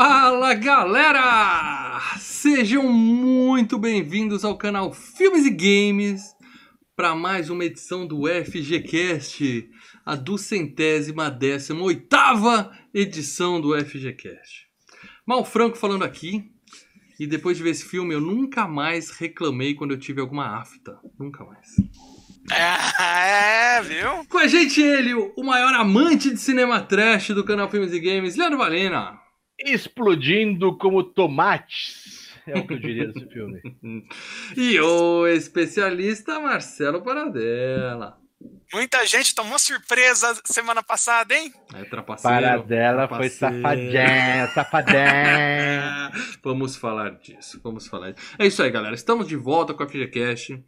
Fala galera! Sejam muito bem-vindos ao canal Filmes e Games para mais uma edição do FGCast, a duzentésima décima oitava edição do FGCast. Mal Franco falando aqui, e depois de ver esse filme eu nunca mais reclamei quando eu tive alguma afta, nunca mais. É, viu? Com a gente ele, o maior amante de cinema trash do canal Filmes e Games, Leandro Valena. Explodindo como tomates. É o que eu diria desse filme. e o especialista Marcelo Paradela. Muita gente tomou surpresa semana passada, hein? É trapaceiro. Paradela foi safadinha, safadinha. vamos falar disso, vamos falar disso. É isso aí, galera. Estamos de volta com a FGCast.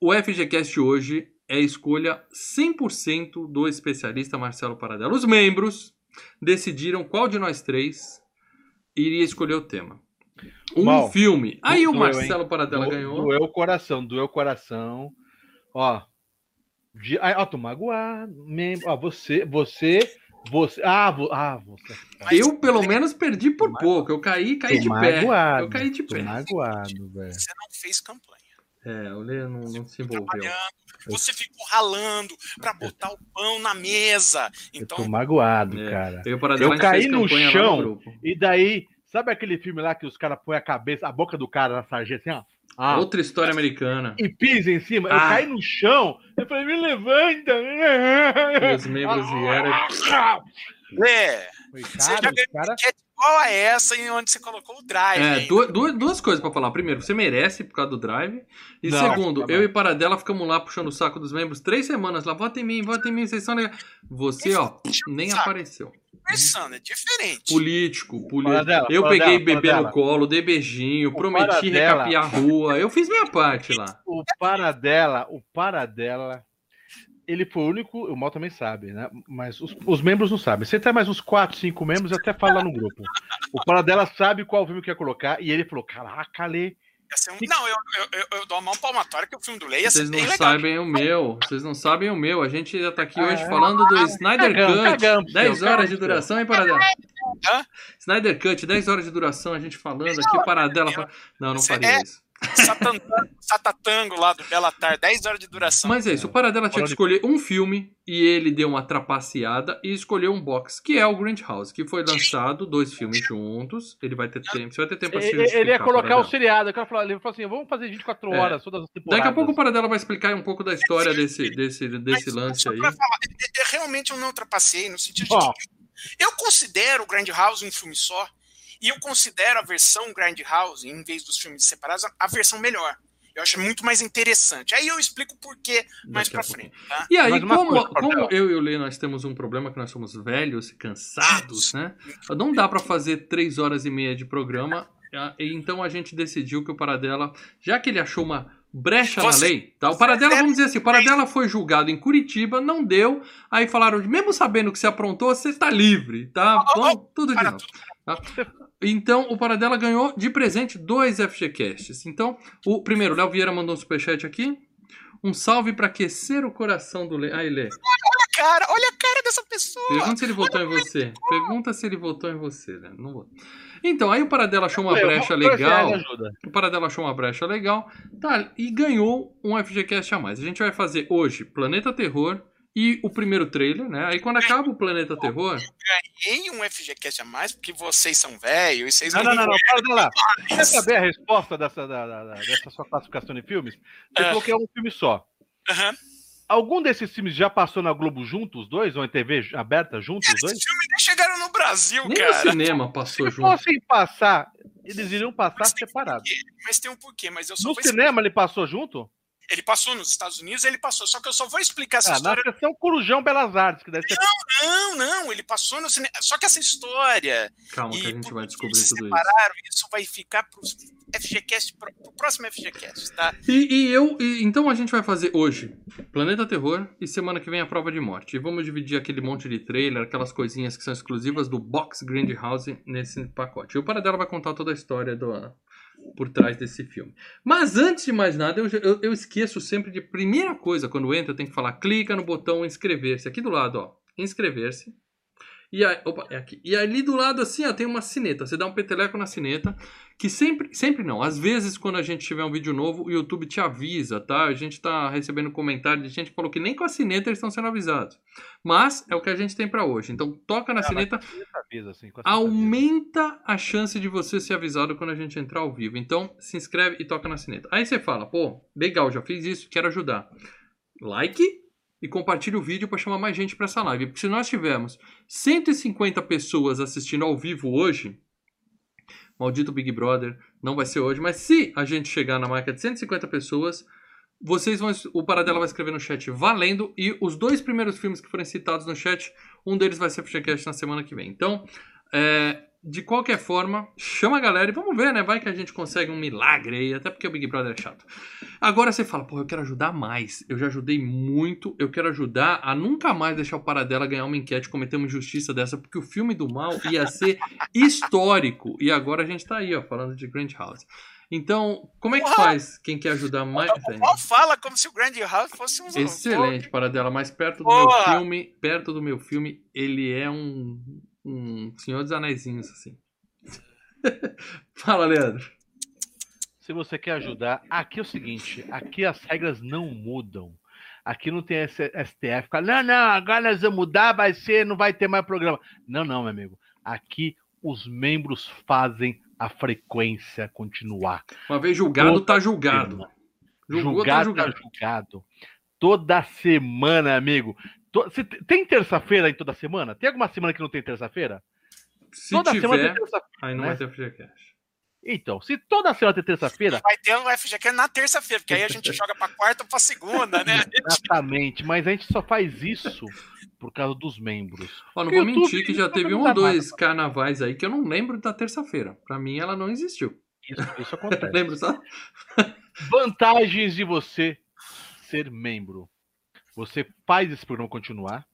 O FGCast hoje é a escolha 100% do especialista Marcelo Paradela. Os membros decidiram qual de nós três iria escolher o tema. Um Bom, filme. Aí o doeu, Marcelo hein? Paradela Do- ganhou. Doeu o coração, doeu o coração. Ó. De, ah, ó, tô magoado. Mem- Ó, você, você, você. Ah, vo, ah você. Eu, pelo menos, perdi por pouco. Eu caí, caí de pé. magoado. Eu caí de Tô pé. magoado, velho. Você não fez campanha. É, o Lê não, não se envolveu. Você ficou ralando pra botar o pão na mesa. Eu Então, tô magoado, É. cara. Eu, Eu caí no chão. grupo. E daí, sabe aquele filme lá que os caras põem a cabeça, a boca do cara na sarjeta assim, ó? Ah, Outra história americana. e pisa em cima. Eu Ah. caí no chão. Eu falei, me levanta. E os membros vieram. é, Foi, você cara, já os ganhou cara- igual a essa em onde você colocou o drive. É, hein? duas, duas, duas coisas pra falar. Primeiro, você merece por causa do drive. E Não, segundo, tá eu e Paradela ficamos lá puxando o saco dos membros três semanas lá. Vota em mim, vota em mim, vocês são legais. Você, ó, nem Saco. apareceu. Conversando, é diferente. Político, político. Paradela, Eu Paradela, peguei bebê no Paradela. colo, dei beijinho, O prometi Paradela. recapiar a rua. Eu fiz minha parte lá. O Paradela, o Paradela, ele foi o único, o Mal também sabe, né? Mas os, os membros não sabem. Você tem mais uns 4, 5 membros, eu até falo lá no grupo. O Paradela sabe qual filme que ia colocar e ele falou: Caraca, Lê. Um- Não, eu, eu, eu, eu dou a mão palmatória que o filme do Lei ia ser Vocês não legal. sabem o meu. Vocês não sabem o meu. A gente já tá aqui hoje Ah, falando do Snyder cagamos, Cut. cagamos, 10 seu, horas de duração, hein, Paradela? Hã? Snyder Cut, 10 horas de duração, a gente falando aqui, Paradela. fala- Não, não faria é- isso. Satan- Satatango lá do Belatar, 10 horas de duração. Mas é isso, o Paradela tinha que escolher um filme e ele deu uma trapaceada e escolheu um box, que é o Grindhouse, que foi lançado, dois filmes juntos. Ele vai ter tempo, você vai ter tempo pra se Ele, ele ia colocar o seriado. O falou, ele falou assim: vamos fazer 24 É. horas, todas as temporadas. Daqui a pouco o Paradela vai explicar um pouco da história desse, desse, desse Mas, lance só aí. falar, eu- eu realmente eu não ultrapassei, no sentido de que eu considero o Grindhouse um filme só, e eu considero a versão Grindhouse, em vez dos filmes separados, a- versão melhor. Eu acho muito mais interessante. Aí eu explico por quê mais pra frente, tá? E aí, como, coisa, como eu e o Lê, nós temos um problema que nós somos velhos e cansados, né? Não dá pra fazer três horas e meia de programa. Então a gente decidiu que o Paradela, já que ele achou uma brecha na Você- lei, tá? O Paradela, vamos dizer assim, o Paradela foi julgado em Curitiba, não deu. Aí falaram, mesmo sabendo que você aprontou, você está livre, tá? Ó, ó, Vamos, tudo de Para novo. tudo. Então, o Paradela ganhou de presente dois FGCasts. Então, o primeiro, o Léo Vieira mandou um superchat aqui. Um salve pra aquecer o coração do Lê. Aí, Lê. Olha a cara, olha a cara dessa pessoa. Pergunta se ele votou em você. Pergunta se ele votou em você, né? Não votou. Então, aí o Paradela achou uma Eu, brecha vou- vou- legal. ajuda. O Paradela achou uma brecha legal. Tá, e ganhou um FGCast a mais. A gente vai fazer hoje Planeta Terror e o primeiro trailer, né? Aí quando acaba o Planeta Terror. Ganhei um FGCast a mais, porque vocês são velhos e vocês Não, não, não, não, Paradela. Quer mais. saber a resposta dessa, da- da- dessa sua classificação de filmes? Você É. falou que é um filme só. Aham. Algum desses filmes já passou na Globo juntos, os dois? Ou em TV aberta juntos, os Esses dois? filmes nem chegaram no Brasil, Nem cara. no cinema passou Se junto. fossem passar, eles iriam passar separados. Mas tem um porquê, mas eu só No cinema ele passou junto? Ele passou nos Estados Unidos, ele passou. Só que eu só vou explicar essa Ah, na história. sessão Corujão Belas Artes, que deve ser. Não, não, ele passou no cinema. Só que essa história. Calma que a e gente vai descobrir tudo isso. separaram, isso vai ficar pro FGCast, pro, pro próximo FGCast, tá? E, e eu, e- então a gente vai fazer hoje Planeta Terror e semana que vem a Prova de Morte. E vamos dividir aquele monte de trailer, aquelas coisinhas que são exclusivas do Box Grindhouse nesse pacote. E o Paradela vai contar toda a história do, por trás desse filme. Mas antes de mais nada, eu, eu, eu esqueço sempre de primeira coisa quando entra, eu tenho que falar clica no botão inscrever-se. Aqui do lado, ó, inscrever-se. E, aí, opa, é aqui. e ali do lado, assim, ó, tem uma sineta. Você dá um peteleco na sineta, que sempre, sempre não. Às vezes, quando a gente tiver um vídeo novo, o YouTube te avisa, tá? A gente tá recebendo comentário de gente que falou que nem com a sineta eles estão sendo avisados. Mas é o que a gente tem para hoje. Então, toca na Ah, sineta, avisa, assim, a sineta avisa. aumenta a chance de você ser avisado quando a gente entrar ao vivo. Então, se inscreve e toca na sineta. Aí você fala, pô, legal, já fiz isso, quero ajudar. Like e compartilhe o vídeo para chamar mais gente para essa live. Porque se nós tivermos 150 pessoas assistindo ao vivo hoje, maldito Big Brother, não vai ser hoje, mas se a gente chegar na marca de 150 pessoas, vocês vão, o Paradela vai escrever no chat valendo e os dois primeiros filmes que forem citados no chat, um deles vai ser FGCast na semana que vem. Então, é, de qualquer forma, chama a galera e vamos ver, né? Vai que a gente consegue um milagre aí, até porque o Big Brother é chato. Agora você fala, pô, eu quero ajudar mais. Eu já ajudei muito, eu quero ajudar a nunca mais deixar o Paradela ganhar uma enquete, cometer uma injustiça dessa, porque o filme do mal ia ser histórico. E agora a gente tá aí, ó, falando de Grand House. Então, como é que Porra! faz quem quer ajudar mais? O Paul fala como se o Grand House fosse um Excelente, Paradela, mas perto do Boa! meu filme, perto do meu filme, ele é um, um Senhor dos Anéisinhos, assim. Fala, Leandro. Se você quer ajudar, aqui é o seguinte: aqui as regras não mudam. Aqui não tem STF. Não, não, agora nós vamos mudar, vai ser, não vai ter mais programa. Não, não, meu amigo. Aqui os membros fazem a frequência continuar. Uma vez julgado, Toda tá julgado. Julgou, tá julgado, tá julgado. julgado. Toda semana, amigo. Tem terça-feira em toda semana? Tem alguma semana que não tem terça-feira? Se toda semana tiver, tem terça-feira. aí não né? vai ter FGCast. Então, se toda semana tem terça-feira, Vai ter o FGQ na terça-feira, porque aí a gente joga pra quarta ou pra segunda, né? exatamente, mas a gente só faz isso por causa dos membros. Ó, não vou YouTube mentir que já teve um ou dois carnavais aí que eu não lembro da terça-feira. Pra mim, ela não existiu. Isso, isso acontece. Lembra só? Vantagens de você ser membro. Você faz esse programa continuar.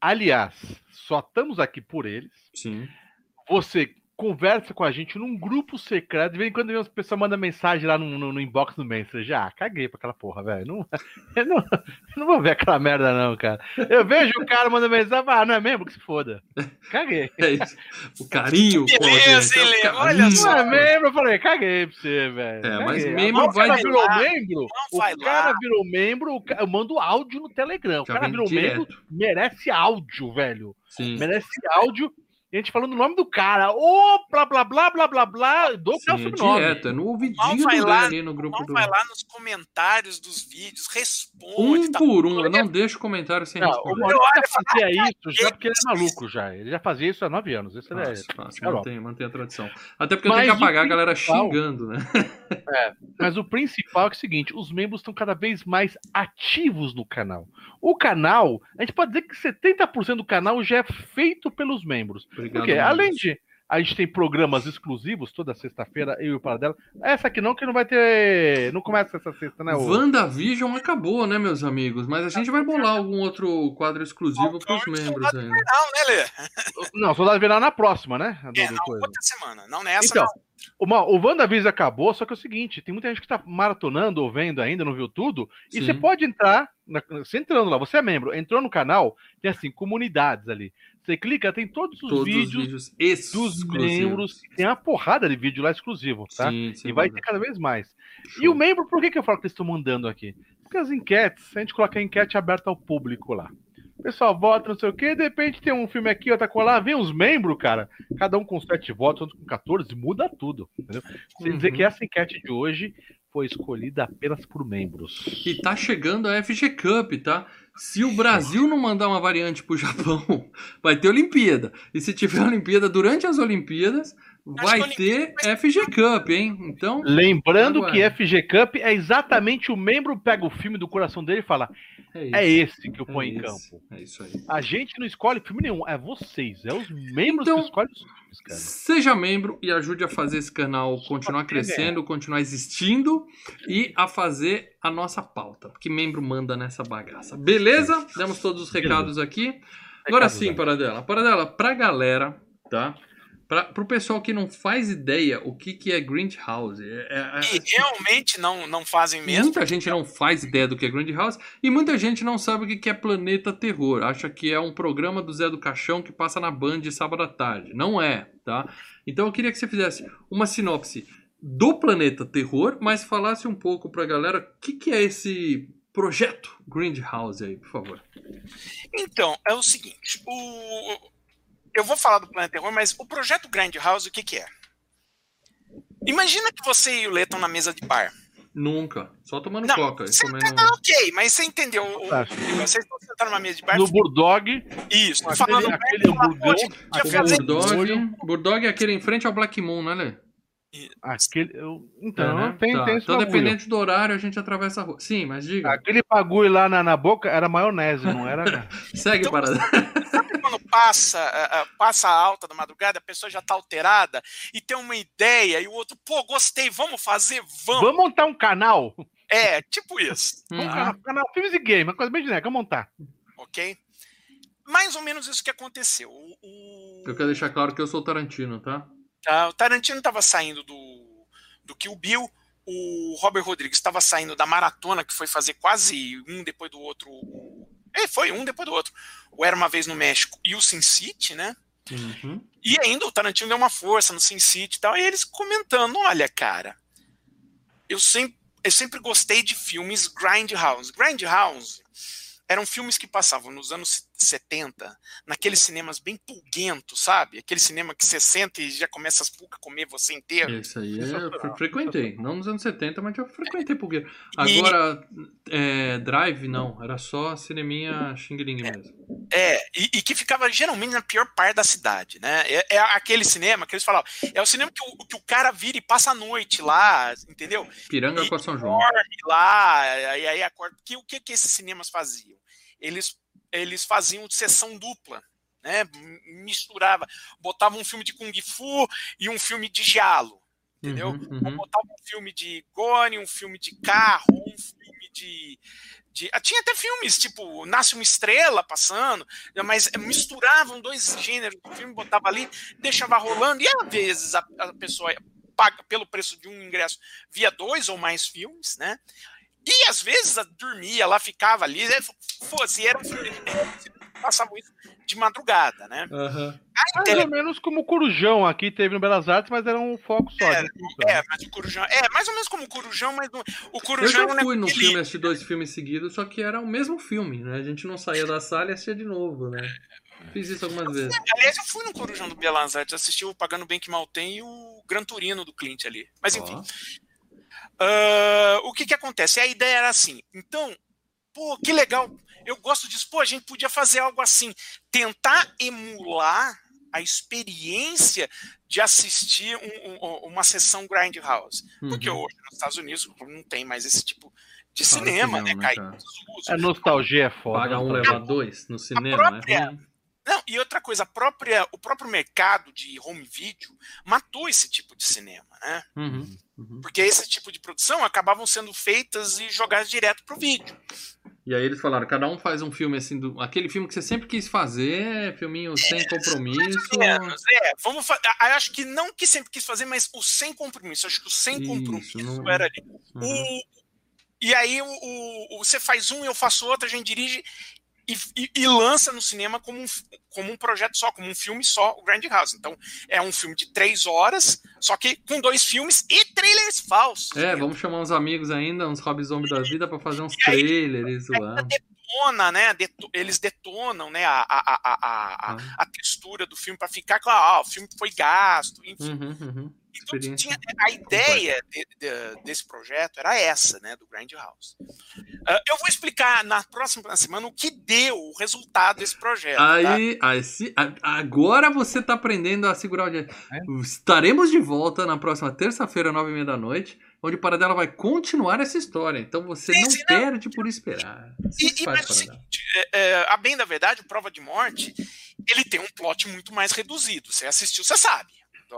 Aliás, só estamos aqui por eles. Sim. Você conversa com a gente num grupo secreto. De vez em quando as pessoas mandam mensagem lá no, no- no inbox do Messenger. Ah, caguei pra aquela porra, velho. Não, eu, não, eu não vou ver aquela merda, não, cara. Eu vejo o cara mandando mensagem, ah, não é mesmo? Que se foda. Caguei. É isso. O carinho, pô, é o hein, Lê? carinho. Olha Não só. é membro? Eu falei, caguei pra você, velho. É, mas membro vai O cara virou lá. membro. Não O cara lá. virou membro. ca- Eu mando áudio no Telegram. O Já cara virou direto. membro, merece áudio, velho. Sim. Merece áudio. E a gente falando o nome do cara. Ô, blá, blá, blá, blá, blá, blá. Dou o Sim, é sobrenome. direto. É no ouvidinho vai do lá, ali no grupo Então do... vai lá nos comentários dos vídeos, responde. Um tá por um. Eu não deixo comentário sem Não, o responder. Maurício já fazia isso já porque ele é maluco já. Ele já fazia isso há nove anos. Esse ele é... Fácil. Carol. Mantém, mantém a tradição. Até porque eu Mas tenho que o apagar a galera xingando, né? Mas o principal é, o seguinte: os membros estão cada vez mais ativos no canal. O canal, a gente pode dizer que 70% do canal já é feito pelos membros. Obrigado. Porque Marcos. além de a gente tem programas exclusivos toda sexta-feira, eu e o Paradela. Essa aqui não, que não vai ter. Não começa essa sexta, né? O... WandaVision acabou, né, meus amigos? Mas a gente vai bolar algum outro quadro exclusivo pros Soldado membros ainda. Não, né, Lê? Não, Soldado Invernal na próxima, né? É, não, coisa. outra semana. Não nessa, Então, não. o, WandaVision acabou, só que é o seguinte: tem muita gente que tá maratonando ou vendo ainda, não viu tudo. E Sim. você pode entrar, na- você entrando lá, você é membro, entrou no canal, tem assim, comunidades ali. Você clica, tem todos os Todos vídeos os vídeos dos membros. Tem uma porrada de vídeo lá exclusivo, tá? Sim, E vai ter cada vez mais. Show. E o membro, por que, que eu falo que eles estão mandando aqui? Porque as enquetes, a gente coloca a enquete aberta ao público lá. O pessoal vota, não sei o quê, de repente tem um filme aqui, outra colar, vem os membros, cara, cada um com 7 votos, outro com 14, muda tudo. Entendeu? Sem dizer Uhum. que essa enquete de hoje foi escolhida apenas por membros. E tá chegando a FG Cup, tá? Se o Brasil não mandar uma variante pro Japão, vai ter Olimpíada. E se tiver Olimpíada durante as Olimpíadas, vai ter FG Cup, hein? Então, Lembrando Agora. que FG Cup é exatamente o membro pega o filme do coração dele e fala: é é esse que eu É ponho em esse, campo. É isso aí. A gente não escolhe filme nenhum, é vocês, é os membros Então, que escolhem os filmes, cara. Seja membro e ajude a fazer esse canal continuar que, crescendo, continuar existindo e a fazer a nossa pauta. Porque membro manda nessa bagaça. Beleza? Demos todos os recados aqui. Agora sim. Paradela. Paradela, pra galera, tá? Para o pessoal que não faz ideia o que, que é Grindhouse. É, é, E realmente não, não fazem mesmo. Muita gente não faz ideia do que é Grindhouse e muita gente não sabe o que que é Planeta Terror. Acha que é um programa do Zé do Caixão que passa na Band de sábado à tarde. Não é, tá? Então eu queria que você fizesse uma sinopse do Planeta Terror, mas falasse um pouco pra galera o que, que é esse projeto Grindhouse aí, por favor. Então, é o seguinte, o... eu vou falar do Planeta Terror, mas o projeto Grindhouse, o que que é? Imagina que você e o Lê estão na mesa de bar. Nunca. Só tomando Não, coca. Você comendo... tá ok, mas você entendeu. o- Tá. Vocês estão sentados numa mesa de bar. No Bulldog, Isso, aquele- falando aquele merda, falando, hamburgão, "Pô, gente, podia aquele Bulldog. Bulldog é aquele em frente ao Black Moon, né, Lê? aquele. eu- então, É, né? tem, Tá. tem Então, dependente do horário, a gente atravessa a rua. Sim, mas diga. Aquele bagulho lá na, na boca era maionese, não era? né? Segue, Então, parada. Passa, passa alta da madrugada, a pessoa já tá alterada e tem uma ideia e o outro, pô, gostei, vamos fazer, vamos. Vamos montar um canal? É, tipo isso, Um Uhum. canal, canal Filmes e Game, uma coisa bem genérica, vamos montar. ok? Mais ou menos isso que aconteceu. O, o- Eu quero deixar claro que eu sou o Tarantino, tá? tá, o Tarantino tava saindo do, do Kill Bill, o Robert Rodrigues estava saindo da maratona, que foi fazer quase um depois do outro. o- É, foi um depois do outro. O Era Uma Vez no México e o Sin City, né? Uhum. E ainda o Tarantino deu uma força no Sin City e tal. E eles comentando: olha, cara, eu sempre, eu sempre gostei de filmes Grindhouse. Grindhouse eram filmes que passavam nos anos 70, naqueles cinemas bem pulguentos, sabe? Aquele cinema que você senta e já começa as pulgas a comer você inteiro. Esse aí eu frequentei. Não nos anos 70, mas já frequentei porque. Agora, é, Drive não, era só cineminha Xing Ling mesmo. É, e, e que ficava geralmente na pior parte da cidade, né? É, é aquele cinema que eles falavam, é o cinema que o, que o cara vira e passa a noite lá, entendeu? Piranga E com a São João. dorme lá, e aí acorda. Que, o que, que esses cinemas faziam? Eles, eles faziam sessão dupla, né? Misturava, botava um filme de Kung Fu e um filme de giallo, entendeu? Uhum, uhum. botava um filme de Gone, um filme de carro, um filme de. de- ah, tinha até filmes, tipo, Nasce uma Estrela passando, mas misturavam dois gêneros do filme, botava ali, deixava rolando, e às vezes a, a pessoa paga pelo preço de um ingresso via dois ou mais filmes, né? E às vezes a- dormia lá, ficava ali, né, fosse, era um filme passavam isso de madrugada, né? Aham. Mais ou menos como o Corujão aqui teve no Belas Artes, mas era um foco só. É, né? É, mas o Corujão. É, mais ou menos como o Corujão, mas não- o Eu Corujão já não é fui num aquele- filme assistir dois filmes seguidos, só que era o mesmo filme, né? A gente não saía da sala e assistia de novo, né? Fiz isso algumas vezes. Aliás, eu fui no Corujão do Belas Artes, assisti o Pagando Bem Que Mal Tem e o Gran Turino do Clint ali. Mas enfim. Ó. Ah, o que que acontece? A ideia era assim. Então, pô, que legal. Eu gosto disso. Pô, a gente podia fazer algo assim. Tentar emular a experiência de assistir um- um- uma sessão Grindhouse. Porque Uhum. hoje, nos Estados Unidos, não tem mais esse tipo de Claro cinema, não, né? né, Cai. A nostalgia é foda. Paga um, nostalgia. leva dois no cinema, própria- é ruim. Não, e outra coisa, a própria, o próprio mercado de home video matou esse tipo de cinema, né? Uhum, uhum. Porque esse tipo de produção acabavam sendo feitas e jogadas direto pro vídeo. E aí eles falaram, cada um faz um filme assim, do... aquele filme que você sempre quis fazer, filminho sem compromisso. Menos, é, vamos fa- Eu acho que não que sempre quis fazer, mas o sem compromisso. Acho que o sem Isso, compromisso não- era ali. Uhum. O- e aí o, o- o- você faz um, eu faço outro, a gente dirige e, e- e lança no cinema como um, como um projeto só, como um filme só, o Grindhouse. Então é um filme de três horas, só que com dois filmes e trailers falsos. É, vamos chamar uns amigos ainda, uns Rob Zombie da vida, pra fazer uns aí- trailers lá. Detona, né? deto- eles detonam, né? A, a, a, a, a, a textura do filme para ficar claro, ah, o filme foi gasto, enfim. Uhum, uhum. Então, tinha, a ideia de- de- desse projeto era essa, né? Do Grindhouse. Ah, eu vou explicar na próxima semana o que deu o resultado desse projeto. tá? Aí, aí se- agora você tá aprendendo a segurar o dia. É? Estaremos de volta na próxima terça-feira, nove e meia da noite, onde o Paradela vai continuar essa história. Então você Sim, não sim, não. perde por esperar. E, e mas o Paradela. seguinte, é, é, a bem da verdade, o Prova de Morte, ele tem um plot muito mais reduzido. Você assistiu, você sabe.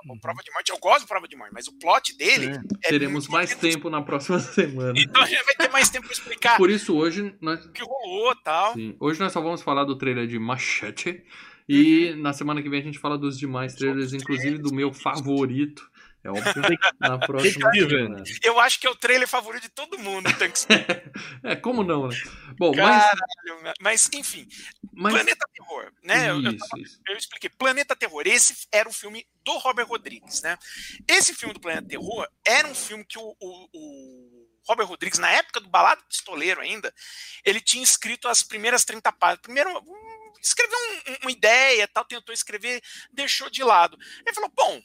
O Uhum. Prova de Morte, eu gosto do Prova de Morte, mas o plot dele é Teremos muito mais reduzido. tempo na próxima semana. Então a gente vai ter mais tempo para explicar Por isso hoje nós, o que rolou tal. sim, hoje nós só vamos falar do trailer de Machete E na semana que vem a gente fala dos demais trailers, inclusive do meu favorito. É óbvio, na próxima semana. Eu acho que é o trailer favorito de todo mundo. é, como não, né? Bom, Caralho, mas... mas enfim. Mas... Planeta Terror, né? Isso, eu, tava, eu expliquei. Planeta Terror, esse era o filme do Robert Rodrigues, né? Esse filme do Planeta Terror era um filme que o, o, o Robert Rodrigues, na época do Balado Pistoleiro ainda, ele tinha escrito as primeiras 30 páginas. Primeiro, um, escreveu um, uma ideia, tal, tentou escrever, deixou de lado. Ele falou, bom,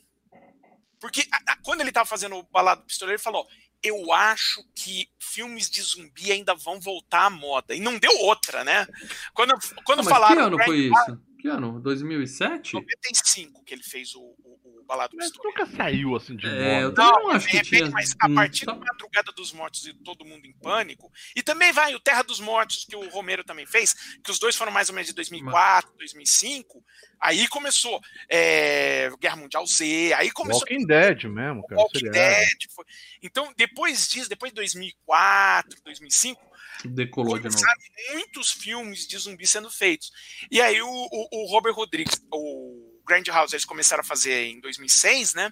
porque a, a, quando ele estava fazendo o Balado Pistoleiro, ele falou, eu acho que filmes de zumbi ainda vão voltar à moda. E não deu outra, né? Quando, quando Ah, falaram... que ano foi isso? Que ano? 2007? 95 que ele fez o, o, o Balado Mas Pistoleiro. nunca saiu assim de É, eu moda. Não, não acho de repente, tinha. mas a hum, partir só- da Madrugada dos Mortos e Todo Mundo em Pânico, e também vai o Terra dos Mortos, que o Romero também fez, que os dois foram mais ou menos de 2004, 2005, aí começou é, Guerra Mundial Z, aí começou Walking Dead mesmo, cara. Walking. Dead. foi- Então, depois disso, depois de 2004, 2005, Decolou de novo. muitos filmes de zumbi sendo feitos. E aí o, o, o Robert Rodrigues, o Grand House, eles começaram a fazer em 2006, né?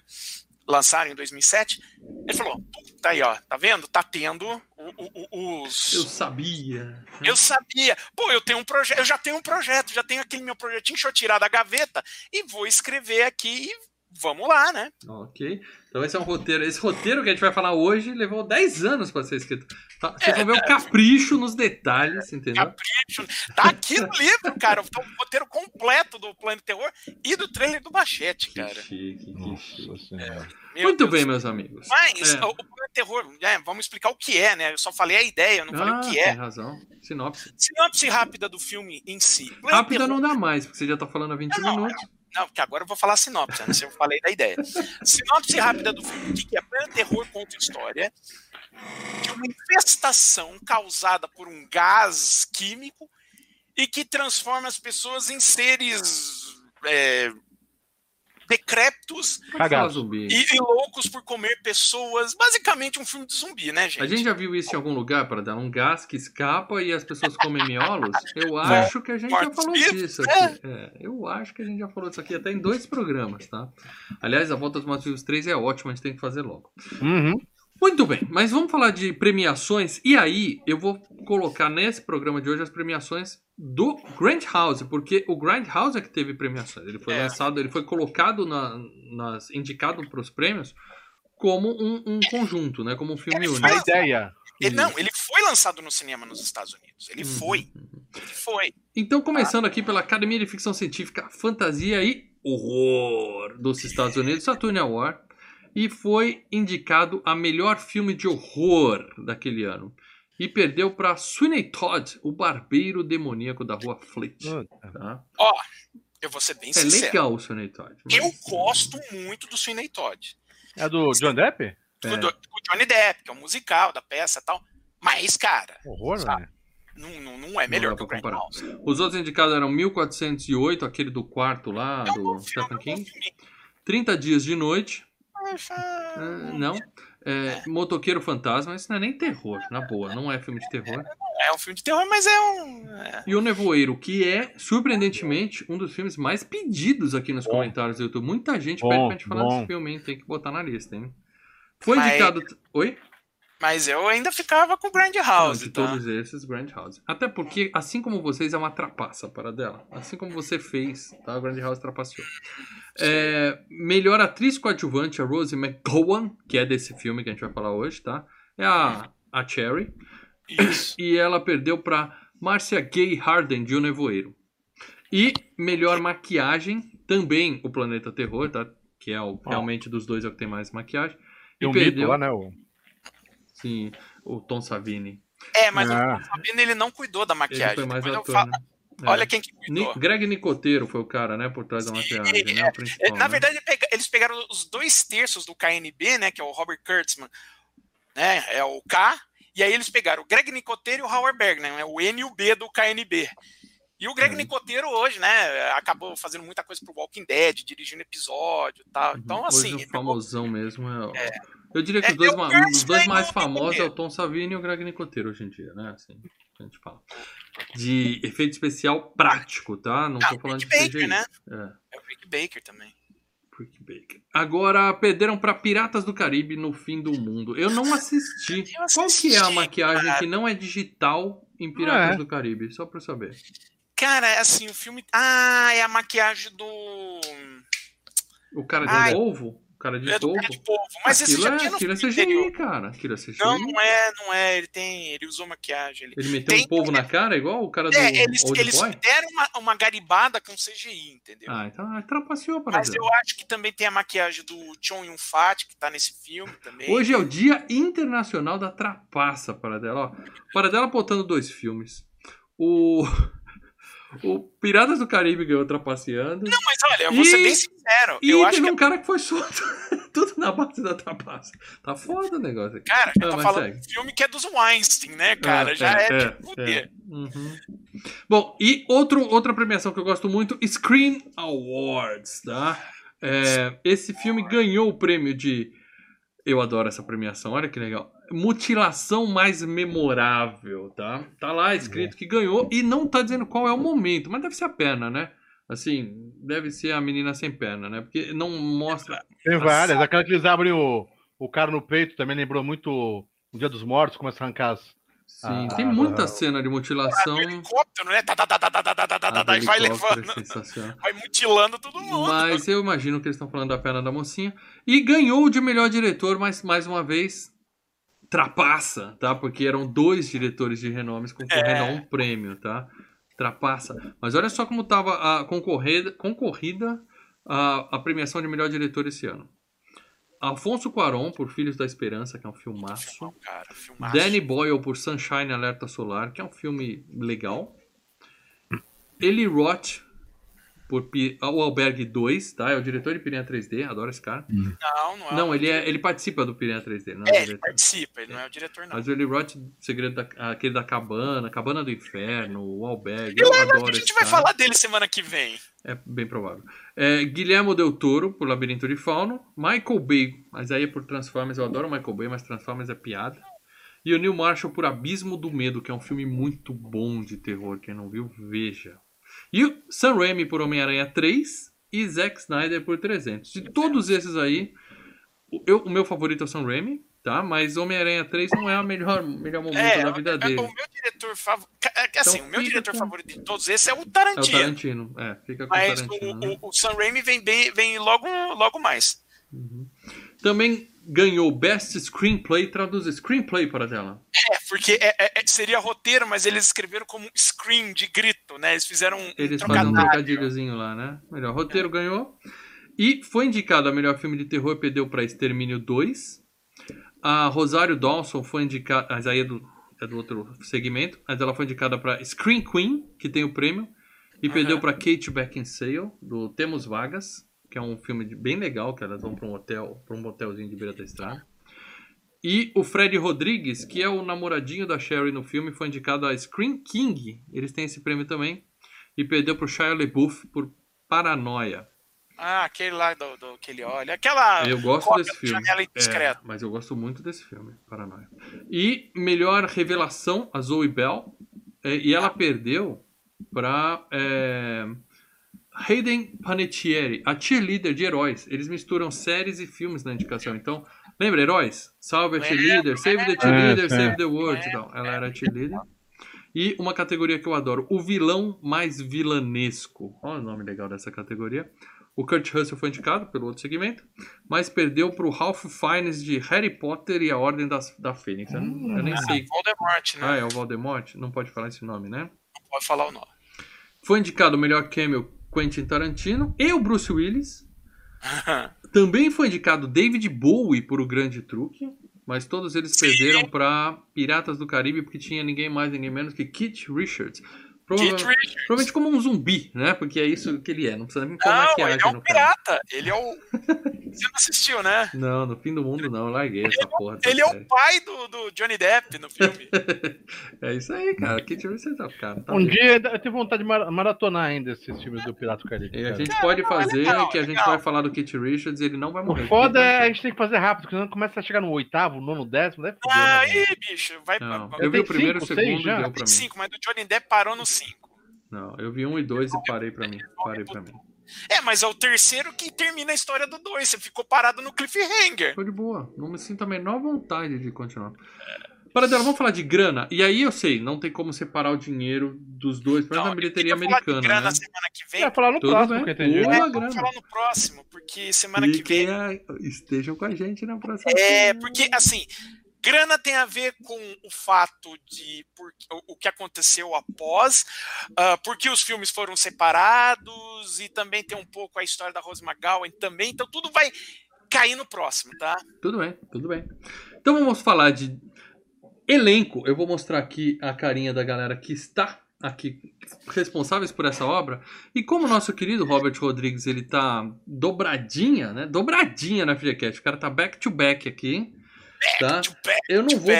Lançaram em 2007. Ele falou: tá aí, ó, tá vendo? Tá tendo o- os. Eu sabia. Eu sabia. Pô, eu tenho um projeto, eu já tenho um projeto, já tenho aquele meu projetinho, deixa eu tirar da gaveta e vou escrever aqui e vamos lá, né? Ok. Então esse é um roteiro. Esse roteiro que a gente vai falar hoje levou 10 anos para ser escrito. Tá, você vai ver o capricho nos detalhes, entendeu? Capricho. Tá aqui no livro, cara. Tá o roteiro completo do Plano Terror e do trailer do Machete, Que cara. chique, que chique. senhora. Meu Muito Deus. bem, meus amigos. Mas É. o, Plano Terror, né, vamos explicar o que é, né? Eu só falei a ideia, eu não falei Ah, o que tem é. razão. Sinopse. Sinopse rápida do filme em si. Plano Rápida Terror- não dá mais, porque você já tá falando há 20 Não, não, minutos. Não, porque agora eu vou falar sinopse, antes eu falei da ideia. Sinopse rápida do filme. O que é? Plano Terror conta história de uma infestação causada por um gás químico e que transforma as pessoas em seres é, decrépitos zumbi. e, e loucos por comer pessoas. Basicamente um filme de zumbi, né, gente? A gente já viu isso em algum lugar para dar um gás que escapa e as pessoas comem miolos? Eu É. acho que a gente já falou disso aqui. É, eu acho que a gente já falou disso aqui até em dois programas, tá? Aliás, a Volta dos Mortos Vivos 3 é ótima, a gente tem que fazer logo. Uhum. Muito bem, mas vamos falar de premiações. E aí, eu vou colocar nesse programa de hoje as premiações do Grand House, porque o Grand House é que teve premiações. Ele foi É. lançado, ele foi colocado na, nas, indicado para os prêmios como um, um conjunto, né? Como um filme Ele único. A ideia. Ele, não, ele foi lançado no cinema nos Estados Unidos. Ele Uhum. foi. Ele foi. Então, começando aqui pela Academia de Ficção Científica, Fantasia e Horror dos Estados Unidos, Saturn Award, e foi indicado a melhor filme de horror daquele ano. E perdeu para Sweeney Todd, o barbeiro demoníaco da rua Fleet. Tá? Ó, eu vou ser bem É sincero. legal o Sweeney Todd. mas- Eu gosto muito do Sweeney Todd. É do John Depp? É. Do, do Johnny Depp, que é o musical da peça e tal. Mas, cara, Horror, Sabe? né? não, não, não é melhor dá que o Grand. House. Os outros indicados eram 1408, aquele do quarto lá, É um do é Stephen um bom King. filme. 30 Dias de Noite, Ah, não. É, Motoqueiro Fantasma, isso não é nem terror, na boa, não é filme de terror. É um filme de terror, mas é um. é. E O Nevoeiro, que é, surpreendentemente, um dos filmes mais pedidos aqui nos Bom. comentários do YouTube. Muita gente Bom, pede pra gente falar bom. desse filme, hein? Tem que botar na lista, hein? Foi Mas- indicado. Oi? Mas eu ainda ficava com o Grand Não, House. de tá? todos esses, Grand House. Até porque, assim como vocês, é uma trapaça para dela. Assim como você fez, tá? O Grand House trapaceou. É, melhor atriz coadjuvante, a Rosie McGowan, que é desse filme que a gente vai falar hoje, tá? É a, a Cherry. Isso. E ela perdeu para Marcia Gay Harden, de O Nevoeiro. E melhor maquiagem, também o Planeta Terror, tá? Que é o, realmente dos dois é o que tem mais maquiagem. Tem E um perdeu, mito lá, né? O... sim, o Tom Savini. É, mas Ah. o Fabino ele não cuidou da Ele maquiagem. foi mais ator, falo- né? É. Olha quem que cuidou. Greg Nicoteiro foi o cara, né, por trás da maquiagem, né? É, principal, Na né? verdade, ele eles pegaram os dois terços do KNB, né? Que é o Robert Kurtzman, né? É o K. E aí eles pegaram o Greg Nicoteiro e o Howard Bergman, né, o N e o B do KNB. E o Greg Uhum. Nicoteiro hoje, né? Acabou fazendo muita coisa pro Walking Dead, dirigindo episódio e tal. Então, Uhum. assim. Hoje o famosão mesmo é. o- Eu diria que É, os dois, é ma- Kurtzman os dois mais famosos é o. Tom Savini e o Greg Nicoteiro hoje em dia, né? Assim, a gente fala. de efeito especial prático, tá? Não Ah, tô falando de Rick CGI. Baker, né? É. É o Rick Baker também. Rick Baker. Agora, perderam pra Piratas do Caribe no fim do mundo. Eu não assisti. Eu Qual que é a assisti, maquiagem cara. que não é digital em Piratas É. do Caribe? Só pra eu saber. Cara, é assim, o filme. Ah, é a maquiagem do. O cara de Ai. polvo? O cara de É do polvo? cara de povo. Mas esse aquilo já é, tinha no aquilo é CGI, anterior. cara. Aquilo é CGI. Não, não é, não é. Ele tem. Ele usou maquiagem. Ele, Ele meteu Tem- um polvo na cara, igual o cara do é, eles, Old eles Boy? deram uma, uma garibada com CGI, entendeu? Ah, então ah, trapaceou para Mas eu acho que também tem a maquiagem do Chon Yun Fat, que tá nesse filme também. Hoje é o Dia Internacional da Trapaça, Paradela. Ó, Paradela botando dois filmes. O... o Piratas do Caribe ganhou Trapaceando. Não, mas olha, eu vou ser E- bem sincero. e eu acho que. um cara que foi solto. Tudo na base da trapaça. Tá foda o negócio aqui. Cara, Ah, tá falando segue. de filme que é dos Weinstein, né, cara? Já é, de fuder. Uhum. Bom, e outro, outra premiação que eu gosto muito, Screen Awards, tá? É, esse filme ganhou o prêmio de. Eu adoro essa premiação, olha que legal. Mutilação mais memorável, tá? Tá lá escrito que ganhou e não tá dizendo qual é o momento, mas deve ser a perna, né? Assim, deve ser a menina sem perna, né? Porque não mostra. Tem várias. Aquela que eles abrem o, o cara no peito também lembrou muito o Dia dos Mortos, começa a arrancar as. Sim, ah, tem muita ah, cena de mutilação. Helicóptero, né? Tá, tá, tá, tá, tá, tá, tá, tá, tá, tá e vai levando. Vai mutilando todo mundo. Mas eu imagino que eles estão falando da perna da mocinha. E ganhou de melhor diretor, mas mais uma vez, trapaça, tá? Porque eram dois diretores de renomes concorrendo é. a um prêmio, tá? Trapaça. Mas olha só como tava a concorrida, concorrida a, a premiação de melhor diretor esse ano. Alfonso Cuarón por Filhos da Esperança, que é um filmaço. Filmão, cara, filmaço. Danny Boyle por Sunshine Alerta Solar, que é um filme legal. Eli Roth por Pi- O Albergue 2, tá? É o diretor de Piranha 3D, adoro esse cara. Não, não é. Não, o ele, é, ele participa do Piranha 3D, não é, É, ele participa, ele não é o diretor, não. Mas o Eli Roth, Segredo da, aquele da Cabana, Cabana do Inferno, o Albergue, E eu lembra adoro que a esse gente vai cara. falar dele semana que vem. É bem provável. É, Guilhermo Del Toro, por Labirinto de Fauno. Michael Bay, mas aí é por Transformers. Eu adoro Michael Bay, mas Transformers é piada. E o Neil Marshall por Abismo do Medo, que é um filme muito bom de terror. Quem não viu, veja. E o Sam Raimi por Homem-Aranha 3 e Zack Snyder por 300. De todos esses aí, o, eu- o meu favorito é o Sam Raimi, tá? Mas Homem-Aranha 3 não é o melhor, melhor momento É, da vida é, dele. o meu diretor favorito. Assim, Então o meu diretor com- favorito de todos esses é o É o Tarantino. Tarantino. É, fica com o mas Tarantino. o, né? o, o Sam Raimi vem, bem, vem logo, logo mais. Também ganhou Best Screenplay, traduz Screenplay para tela. É, porque é- é- é- seria roteiro, mas eles escreveram como screen de grito, né? Eles fizeram um Eles fazem um trocadilho. trocadilhozinho lá, né? Melhor roteiro ganhou. E foi indicado a melhor filme de terror, perdeu para Extermínio 2. A Rosário Dawson foi indicada, mas aí é do, é do outro segmento, mas ela foi indicada para Screen Queen, que tem o prêmio, e perdeu para Kate Beckinsale, do Temos Vagas, que é um filme de- bem legal, que elas vão para um hotel, para um motelzinho de beira da estrada. E o Fred Rodrigues, que é o namoradinho da Sherry no filme, foi indicado a Screen King. Eles têm esse prêmio também. E perdeu pro Shia LaBeouf por Paranoia. Ah, aquele lá do, do que ele olha. Aquela. Eu gosto desse filme. É, mas eu gosto muito desse filme, Paranoia. E melhor revelação, a Zoe Bell. É, e ela perdeu pra é, Hayden Panettiere, a cheerleader de heróis. Eles misturam séries e filmes na indicação. Então, lembra, heróis? Salve a cheerleader, save the cheerleader, É, save é. the world. e tal. Ela era a cheerleader. E uma categoria que eu adoro, o vilão mais vilanesco. Olha o nome legal dessa categoria. O Kurt Russell foi indicado pelo outro segmento, mas perdeu para o Ralph Fiennes de Harry Potter e a Ordem das, da Fênix. Eu, não- eu nem sei. Voldemort, né? Ah, é o Voldemort? Não pode falar esse nome, né? Não pode falar o nome. Foi indicado o melhor cameo Quentin Tarantino e o Bruce Willis. Também foi indicado David Bowie por O Grande Truque, mas todos eles perderam para Piratas do Caribe porque tinha ninguém mais, ninguém menos que Kit Richards. Kit Provavelmente, Richards. provavelmente como um zumbi, né? Porque é isso que ele é. Não precisa nem pôr Não, maquiagem ele é um pirata. Ele é o. Você não assistiu, né? Não, no fim do mundo não, eu larguei essa porra. dessa Ele é série. o pai do, do Johnny Depp no filme. É isso aí, cara. Kit Richards é o cara. Tá Um bem. dia eu tenho vontade de mar- maratonar ainda esses filmes do Pirata Caribe. E a cara. gente pode fazer legal, que a gente legal. vai falar do Kit Richards e ele não vai morrer. O foda é a gente tem que fazer rápido, porque senão começa a chegar no oitavo, nono, décimo, daí fudeu, né? Aí, bicho, vai Não, pra. eu vi o primeiro e o segundo e já? deu pra mim. cinco, mas do Johnny Depp parou no 5. Não, eu vi um e dois e parei pra mim. Parei pra mim. É, mas é o terceiro que termina a história do 2. Você ficou parado no cliffhanger. Foi de boa. Não me sinto a menor vontade de continuar. Para dela, vamos falar de grana. E aí eu sei, não tem como separar o dinheiro dos dois, mas Não, na bilheteria americana, grana né? semana que vem. Vai falar no Tudo próximo, bem. que entendi. É, vamos grana. falar no próximo, porque semana que Fiquem vem. a- Estejam com a gente na próxima. É, porque assim, grana tem a ver com o fato de por, o, que aconteceu após, ah, porque os filmes foram separados e também tem um pouco a história da Rose McGowan também, então tudo vai cair no próximo, tá? Tudo bem, tudo bem. Então vamos falar de elenco. Eu vou mostrar aqui a carinha da galera que está aqui responsáveis por essa obra. E como o nosso querido Robert Rodrigues, ele tá dobradinha, né? Dobradinha na FGCast. O cara tá back to back aqui, tá? Eu não vou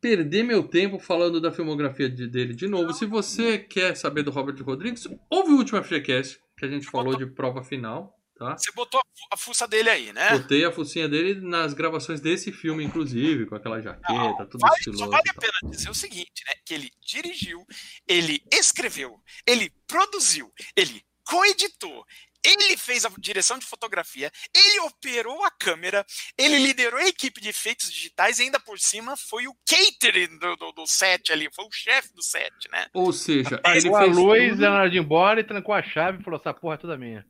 perder meu tempo falando da filmografia de- dele de novo. Se você quer saber do Robert Rodrigues, ouve o último FGCast que a gente falou de prova final, tá? Você botou a, fu- a fuça dele aí, né? Botei a focinha dele nas gravações desse filme, inclusive, com aquela jaqueta, tudo Vale- estiloso. só vale a pena dizer o seguinte, né? Que ele dirigiu, ele escreveu, ele produziu, ele coeditou, ele fez a direção de fotografia, ele operou a câmera, ele liderou a equipe de efeitos digitais e ainda por cima foi o catering do, do, do set ali, foi o chefe do set, né? Ou seja, Ele ele a fez luz, tudo, ela de ir embora e trancou a chave e falou: essa porra é toda minha.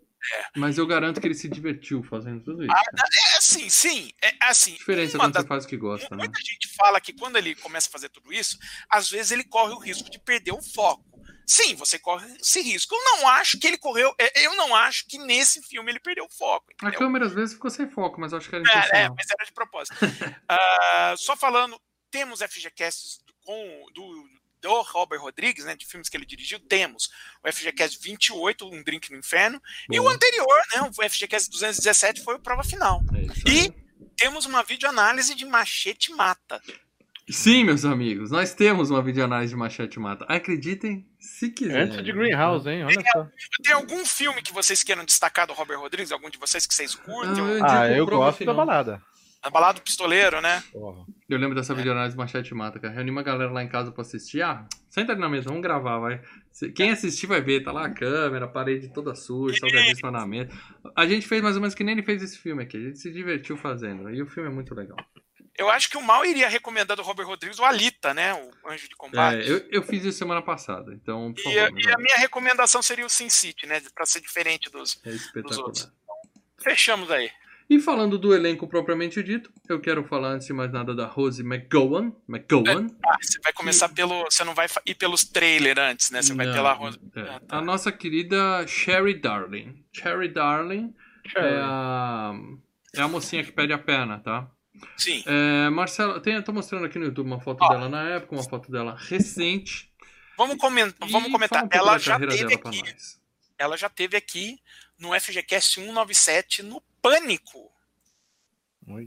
mas eu garanto que ele se divertiu fazendo tudo isso. cara. É assim, sim, é assim. A diferença é quando das você faz o que gosta, né? Muita gente fala que quando ele começa a fazer tudo isso, às vezes ele corre o risco de perder o foco. Sim, você corre esse risco. Eu não acho que ele correu. é, Eu não acho que nesse filme ele perdeu o foco. A Entendeu? câmera às vezes ficou sem foco, mas acho que era É, é, intencional. mas era de propósito. Ah, só falando, temos FGCasts com, do, do Robert Rodrigues, né? De filmes que ele dirigiu, temos o FGCast 28, Um Drink no Inferno, e o anterior, né? O FGCast 217 foi o Prova Final. É E temos uma videoanálise de Machete Mata. Sim, meus amigos, nós temos uma videoanálise de Machete Mata. Acreditem se quiser. Antes de Greenhouse, hein? Olha só. Tem algum filme que vocês queiram destacar do Robert Rodrigues? Algum de vocês que vocês curtem? Ah, eu Ah, eu gosto da balada. A Balada do Pistoleiro, né? Porra. Eu lembro dessa videoanálise de Machete Mata, cara. Reuni uma galera lá em casa pra assistir. Ah, senta ali na mesa, vamos gravar, vai. Quem assistir vai ver, tá lá a câmera, a parede toda suja, salgadíssima na mesa. A gente fez mais ou menos que nem ele fez esse filme aqui. A gente se divertiu fazendo. E o filme é muito legal. Eu acho que o mal iria recomendar do Robert Rodrigues o Alita, né? O Anjo de Combate. É, eu, eu fiz isso semana passada, então, por E, favor, e a minha recomendação seria o Sin City, né? Pra ser diferente dos. é espetacular. outros. Fechamos aí. E falando do elenco propriamente dito, eu quero falar antes de mais nada da Rose McGowan. McGowan. Ah, você vai começar pelo. Você não vai ir pelos trailers antes, né? Você vai Não, pela Rosa. é. Ah, tá. A nossa querida Sherry Darling. Sherry Darling é a, é a mocinha que pede a perna, tá? Sim. É, Marcelo, tem, eu tô mostrando aqui no YouTube uma foto Ó. dela na época, uma foto dela recente. Vamos, comen- E vamos comentar. um Ela já teve aqui. Ela já teve aqui no FGCast 197 no Pânico.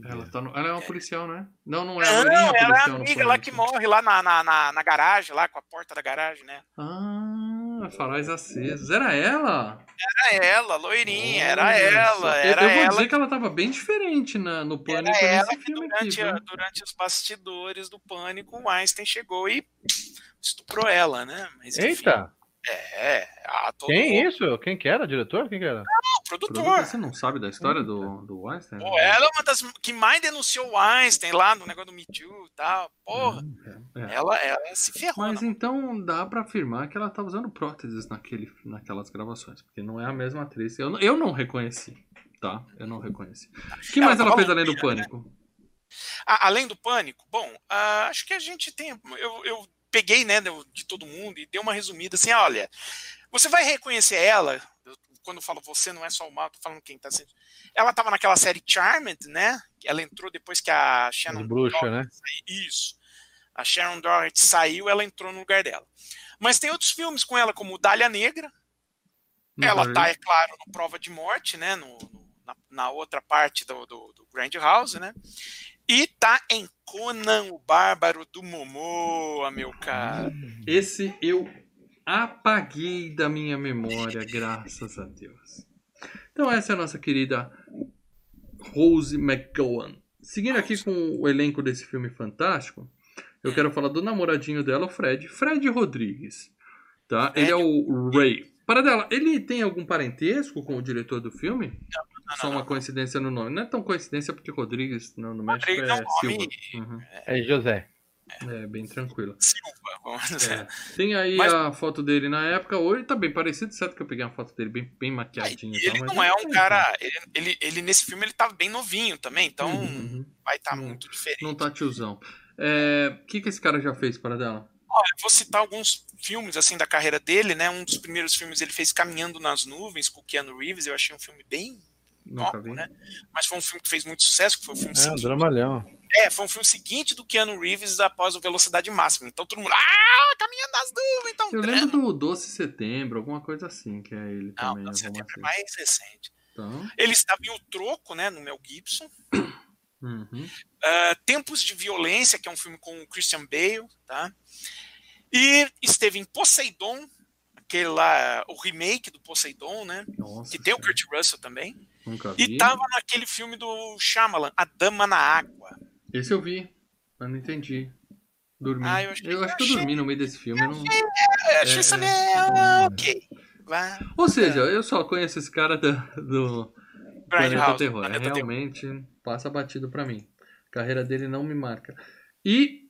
Ela, tá no- ela é uma policial, né? Não, não é a Não, ela é a no amiga lá que morre lá na, na, na, na garagem, lá com a porta da garagem, né? Ah, faróis acesos. Era ela? Era ela, loirinha, era ela, só. Eu- era eu vou ela. dizer que ela tava bem diferente na, no Pânico Era ela que durante, aqui. durante os bastidores do Pânico, o Einstein chegou e estuprou ela, né? Mas, Eita! É, a todo Quem isso? Quem que era? Diretor? Quem que era? o produtor. Você não sabe da história do, do Einstein? Pô, ela é uma das que mais denunciou o Einstein lá no negócio do Me Too e tal. Porra, É, é. ela, ela se ferrou. Mas né? então dá pra afirmar que ela tá usando próteses naquele, naquelas gravações, porque não é a mesma atriz. Eu, não- eu não reconheci, tá? Eu não reconheci. O que Ela mais ela tava fez além do né? Pânico? A- além do Pânico, bom, ah, acho que a gente tem. Eu, eu peguei, né, de todo mundo e dei uma resumida assim: olha, você vai reconhecer ela. Quando eu falo você, não é só o mal, tô falando quem tá sendo. Ela tava naquela série Charmed, né? Ela entrou depois que a Shannon. Doherty né? saiu- Isso. A Sharon Doherty saiu, ela entrou no lugar dela. Mas tem outros filmes com ela, como Dália Negra. Não ela tá é claro, no Prova de Morte, né? No, no- na, na outra parte do, do, do Grand House, né? E tá em Conan, o Bárbaro do Momoa, meu cara. Esse eu apaguei da minha memória, graças a Deus. Então essa é a nossa querida Rose McGowan. Seguindo aqui com o elenco desse filme fantástico, eu quero falar do namoradinho dela, o Fred. Fred Rodrigues. Tá? Ele é o Ray. Para dela, ele tem algum parentesco com o diretor do filme? Não, Só não, uma não. coincidência no nome. Não é tão coincidência porque Rodrigues no, no México Rodrigues é um é nome- Silva. Uhum. É José. É bem tranquilo. Silva, vamos dizer. É. Tem aí Mas- a foto dele na época. Hoje tá bem parecido, certo que eu peguei uma foto dele bem, bem maquiadinho. Tal, ele mas não é um tem, cara. Ele, ele, ele, nesse filme ele tava bem novinho também, então Uhum, uhum. vai estar Não- muito diferente. Não tá tiozão. É, O que, que esse cara já fez para dela? Olha, eu vou citar alguns filmes assim da carreira dele, né? Um dos primeiros filmes ele fez Caminhando nas Nuvens com o Keanu Reeves. Eu achei um filme bem Nunca vi. né? Mas foi um filme que fez muito sucesso, que foi o filme É, um seguinte. dramalhão. É, foi um filme seguinte do Keanu Reeves após o Velocidade Máxima. Então todo mundo, ah, Caminhando nas Nuvens, então. Eu lembro do Doce Setembro, alguma coisa assim, que é ele Não, também. não, alguma setembro é mais recente. Então, Ele estava em O Troco, né, no Mel Gibson. uhum. Ah, Tempos de Violência, que é um filme com o Christian Bale, tá? E esteve em Poseidon, aquele lá, o remake do Poseidon, né? Nossa, Que tem o senhora, Kurt Russell também. Nunca vi. E tava naquele filme do Shyamalan, A Dama na Água. Esse eu vi, mas não entendi. Dormi. Ah, eu eu acho que eu achei- dormi no meio desse filme. eu não- É, achei É, isso é. ah, ok. Vai. Ou seja, eu só conheço esse cara da- do Planeta Grindhouse, Terror. É, Planeta Terror. realmente passa batido pra mim. A carreira dele não me marca. E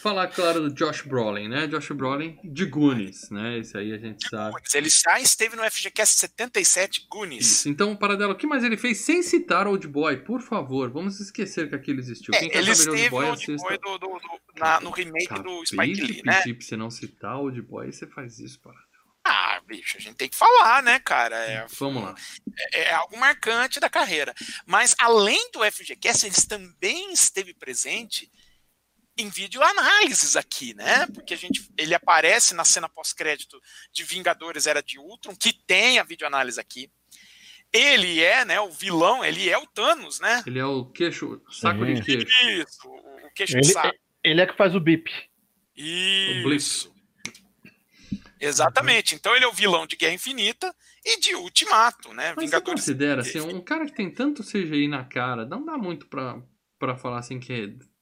falar, claro, do Josh Brolin, né? Josh Brolin de Goonies, né? Esse aí a gente sabe. Ele já esteve no FGCast 77, Goonies. Isso. Então, Paradelo, o que mais ele fez sem citar Old Boy? Por favor, vamos esquecer que aquilo existiu. É, Quem quer ele saber de Old esteve Boy, assista. Boy do, do- do- na- no remake do Acabei Spike Lee, né? você não citar Old Boy, você faz isso, Paradelo. Ah, bicho, a gente tem que falar, né, cara? É, Vamos lá. é, é algo marcante da carreira. Mas além do FGCast, ele também esteve presente em videoanálises aqui, né? Porque a gente, ele aparece na cena pós-crédito de Vingadores Era de Ultron, que tem a videoanálise aqui. Ele é, né, o vilão, ele é o Thanos, né? Ele é o queixo, saco Sim. de queixo. Isso, o, o queixo Ele, de saco. ele é que faz o bip. Isso. Exatamente. Então ele é o vilão de Guerra Infinita e de Ultimato, né? Mas Vingadores. você considera, assim, um cara que tem tanto CGI na cara, não dá muito pra, pra falar assim que é...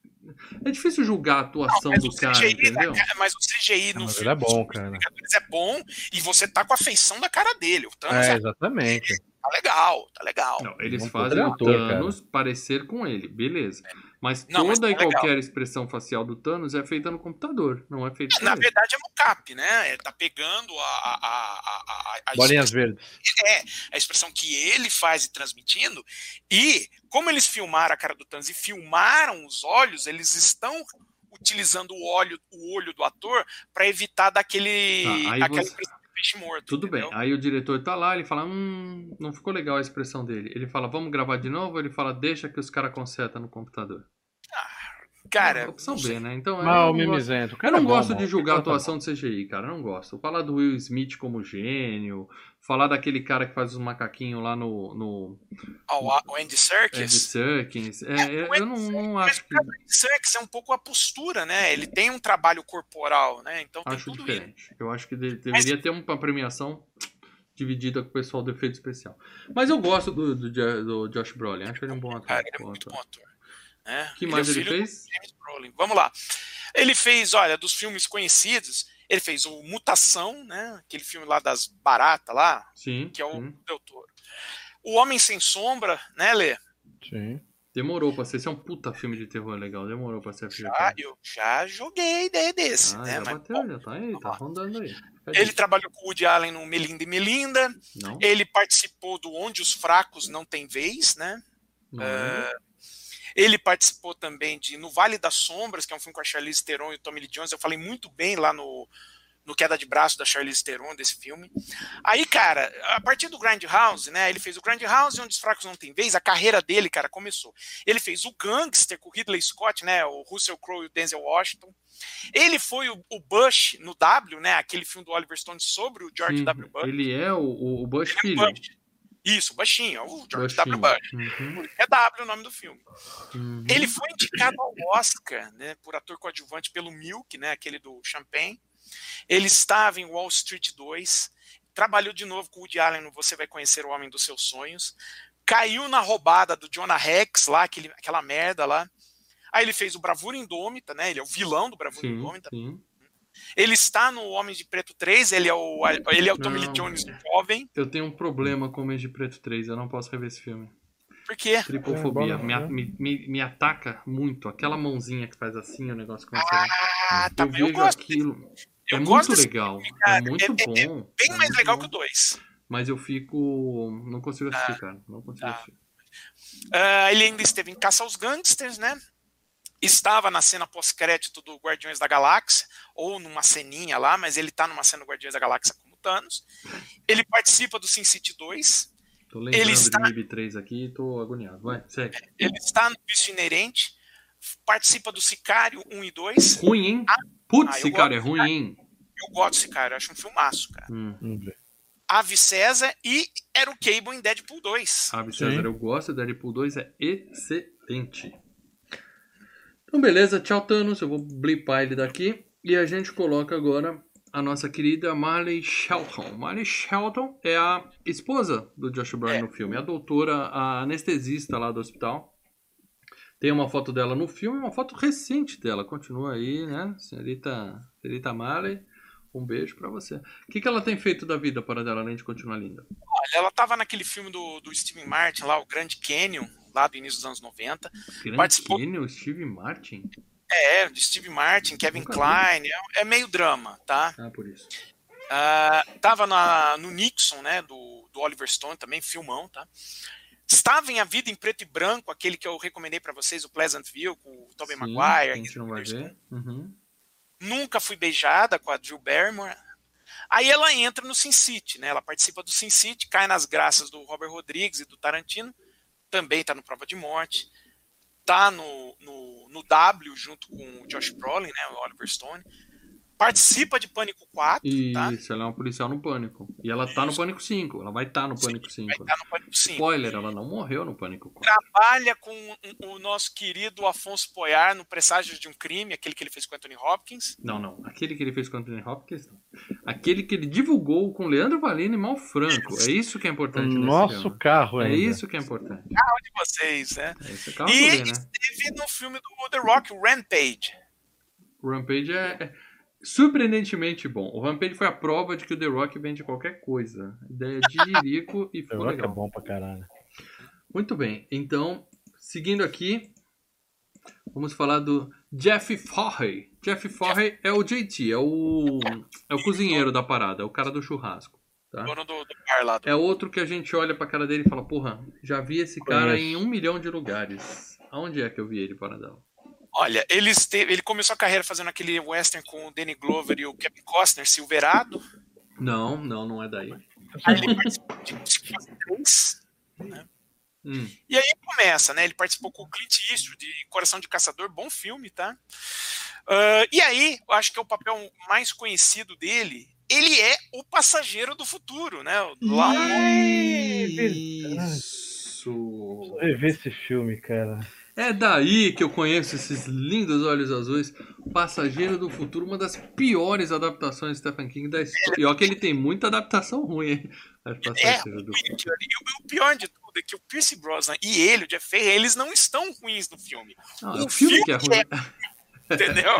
É difícil julgar a atuação Mas do o cara, CGI da entendeu? mas o CGI no Mas filme ele é bom, cara. É bom e você tá com a feição da cara dele. O Thanos É, é, exatamente. tá legal, tá legal. Não, eles Não fazem o ator, Thanos parecer com ele, beleza. Mas Não, mas toda e tá legal. qualquer expressão facial do Thanos é feita no computador, não é feita Na por ele. verdade é mocap, né? É, Tá pegando a, a, a, a, a, Bolinhas verdes. a expressão que ele faz e transmitindo. E como eles filmaram a cara do Thanos e filmaram os olhos, eles estão utilizando o olho, o olho do ator para evitar daquele Tá, aquela você- impressão morto. Tudo bem. entendeu? Aí o diretor tá lá, ele fala, hum, não ficou legal a expressão dele. Ele fala, vamos gravar de novo? Ele fala, deixa que os caras consertam no computador. Cara, É opção não B, né? Então, eu Mal, não gosto- mimizento. O Eu não é bom, gosto de julgar a tá atuação do CGI, cara. Eu não gosto. Falar do Will Smith como gênio, falar daquele cara que faz os macaquinhos lá no, no Ó, o- o Andy Andy Serkis. Serkins. É, eu, eu não, não Mas acho o que. do Andy Serkis é um pouco a postura, né? Ele tem um trabalho corporal, né? Então Acho tudo isso. diferente. Eu acho que de- deveria ter uma premiação dividida com o pessoal do efeito especial. Mas eu gosto do, do, do Josh Brolin. Acho ele um bom ator. Cara, ele é muito ator. bom ator. Né? O que Ele mais é ele, do fez? Vamos lá. Ele fez, olha, dos filmes conhecidos, ele fez o Mutação, né? Aquele filme lá das baratas lá, Sim. que é o sim. Del Toro. O Homem Sem Sombra, né, Lê? Sim. Demorou pra ser. Esse é um puta filme de terror legal. Demorou pra ser Já, eu já joguei ideia desse, Ah, né? já Mas, bateu, bom, já tá aí, tá rondando aí. Ele trabalhou com o Woody Allen no Melinda e Melinda. Não? Ele participou do Onde os Fracos Não Têm Vez, né? Não lembro. Ele participou também de No Vale das Sombras, que é um filme com a Charlize Theron e o Tommy Lee Jones. Eu falei muito bem lá no, no Queda de Braço da Charlize Theron desse filme. Aí, cara, a partir do Grindhouse, né? Ele fez o Grindhouse, Onde os Fracos Não Têm Vez. A carreira dele, cara, começou. Ele fez o Gangster com o Ridley Scott, né? O Russell Crowe e o Denzel Washington. Ele foi o, o Bush no W, né? Aquele filme do Oliver Stone sobre o George Sim, W. Bush. Ele é o, o- Bush Ele é filho. o Bush. Isso, baixinho, é o George Baixinho. W. Bush. Uhum, É W o nome do filme. uhum. Ele foi indicado ao Oscar, né, por ator coadjuvante pelo Milk, né, aquele do Champagne. Ele estava em Wall Street 2, trabalhou de novo com o Woody Allen no Você Vai Conhecer o Homem dos Seus Sonhos, caiu na roubada do Jonah Rex lá, aquele, aquela merda lá. Aí ele fez o Bravura Indômita, né, ele é o vilão do Bravura Sim, Indômita. sim. Ele está no Homem de Preto 3, ele é o, ele é o Tommy Lee. Jones jovem. Eu tenho um problema com o Homem de Preto 3, eu não posso rever esse filme. Por quê? Tripofobia. É, bom, me, né? me, me, ataca muito. Aquela mãozinha que faz assim, o negócio começa a... Ah, tá, eu eu, vejo gosto. aquilo. Eu é gosto muito legal. filme, É muito É- é- bom. Bem é mais muito legal bom. que o 2. Mas eu fico. Não consigo assistir, cara. Não consigo Ah. assistir. Ah, ele ainda esteve em Caça aos Gangsters, né? Estava na cena pós-crédito do Guardiões da Galáxia, ou numa ceninha lá, mas ele tá numa cena do Guardiões da Galáxia como Thanos. Ele participa do Sin City 2. Tô lembrando Ele está- de MIB 3 aqui e tô agoniado. Vai, segue. Ele está no Vício Inerente. Participa do Sicário 1 e 2. Ruim, hein? Putz, ah, eu esse cara é ruim, hein? Eu gosto do Sicário, eu acho um filmaço, cara. Hum. Ave César e era o Cable em Deadpool 2. Ave Sim. César, eu gosto. Deadpool 2 é excelente. Então, beleza. Tchau, Thanos. Eu vou blipar ele daqui. E a gente coloca agora a nossa querida Marley Shelton. Marley Shelton é a esposa do Josh Brolin É. no filme. A doutora, a anestesista lá do hospital. Tem uma foto dela no filme, uma foto recente dela. Continua aí, né? Senhorita, senhorita Marley. Um beijo pra você. O que, que ela tem feito da vida para dela, além de continuar linda? Olha, ela tava naquele filme do, do Steven Martin lá, o Grande Canyon, lá do início dos anos 90. Grande Participou- Canyon, Steve Martin? É, Steve Martin, Kevin Nunca. Klein, é, é meio drama, tá? Ah, por isso. Ah, tava na, no Nixon, né, do, do Oliver Stone também, filmão, tá? Estava em A Vida em Preto e Branco, aquele que eu recomendei pra vocês, o Pleasantville, com o Tobey Maguire. A gente não vai ver. Uhum. Nunca fui beijada com a Drew Barrymore. Aí ela entra no Sin City, né? Ela participa do Sin City, cai nas graças do Robert Rodrigues e do Tarantino. Também tá no Prova de Morte. Tá no, no, no W junto com o Josh Brolin, né? O Oliver Stone. Participa de Pânico 4, tá? Isso, ela é uma policial no Pânico. E ela tá no Isso. Pânico 5. Ela vai estar no Pânico 5. Vai estar no Pânico 5. Spoiler, ela não morreu no Pânico 4. Trabalha com o- o nosso querido Afonso Poyar no Presságios de um Crime, aquele que ele fez com Anthony Hopkins. Não, não. Aquele que ele fez com Anthony Hopkins, não. Aquele que ele divulgou com Leandro Valino e Mal Franco. É isso que é importante Nosso filme. carro É ainda. isso que é importante. Carro de vocês, né? É esse carro E vi, né? esteve no filme do The Rock, o Rampage. O Rampage é, é surpreendentemente bom. O Rampage foi a prova de que o The Rock vende qualquer coisa. Ideia de jirico e ficou acho que é legal. bom pra caralho. Muito bem, então, seguindo aqui, vamos falar do Jeff Forrey. Jeff Forrey é o JT, é o, é o cozinheiro da parada, é o cara do churrasco. Tá? Dono do, do bar lá. Do... É outro que a gente olha pra cara dele e fala, porra, já vi esse cara Conheço. em um milhão de lugares. Aonde é que eu vi ele, Paradão? Olha, ele, esteve, ele começou a carreira fazendo aquele western com o Danny Glover e o Kevin Costner, Silverado. Não, não, não é daí. Aí ele participou de 3. Hum, E aí começa, né? Ele participou com o Clint Eastwood de Coração de Caçador, bom filme, tá? Ah, e aí, eu acho que é o papel mais conhecido dele. Ele é o passageiro do futuro, né? Lá Isso. Vou rever esse filme, cara. É daí que eu conheço esses lindos olhos azuis. Passageiro do Futuro, uma das piores adaptações de Stephen King da história. E olha que ele tem muita adaptação ruim, hein? Mas É, do o, e o pior de tudo é que o Pierce Brosnan e ele, o Jeff Ferrer, eles não estão ruins no filme. Não, é o o filme que é filme ruim. Entendeu?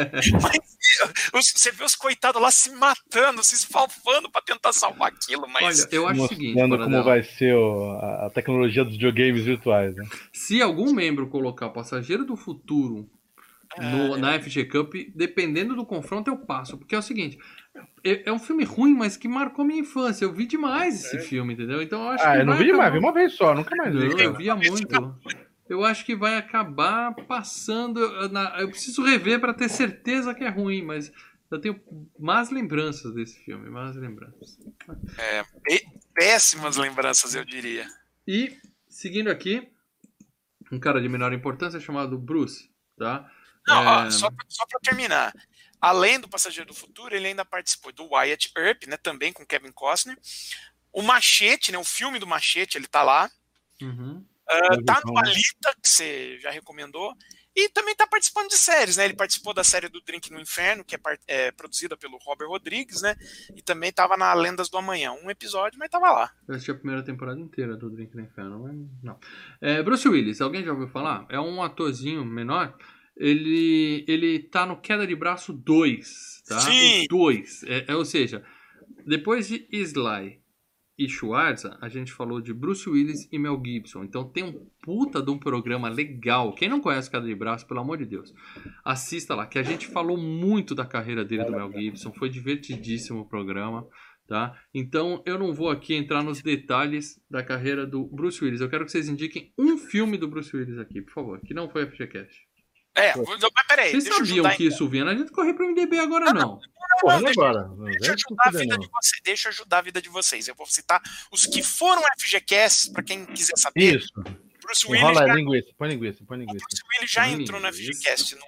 mas você vê os coitados lá se matando, se esfalfando pra tentar salvar aquilo, mas. Olha, eu acho o seguinte, Mostrando como vai ser o- a, tecnologia dos videogames virtuais, né? se algum membro colocar Passageiro do Futuro no- Ah, na FG Cup, dependendo do confronto, eu passo. Porque é o seguinte, é, é um filme ruim, mas que marcou minha infância. Eu vi demais esse filme, entendeu? Então eu acho que Ah, eu não vi demais, vi uma vez só, nunca mais vi. Cara. eu via muito. Eu acho que vai acabar passando. na- Eu preciso rever para ter certeza que é ruim, mas eu tenho más lembranças desse filme, más lembranças. Pé- Péssimas lembranças, eu diria. E seguindo aqui, um cara de menor importância chamado Bruce, tá? Não, É, ó, só, só pra terminar. Além do Passageiro do Futuro, ele ainda participou do Wyatt Earp, né, também com Kevin Costner. O Machete, né? O filme do Machete, ele tá lá. Uhum. Uh, tá no Alita, que você já recomendou. E também está participando de séries, né? Ele participou da série do Drink no Inferno, que é, é produzida pelo Robert Rodrigues, né? E também estava na Lendas do Amanhã. Um episódio, mas estava lá. Eu assisti a primeira temporada inteira do Drink no Inferno, mas não. É, Bruce Willis, alguém já ouviu falar? É um atorzinho menor. Ele, ele tá no Queda de Braço 2, tá? Sim. 2. É, é, ou seja, depois de Sly e Schwarza, a gente falou de Bruce Willis e Mel Gibson. Então tem um puta de um programa legal. Quem não conhece Cada de Braço, pelo amor de Deus, assista lá, que a gente falou muito da carreira dele do Mel Gibson. Foi divertidíssimo o programa. Tá? Então eu não vou aqui entrar nos detalhes da carreira do Bruce Willis. Eu quero que vocês indiquem um filme do Bruce Willis aqui, por favor, que não foi FGCast. É, mas peraí. Vocês sabiam que isso vinha? A gente correr para o MDB agora, não. Porra, deixa, agora. Deixa, ajudar a vida de vocês, deixa ajudar a vida de vocês. Eu vou citar os que foram FGCast, para quem quiser saber. Isso. Bruce Willis. Rola já, linguiça, põe linguiça, põe linguiça. Bruce Willis já entrou no FGCast, no,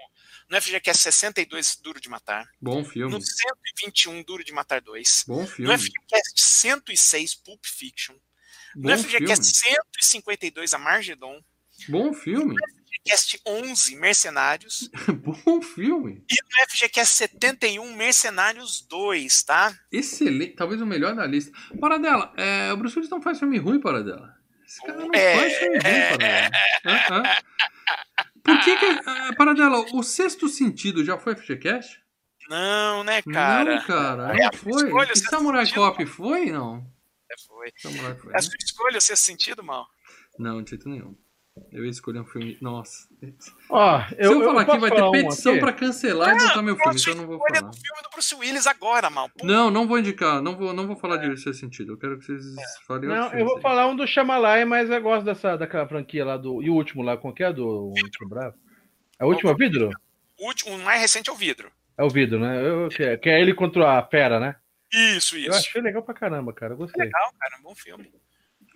no FGCast 62, Duro de Matar. Bom filme. No 121, Duro de Matar 2. Bom filme. No FGCast 106, Pulp Fiction. Bom no FGCast 152, Amargedon. Bom filme. No FGCast 11, Mercenários. Bom filme. E no FGCast 71, Mercenários 2, tá? Excelente, talvez o melhor da lista. Paradela, é, o Bruce Willis não faz filme ruim, Paradela. Esse cara não É, faz filme ruim, Paradela. Ah, ah. Por que que, é, Paradela, o Sexto Sentido já foi FGCast? Não, né, cara? Não, cara, É, não foi. escolha, E Sexto Samurai Sentido, Cop foi, não? É, foi. Samurai foi, É né? a sua escolha, o seu sentido, mal. Não, de jeito nenhum. Eu ia escolher um filme. Nossa. Ó, Se eu, falar aqui, posso vai ter um petição aqui? pra cancelar e botar meu a filme, então eu não vou escolha falar. do filme do Bruce Willis agora, mal? Pô, Não, não vou indicar, não vou, não vou falar de seu sentido. Eu quero que vocês falem Não, eu vou aí. falar um do Shyamalan, mas eu gosto dessa, daquela franquia lá do. E o último lá, qual que é? Do Último Bravo? É o último é o vidro? O último, o mais recente é o vidro. É o vidro, né? Eu, que, é, que é ele contra a fera, né? Isso, Eu isso. achei legal pra caramba, cara. Eu gostei. Legal, cara, um bom filme.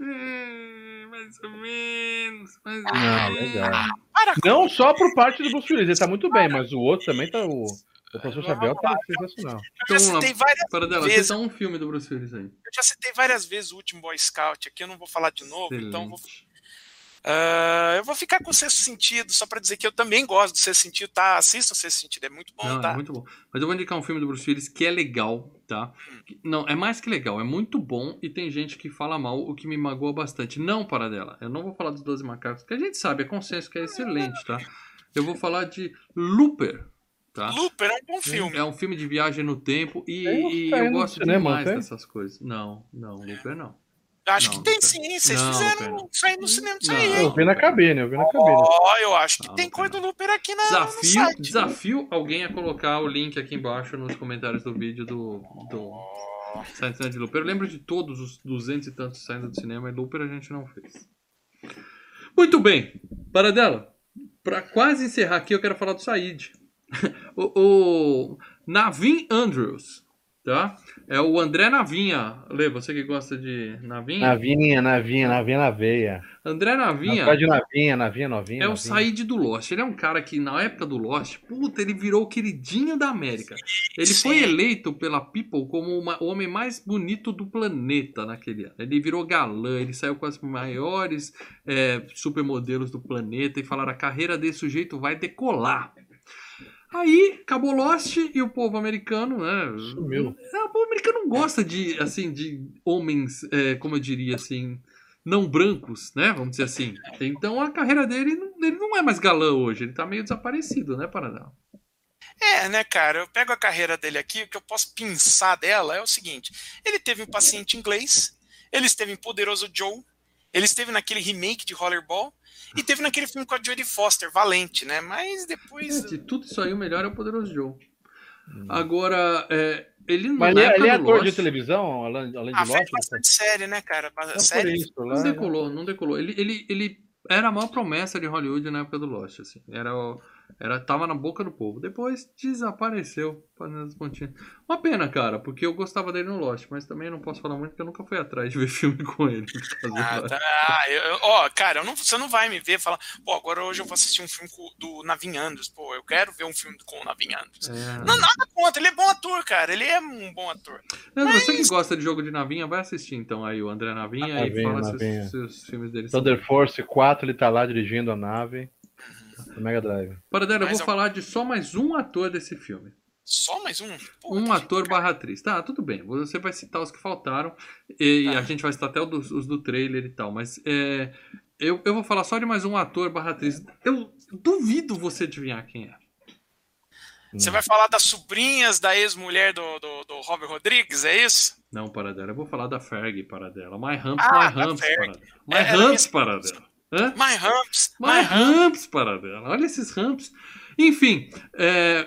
Hum, mais ou menos, mais ou Não, menos. legal. Para Não só por parte do Bruce Willis, ele tá muito bem, mas o outro também tá. O, o professor Xavier tá sensacional. Eu Então já citei várias Para dela, vezes. cita um filme do Bruce Willis aí. Eu já citei várias vezes o último Boy Scout aqui, eu não vou falar de novo, então vou, Ah, eu vou ficar com o sexto sentido, só pra dizer que eu também gosto do sexto sentido, tá? Assista o sexto sentido, é muito bom, Não, tá? é muito bom. Mas eu vou indicar um filme do Bruce Willis que é legal, tá? Que- Não, é mais que legal, é muito bom e tem gente que fala mal, o que me magoa bastante. Não para dela. Eu não vou falar dos 12 macacos, que a gente sabe, é consenso que é excelente, tá? Eu vou falar de Looper, tá? Looper é um bom filme. É um filme de viagem no tempo e, um e eu gosto cinema, demais tem? dessas coisas. Não, não, Looper não. Acho não, que tem sim, vocês Não, fizeram pera. isso aí no cinema, isso Não. aí, Eu vi na cabine, eu vi na cabine. Ó, eu acho que Não, tem não coisa do Looper aqui na, no Desafio, site. desafio alguém a colocar o link aqui embaixo nos comentários do vídeo do, do Cinema de Looper. Eu lembro de todos os 200 e tantos saindo do cinema e Looper a gente não fez. Muito bem, para dela. Para quase encerrar aqui, eu quero falar do Said. o, o Navin Andrews, tá? É o André Navinha. Lê, você que gosta de Navinha? Navinha, navinha, navinha na veia. André Navinha. Navinha, de navinha, navinha novinha. É o navinha. Said do Lost. Ele é um cara que, na época do Lost, puta, ele virou o queridinho da América. Ele Sim. foi eleito pela People como uma- o homem mais bonito do planeta naquele ano. Ele virou galã, ele saiu com as maiores é, supermodelos do planeta e falaram: a carreira desse sujeito vai decolar. Aí acabou Lost e o povo americano, né? Sumiu. É, o povo americano gosta de, assim, de homens, é, como eu diria assim, não brancos, né? Vamos dizer assim. Então a carreira dele, não- ele não é mais galã hoje, ele tá meio desaparecido, né, Paraná? É, né, cara? Eu pego a carreira dele aqui, o que eu posso pensar dela é o seguinte: ele teve um paciente inglês, ele esteve em Poderoso Joe, ele esteve naquele remake de Rollerball e teve naquele filme com a Jodie Foster, Valente, né? Mas depois. De tudo isso aí, o melhor é o Poderoso Joe. Agora, é, ele não Mas é- ele é do ator de Lost, televisão, além, além Ah, de Lost? bastante série, né, cara? Não Série. isso, lá, Não decolou, não decolou. Ele, ele, ele era a maior promessa de Hollywood na época do Lost, assim. Era o- Era, tava na boca do povo. Depois desapareceu, fazendo as pontinhas. Uma pena, cara, porque eu gostava dele no Lost, mas também não posso falar muito porque eu nunca fui atrás de ver filme com ele. Ah, tá. Ah, eu- Ó, cara, eu não- você não vai me ver falar, pô, agora hoje eu vou assistir um filme com- do Navin Andrews. Pô, eu quero ver um filme com o Navin Andrews. É. Não, nada contra, ele é bom ator, cara. Ele é um bom ator. Mas você que gosta de jogo de navinha, vai assistir então aí o André Navinha e Navinha, fala se Navinha. os, se os filmes dele são. Thunder Force 4, ele tá lá dirigindo a nave. Do Mega Drive. Paradela, eu vou falar de só mais um ator desse filme. Só mais um? Pô, Um ator barra atriz. Tá, tudo bem. Você vai citar os que faltaram. E Tá. a gente vai citar até os do, os do trailer e tal. Mas é, eu, eu vou falar só de mais um ator barra atriz. Eu duvido você adivinhar quem é. Você vai falar das sobrinhas da ex-mulher do, do, do Robert Rodrigues, é isso? Não, Paradela. Eu vou falar da Ferg, Paradela. My Humps, Ah, My Humps. Paradela. My É, Humps, Paradela. Hã? My Humps, My My Humps, Humps, Paradela. Olha esses Humps. Enfim, é...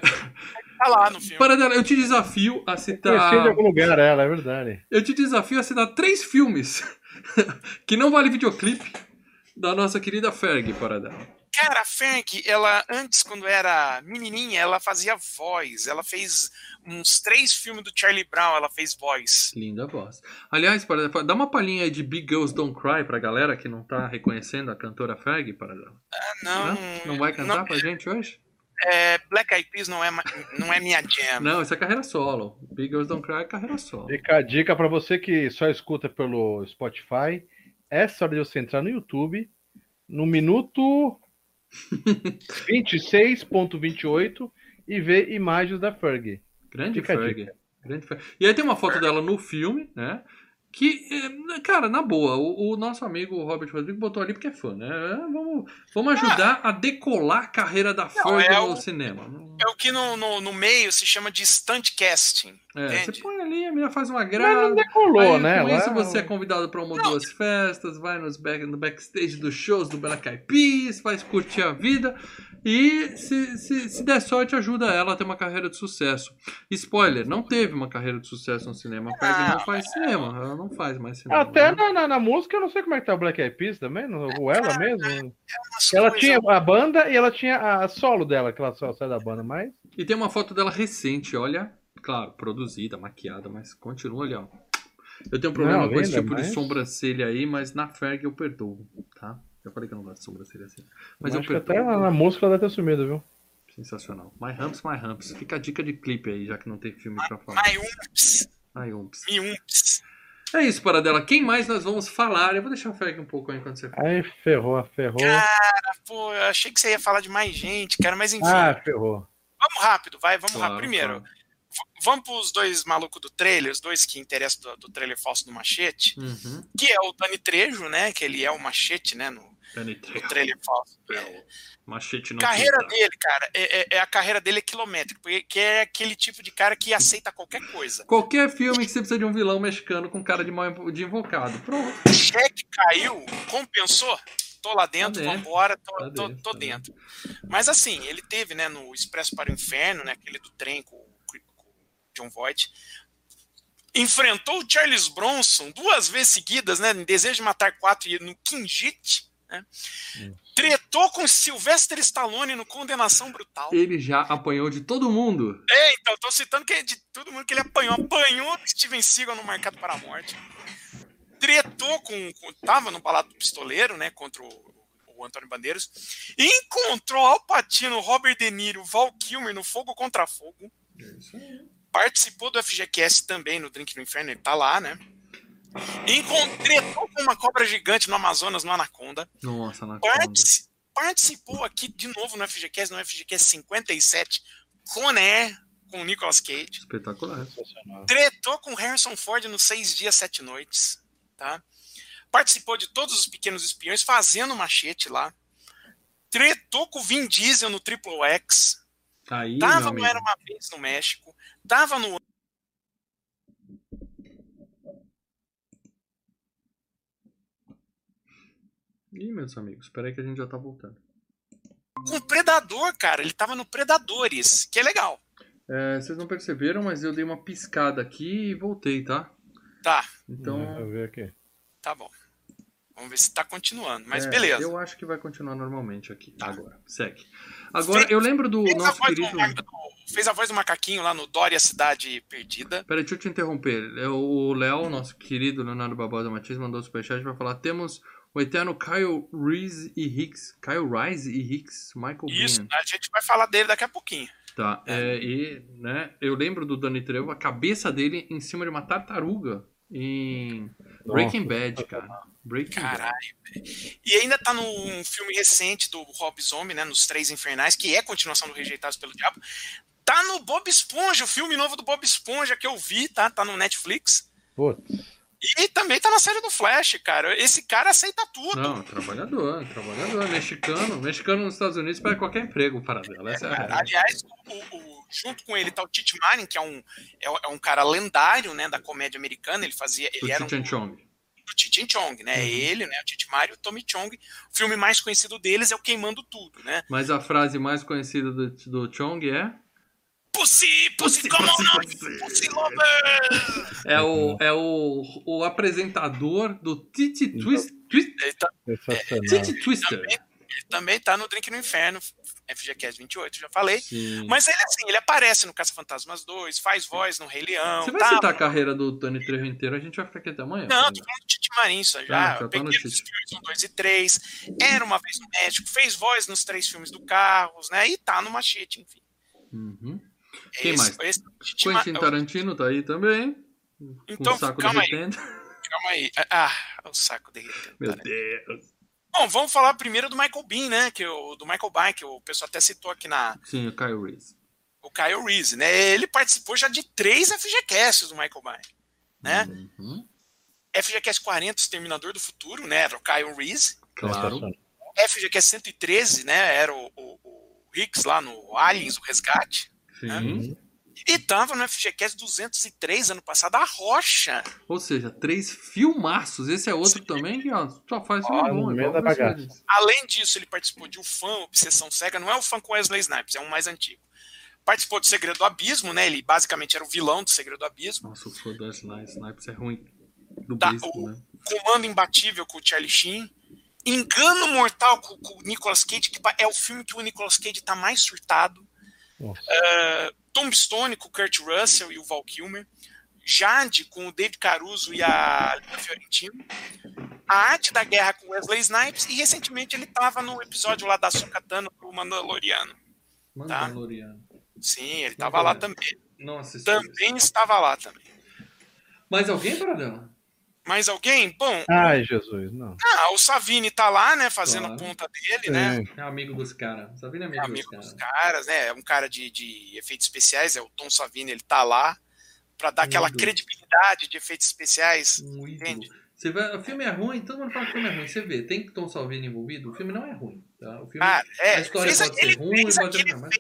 tá lá no filme. Paradela, eu te desafio a Conheci de citar... algum lugar ela, é verdade. Eu te desafio a citar três filmes que não vale videoclipe da nossa querida Ferg, Paradela. Cara, a Ferg, ela antes, quando era menininha, ela fazia voz. Ela fez uns três filmes do Charlie Brown, ela fez voz. Linda voz. Aliás, Paradela, dá uma palhinha aí de Big Girls Don't Cry pra galera que não tá reconhecendo a cantora Ferg, Paradela. Ah, não, Hã? Não vai cantar não, pra gente hoje? é, Black Eyed Peas não é, não é minha jam. Não, isso é carreira solo. Big Girls Don't Cry é carreira solo. Fica a dica pra você que só escuta pelo Spotify. Essa hora de você entrar no YouTube, no minuto 26.28 e ver imagens da Ferg. Grande Fica Ferg. Grande Ferg. E aí tem uma foto dela no filme, né? Que, é, cara, na boa, o, o nosso amigo Robert Rodrigues botou ali porque é fã, né? É, Vamos, vamos ajudar a decolar a carreira da Ferg é no o- cinema. É o que no, no, no meio se chama de stunt casting. É, você põe ali, a menina faz uma Mas graça. não decolou, Aí, né? Com isso você é convidado para uma ou duas festas, vai nos back, no backstage dos shows do Black Eyed Peas, faz curtir a vida e se, se, se der sorte ajuda ela a ter uma carreira de sucesso. Spoiler, não teve uma carreira de sucesso no cinema. A Ferg não faz cinema, ela não faz mais cinema. Até né? na, na, na música, eu não sei como é que tá o Black Eyed Peas também, não- ou ela mesmo. Umas Ela coisas- tinha a banda e ela tinha a solo dela, que ela só sai da banda, mas. E tem uma foto dela recente, olha, claro, produzida, maquiada, mas continua ali, ó. Eu tenho um problema Não, com esse tipo de sobrancelha aí, mas na Ferg eu perdoo, tá? Eu falei que eu não gosto de sobrancelha assim. Mas eu acho que perdoo. até na, na música ela deve ter sumido, viu? Sensacional. My Humps, My Humps. Fica a dica de clipe aí, já que não tem filme pra falar. My Umps, My Humps. Me Umps. É isso, Paradela. Quem mais nós vamos falar? Eu vou deixar o Ferg um pouco aí enquanto você fala. Aí ferrou, ferrou. Pô, eu achei que você ia falar de mais gente, cara, mas enfim. Ah, ferrou. Vamos rápido, vai, vamos Claro, rápido. Primeiro, claro. Vamos pros dois malucos do trailer, os dois que interessam do, do trailer falso do Machete, Uhum. que é o Dani Trejo, né, que ele é o Machete, né, no, no trailer falso. Machete não carreira pinta. dele, cara, é, é- é a carreira dele é quilométrica, porque que é aquele tipo de cara que aceita qualquer coisa. Qualquer filme que você precisa de um vilão mexicano com cara de, mal, de invocado. Pronto. Cheque caiu, compensou? Tô lá dentro, Tá dentro. vambora, tô, Tá tô- dentro, tô tá dentro. Mas assim, ele teve, né, no Expresso para o Inferno, né, aquele do trem com, com o John Voight, enfrentou o Charles Bronson duas vezes seguidas, né, em Desejo de Matar Quatro e no Kinjit, né, Hum. tretou com Sylvester Stallone no Condenação Brutal. Ele já apanhou de todo mundo. É, então, tô citando que é de todo mundo que ele apanhou. Apanhou do Steven Seagal no Marcado para a Morte. Tretou com, com. Tava no Balado do Pistoleiro, né? Contra o, o Antônio Bandeiros. Encontrou Al Pacino, Robert De Niro, Val Kilmer no Fogo Contra Fogo. Participou do FGCast também no Drink no Inferno, ele tá lá, né? Encontrou com uma cobra gigante no Amazonas, no Anaconda. Nossa, na Partici- participou aqui de novo no FGCast, no FGCast 57, com Air, com o Nicolas Cage. Espetacular. Tretou com Harrison Ford nos Seis Dias, Sete Noites. Tá? Participou de todos os Pequenos Espiões, fazendo machete lá. Tretou com o Vin Diesel no Triple X. Aí, Tava amigo. Era Uma Vez no México. Tava no Ih, meus amigos, espera aí que a gente já tá voltando. com o Predador, cara. Ele tava no Predadores, que é legal. É, vocês não perceberam, mas eu dei uma piscada aqui e voltei, tá? Tá, Então, Vou ver aqui. tá bom. Vamos ver se tá continuando. Mas É, beleza. Eu acho que vai continuar normalmente aqui. Tá. Agora, segue. Agora, eu lembro do nosso querido. do- fez a voz do macaquinho lá no Dory, a Cidade Perdida. Peraí, deixa eu te interromper. É, O Léo, nosso querido Leonardo Barbosa Matias, mandou o superchat pra falar: temos o eterno Kyle Reese e Hicks. Kyle Rice e Hicks, Michael Isso, Biehn. a gente vai falar dele daqui a pouquinho. Tá, é, e, né, eu lembro do Danny Trejo, a cabeça dele em cima de uma tartaruga em Breaking Bad, cara. Breaking Bad. Caralho. velho. E ainda tá num filme recente do Rob Zombie, né? Nos Três Infernais, que é continuação do Rejeitados pelo Diabo. Tá no Bob Esponja, o filme novo do Bob Esponja que eu vi, tá? Tá no Netflix. Putz. E também tá na série do Flash, cara. Esse cara aceita tudo. Não, trabalhador, trabalhador, mexicano. Mexicano nos Estados Unidos pega qualquer emprego para dela. Essa é regra. aliás, o- o- junto com ele tá o Tite Marin, que é um, é, é um cara lendário, né, da comédia americana. Ele fazia, Do ele era um Chong. do Tite Chong, né? Uhum. Ele, né, o Tite Marin e o Tommy Chong. O filme mais conhecido deles é o Queimando Tudo, né? Mas a frase mais conhecida do, do Chong é. Pussy, pussy, come on, now, pussy lover! É o, é o, o apresentador do Titi Twist, Twist, Ele, tá- Sensacional. Titi Twister. também, ele também tá no Drink no Inferno, FGCast 28, já falei. Sim. Mas ele, assim, ele aparece no Caça-Fantasmas 2, faz voz no Rei Leão. Você vai tá? citar a carreira do Tony Trejo inteiro, a gente vai ficar aqui até amanhã. Não, tô falando do Tite Marin, isso já. Ah, já tá Peguei no os Tite. filmes 1, 2 e 3. Era uma vez no México, fez voz nos três filmes do Carros, né? E tá no Machete, enfim. Uhum. Quem mais? esse Tite Ma- Quentin Tarantino tá aí também. Então, o saco calma aí, calma aí. Ah, o saco derretendo. Meu. Deus. Bom, vamos falar primeiro do Michael Bean, né? Que o, do Michael Bay, que o pessoal até citou aqui na, Sim, o Kyle Reese. o Kyle Reese, né? Ele participou já de três FGCasts do Michael Bay, né? Uhum. FGCast 40, Exterminador do Futuro, né? Era o Kyle Reese. Claro. FGCast 113, né? Era o, o, o Hicks lá no Aliens, o Resgate. Sim. E tava no FGCast 203 ano passado, a Rocha. Ou seja, três filmaços. Esse é outro também que ó, só faz filme bom. Willis. Além disso, ele participou de O Fã, Obsessão Cega. Não é o fã com Wesley Snipes, é um mais antigo. Participou do Segredo do Abismo, né? Ele basicamente era o vilão do Segredo do Abismo. Nossa, o fã do Wesley Snipes é ruim. Do Tá, Bispo, o- né? Comando Imbatível com o Charlie Sheen. Engano Mortal com, com o Nicolas Cage, que é o filme que o Nicolas Cage tá mais surtado. Nossa. Uh, Tombstone com o Kurt Russell e o Val Kilmer. Jade com o David Caruso e a Lina Fiorentino. A Arte da Guerra com Wesley Snipes. E recentemente ele tava no episódio lá da Sokatano do Mandaloriano. Tá. Mandaloriano. Sim, ele tava lá também. Não assisti. Também estava lá também. Mais alguém, Paradela? Mais alguém? Bom, Ai, Jesus, não. ah, o Savini tá lá, né? Fazendo Claro. ponta dele, né? É. Amigo dos caras. Sabina é É amigo, amigo dos dos caras. caras, né? É um cara de, de efeitos especiais, é o Tom Savini, ele tá lá pra dar aquela Ídolo. credibilidade de efeitos especiais. Um. Entende? Você vai, o filme é ruim, todo mundo fala que o filme é ruim. Você vê, tem Tom Salvini envolvido, o filme não é ruim. Tá? O filme, Ah, é, a história fez pode ser ruim, fez pode ser mas...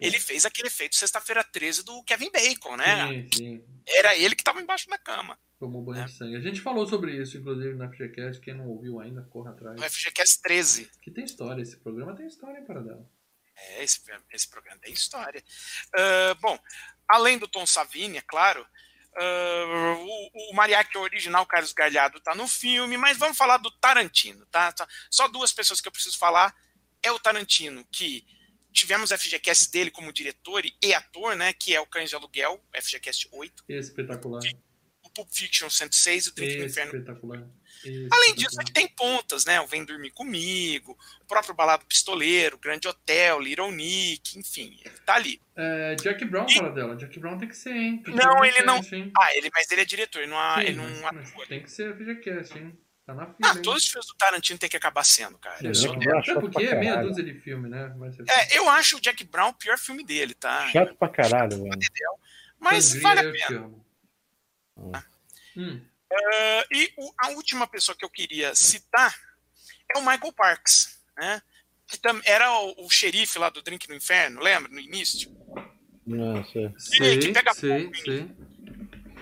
Ele fez aquele efeito sexta-feira 13 do Kevin Bacon, né? Sim, sim. Era ele que tava embaixo da cama. Tomou banho É. de sangue. A gente falou sobre isso, inclusive, na FGCast. Quem não ouviu ainda, corra atrás. No FGCast 13. Que tem história, esse programa tem história, hein, Paradela? É, esse, esse programa tem história. Ah, bom, além do Tom Savini, é claro, ah, o, o mariachi original, Carlos Galhardo, tá no filme, mas vamos falar do Tarantino, tá? Só duas pessoas que eu preciso falar. É o Tarantino, que tivemos FGCast dele como diretor e ator, né? Que é o Cães de Aluguel, FGCast 8, Espetacular. o Pulp Fiction 106 e o Drink no Inferno Espetacular. Além disso, Espetacular. ele tem pontas, né? O Vem Dormir Comigo, o próprio Balado Pistoleiro, Grande Hotel, Little Nick, enfim, ele tá ali. É, Jack Brown, E- Paradela. Jack Brown tem que ser, hein? Que Não, ser ele não- hein? Ah, ele, mas ele é diretor, ele não, Sim, ele não mas- mas atua. tem que ser FGCast, hein? Tá na fila, Ah, todos os filmes do Tarantino tem que acabar sendo, cara. Sim, Eu sou- Jack não. Brown é Até chato porque é meia dúzia de filme, né? É, eu acho o Jack Brown o pior filme dele, tá? Chato pra caralho, velho. Mas vale a eu te pena. Ah. Hum. Ah, e o- a última pessoa que eu queria citar é o Michael Parks, né? Que tam- era o, o xerife lá do Drink no Inferno, lembra? No início. Não, sei. Sei, que pega sei, fogo, sei.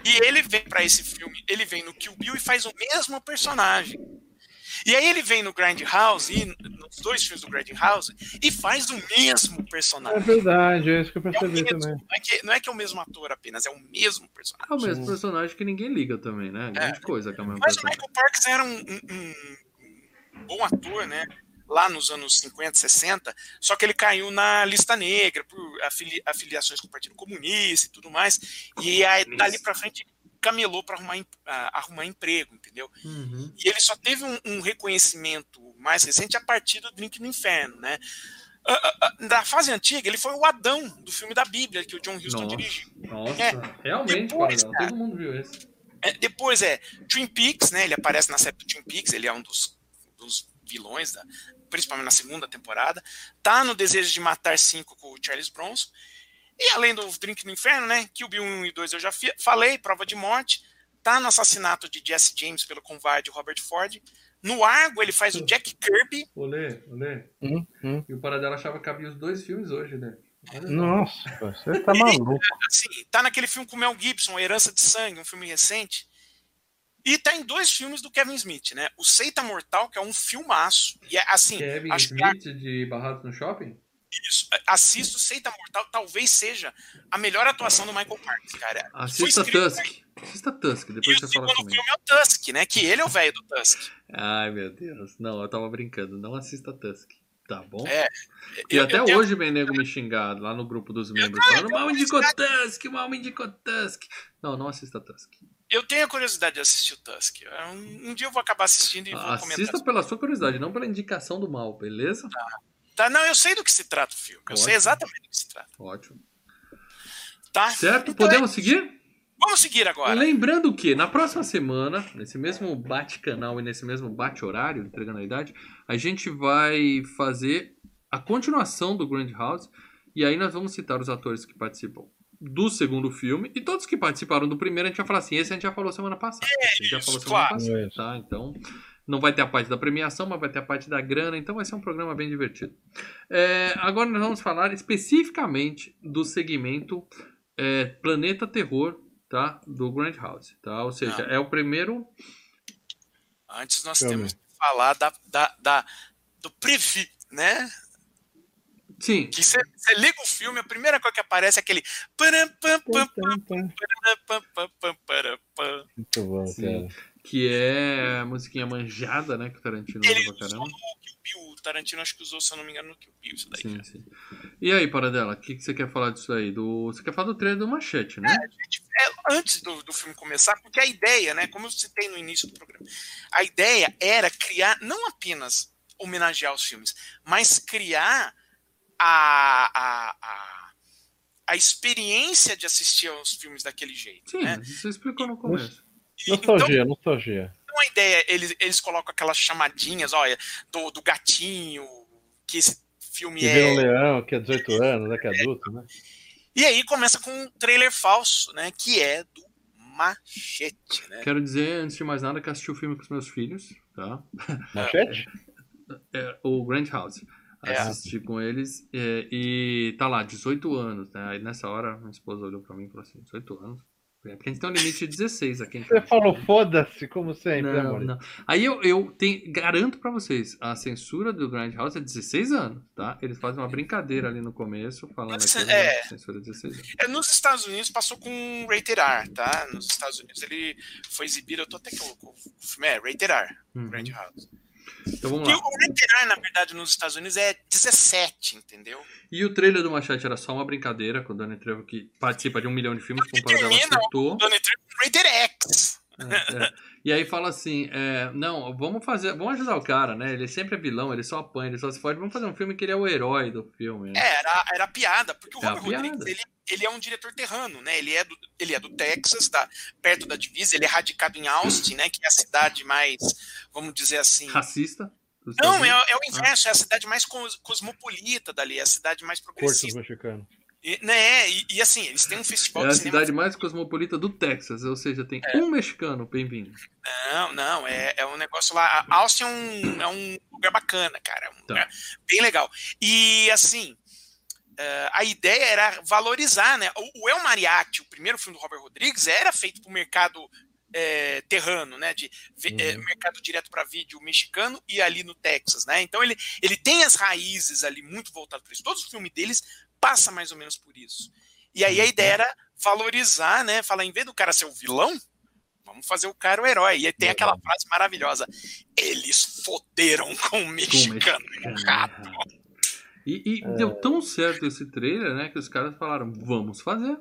E ele vem pra esse filme, ele vem no Kill Bill e faz o mesmo personagem. E aí ele vem no Grindhouse, e nos dois filmes do Grindhouse, e faz o mesmo É personagem. verdade, é isso que eu É o percebi mesmo, também. não é, que, não é que é o mesmo ator apenas, é o mesmo personagem. É o mesmo personagem que ninguém liga também, né? Grande coisa que é o mesmo Mas o personagem. Michael Parks era um, um- um bom ator, né? lá nos anos 50, 60, só que ele caiu na lista negra por afili afiliações com o Partido Comunista e tudo mais. E aí, dali para frente, camelou para arrumar, arrumar emprego, entendeu? Uhum. E ele só teve um, um, reconhecimento mais recente a partir do Drink no Inferno, né? Da fase antiga, ele foi o Adão do filme da Bíblia que o John Huston nossa, dirigiu. Nossa, é, realmente, depois, cara, todo mundo viu esse. É, depois é Twin Peaks, né? Ele aparece na série do Twin Peaks, ele é um dos, dos vilões, da, principalmente na segunda temporada. Tá no Desejo de Matar 5 com o Charles Bronson. E além do Drink no Inferno, né? Que o Bill 1 e 2 eu já falei, Prova de Morte. Tá no assassinato de Jesse James pelo covarde Robert Ford. No Argo, ele faz o Jack Kirby. Olê, olê. Hum, hum. E o Paradela achava que cabia os dois filmes hoje, né? Nossa, você tá maluco. assim, tá naquele filme com o Mel Gibson, Herança de Sangue, um filme recente. E tá em dois filmes do Kevin Smith, né? O Seita Mortal, que é um filmaço. E é assim. Kevin Smith que... de Barrados no Shopping? Isso. Assisto Seita Mortal, talvez seja a melhor atuação do Michael Parks, cara. Assista Tusk. Assista Tusk, depois você fala comigo. O filme é o Tusk, né? Que ele é o velho do Tusk. Ai, meu Deus. Não, eu tava brincando. Não assista Tusk. Tá bom? É. E eu, até eu hoje vem nego me xingar lá no grupo dos membros. Falando, mal indicou Tusk, mal me indicou Tusk. Não, não assista Tusk. Eu tenho a curiosidade de assistir o Tusk. Um, um dia eu vou acabar assistindo e vou Assista comentar. Assista pela sua curiosidade, não pela indicação do mal, beleza? Tá. Tá. Não, eu sei do que se trata o filme. Eu Ótimo. sei exatamente do que se trata. Ótimo. Tá? Certo? Então, Podemos é... seguir? Vamos seguir agora. Lembrando que na próxima semana, nesse mesmo bate-canal e nesse mesmo bate-horário, entregando a idade, a gente vai fazer a continuação do Grand House. E aí nós vamos citar os atores que participam do segundo filme. E todos que participaram do primeiro, a gente vai falar assim: esse a gente já falou semana passada. É, a gente já falou semana claro. passada, tá? Então. Não vai ter a parte da premiação, mas vai ter a parte da grana, então vai ser um programa bem divertido. É, agora nós vamos falar especificamente do segmento é, Planeta Terror, tá? Do Grand House, tá? Ou seja, é o primeiro. Antes nós temos que falar da, da, da do preview, né? Sim. Que você liga o filme, a primeira coisa que aparece é aquele. Muito bom, cara. Que é a musiquinha manjada, né? Que o Tarantino usa pra caramba. O Tarantino acho que usou, se eu não me engano, no Kill Bill, isso daí. Sim, sim. E aí, Paradela, o que, que você quer falar disso aí? Do... Você quer falar do trailer do Machete, né? É, gente, é, antes do, do filme começar, porque a ideia, né? Como eu citei no início do programa, a ideia era criar, não apenas homenagear os filmes, mas criar a, a, a, a experiência de assistir aos filmes daquele jeito. Sim, né? você explicou no começo. Nostalgia, então, nostalgia. Então a ideia, eles, eles colocam aquelas chamadinhas, olha, do, do gatinho, que esse filme que é. um leão, que é 18 anos, né, que é adulto, né? E aí começa com um trailer falso, né? Que é do Machete, né? Quero dizer, antes de mais nada, que assisti o filme com os meus filhos, tá? Machete? É, o Grand House é. assisti com eles é, e tá lá, 18 anos, né? Aí nessa hora minha esposa olhou pra mim e falou assim, 18 anos? É, porque a gente tem um limite de 16 aqui. Você falou foda-se, como sempre, não, não. Aí eu, eu tenho, garanto pra vocês, a censura do Grand House é 16 anos, tá? Eles fazem uma brincadeira ali no começo, falando Mas, aqui, é, censura 16 anos. É, nos Estados Unidos passou com Rated R, tá? Nos Estados Unidos ele foi exibido, eu tô até que o filme é Rated R, uhum. Grand House. Então vamos lá. o veteran, na verdade, nos Estados Unidos é 17, entendeu? E o trailer do Machete era só uma brincadeira com o Donnie Trevo, que participa de um milhão de filmes, com o dela acertou. O Donnie Trevo Rated X. É, é. E aí fala assim, é, não, vamos fazer, vamos ajudar o cara, né? Ele sempre é vilão, ele só apanha, ele só se fode. Vamos fazer um filme que ele é o herói do filme. Né? É, era, era piada, porque o é Robert Rodrigues, ele, ele é um diretor terrano, né? Ele é do, ele é do Texas, tá perto da divisa, ele é radicado em Austin, né? Que é a cidade mais, vamos dizer assim... Racista? Não, é, é, o inverso, ah. é a cidade mais cosmopolita dali, é a cidade mais progressista. mexicano. E, né, e, e, assim, eles têm um festival é. É a cidade mais cosmopolita do Texas, ou seja, tem é. um mexicano, bem-vindo. Não, não, é, é um negócio lá. Austin é um, é um lugar bacana, cara. É um tá. lugar bem legal. E assim, uh, a ideia era valorizar, né? O, o El Mariachi, o primeiro filme do Robert Rodrigues, era feito para o mercado é, terrano, né, de é, mercado direto para vídeo mexicano e ali no Texas, né? Então ele, ele tem as raízes ali muito voltado para isso. Todos os filmes deles passa mais ou menos por isso. E aí a uhum. ideia era valorizar, né? Falar em vez do cara ser o vilão, Vamos fazer o cara o herói. E aí tem aquela frase maravilhosa: eles foderam com o mexicano. mexicano. E, e é. deu tão certo esse trailer, né? Que os caras falaram, vamos fazer.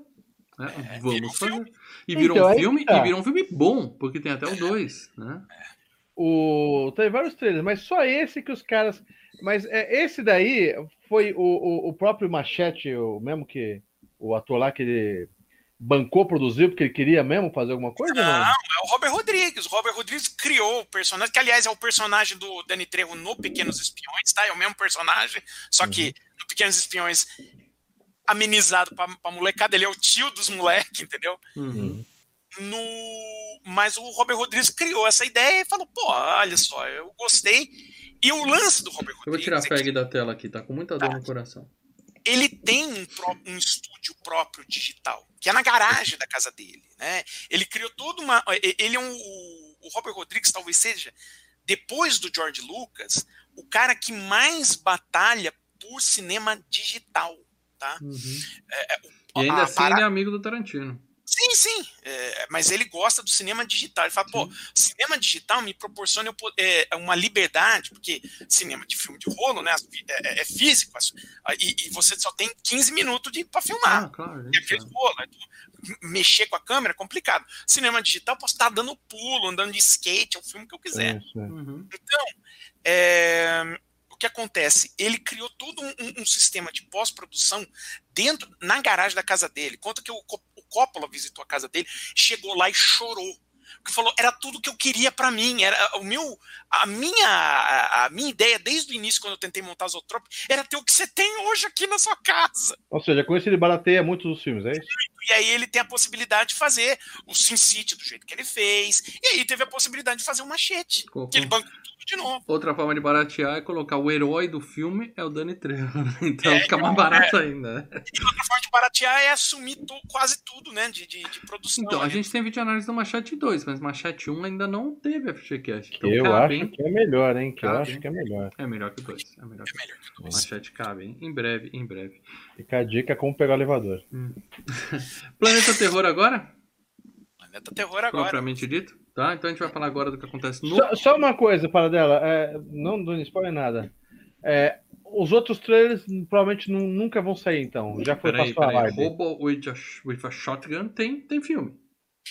Né? É, vamos fazer. E virou então, um filme, tá. e virou um filme bom, porque tem até o 2, né? O... Tem vários trailers, mas só esse que os caras. Mas é, esse daí foi o, o, o próprio Machete, o mesmo que o ator lá que ele bancou, produziu, porque ele queria mesmo fazer alguma coisa? Não, não? é o Robert Rodrigues. O Robert Rodrigues criou o personagem, que aliás é o personagem do Danny Trejo no Pequenos Espiões, tá? É o mesmo personagem, só que uhum. no Pequenos Espiões amenizado pra, pra molecada, ele é o tio dos moleques, entendeu? Uhum. No... Mas o Robert Rodrigues criou essa ideia e falou, pô, olha só, eu gostei. E o lance do Robert Rodrigues... Eu vou tirar a fag é da tela aqui, tá com muita dor tá. no coração ele tem um, um, estúdio próprio digital, que é na garagem da casa dele. Né? Ele criou toda uma. Ele é um. O Robert Rodrigues talvez seja, depois do George Lucas, o cara que mais batalha por cinema digital. Tá? Uhum. É, é e ainda assim para... ele é amigo do Tarantino. Sim, sim, é, mas ele gosta do cinema digital. Ele fala, sim. pô, cinema digital me proporciona é, uma liberdade, porque cinema de filme de rolo, né, é, é, é físico, e, e, você só tem 15 minutos para filmar. Ah, claro, é aquele rolo, mexer com a câmera é complicado. Cinema digital, posso estar dando pulo, andando de skate, é o filme que eu quiser. Uhum. Então, é, que acontece? Ele criou todo um, um sistema de pós-produção dentro, na garagem da casa dele. Conta que o, o Coppola visitou a casa dele, chegou lá e chorou. Que falou era tudo que eu queria para mim era o meu a minha a, a, minha ideia desde o início quando eu tentei montar Zotrop era ter o que você tem hoje aqui na sua casa. Ou seja com isso ele barateia muitos dos filmes é isso? E aí ele tem a possibilidade de fazer o Sin City do jeito que ele fez e aí teve a possibilidade de fazer um machete que ele bancou de novo. Outra forma de baratear é colocar o herói do filme é o Danny Trejo. Então é, fica mais barato é. ainda. Né? E outra forma de baratear é assumir tu, quase tudo, né? De, de, de produção. Então, né? a gente tem vídeo análise do Machete 2, mas Machete 1 ainda não teve FGCast. Então, eu acho bem... que é melhor, hein? Que eu acho que é melhor. É melhor que o 2. É melhor, é melhor que o 2. Machete cabe, hein? Em breve, em breve. Fica a dica como pegar o elevador. Hum. Planeta Terror agora? Planeta Terror agora. Propriamente dito? Tá? Então a gente vai falar agora do que acontece no. Só, só uma coisa, para dela, é, não dando spoiler nada. É, os outros trailers provavelmente nunca vão sair, então. Já foi peraí, passar a Robo with a, with a Shotgun tem, tem filme.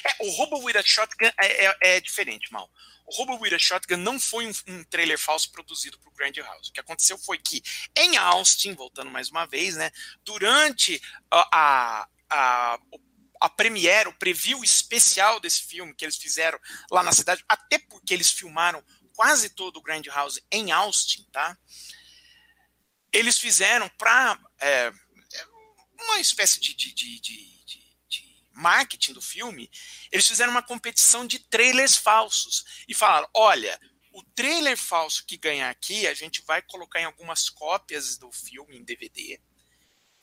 É, o Robo with a Shotgun é, é, é, diferente, mal. O Robo with a Shotgun não foi um, um trailer falso produzido para o Grand House. O que aconteceu foi que em Austin, voltando mais uma vez, né, durante a, a, a o a premiere, o preview especial desse filme que eles fizeram lá na cidade, até porque eles filmaram quase todo o Grand House em Austin, tá? Eles fizeram para é, uma espécie de, de, de, de, marketing do filme, eles fizeram uma competição de trailers falsos e falaram: olha, o trailer falso que ganhar aqui, a gente vai colocar em algumas cópias do filme em DVD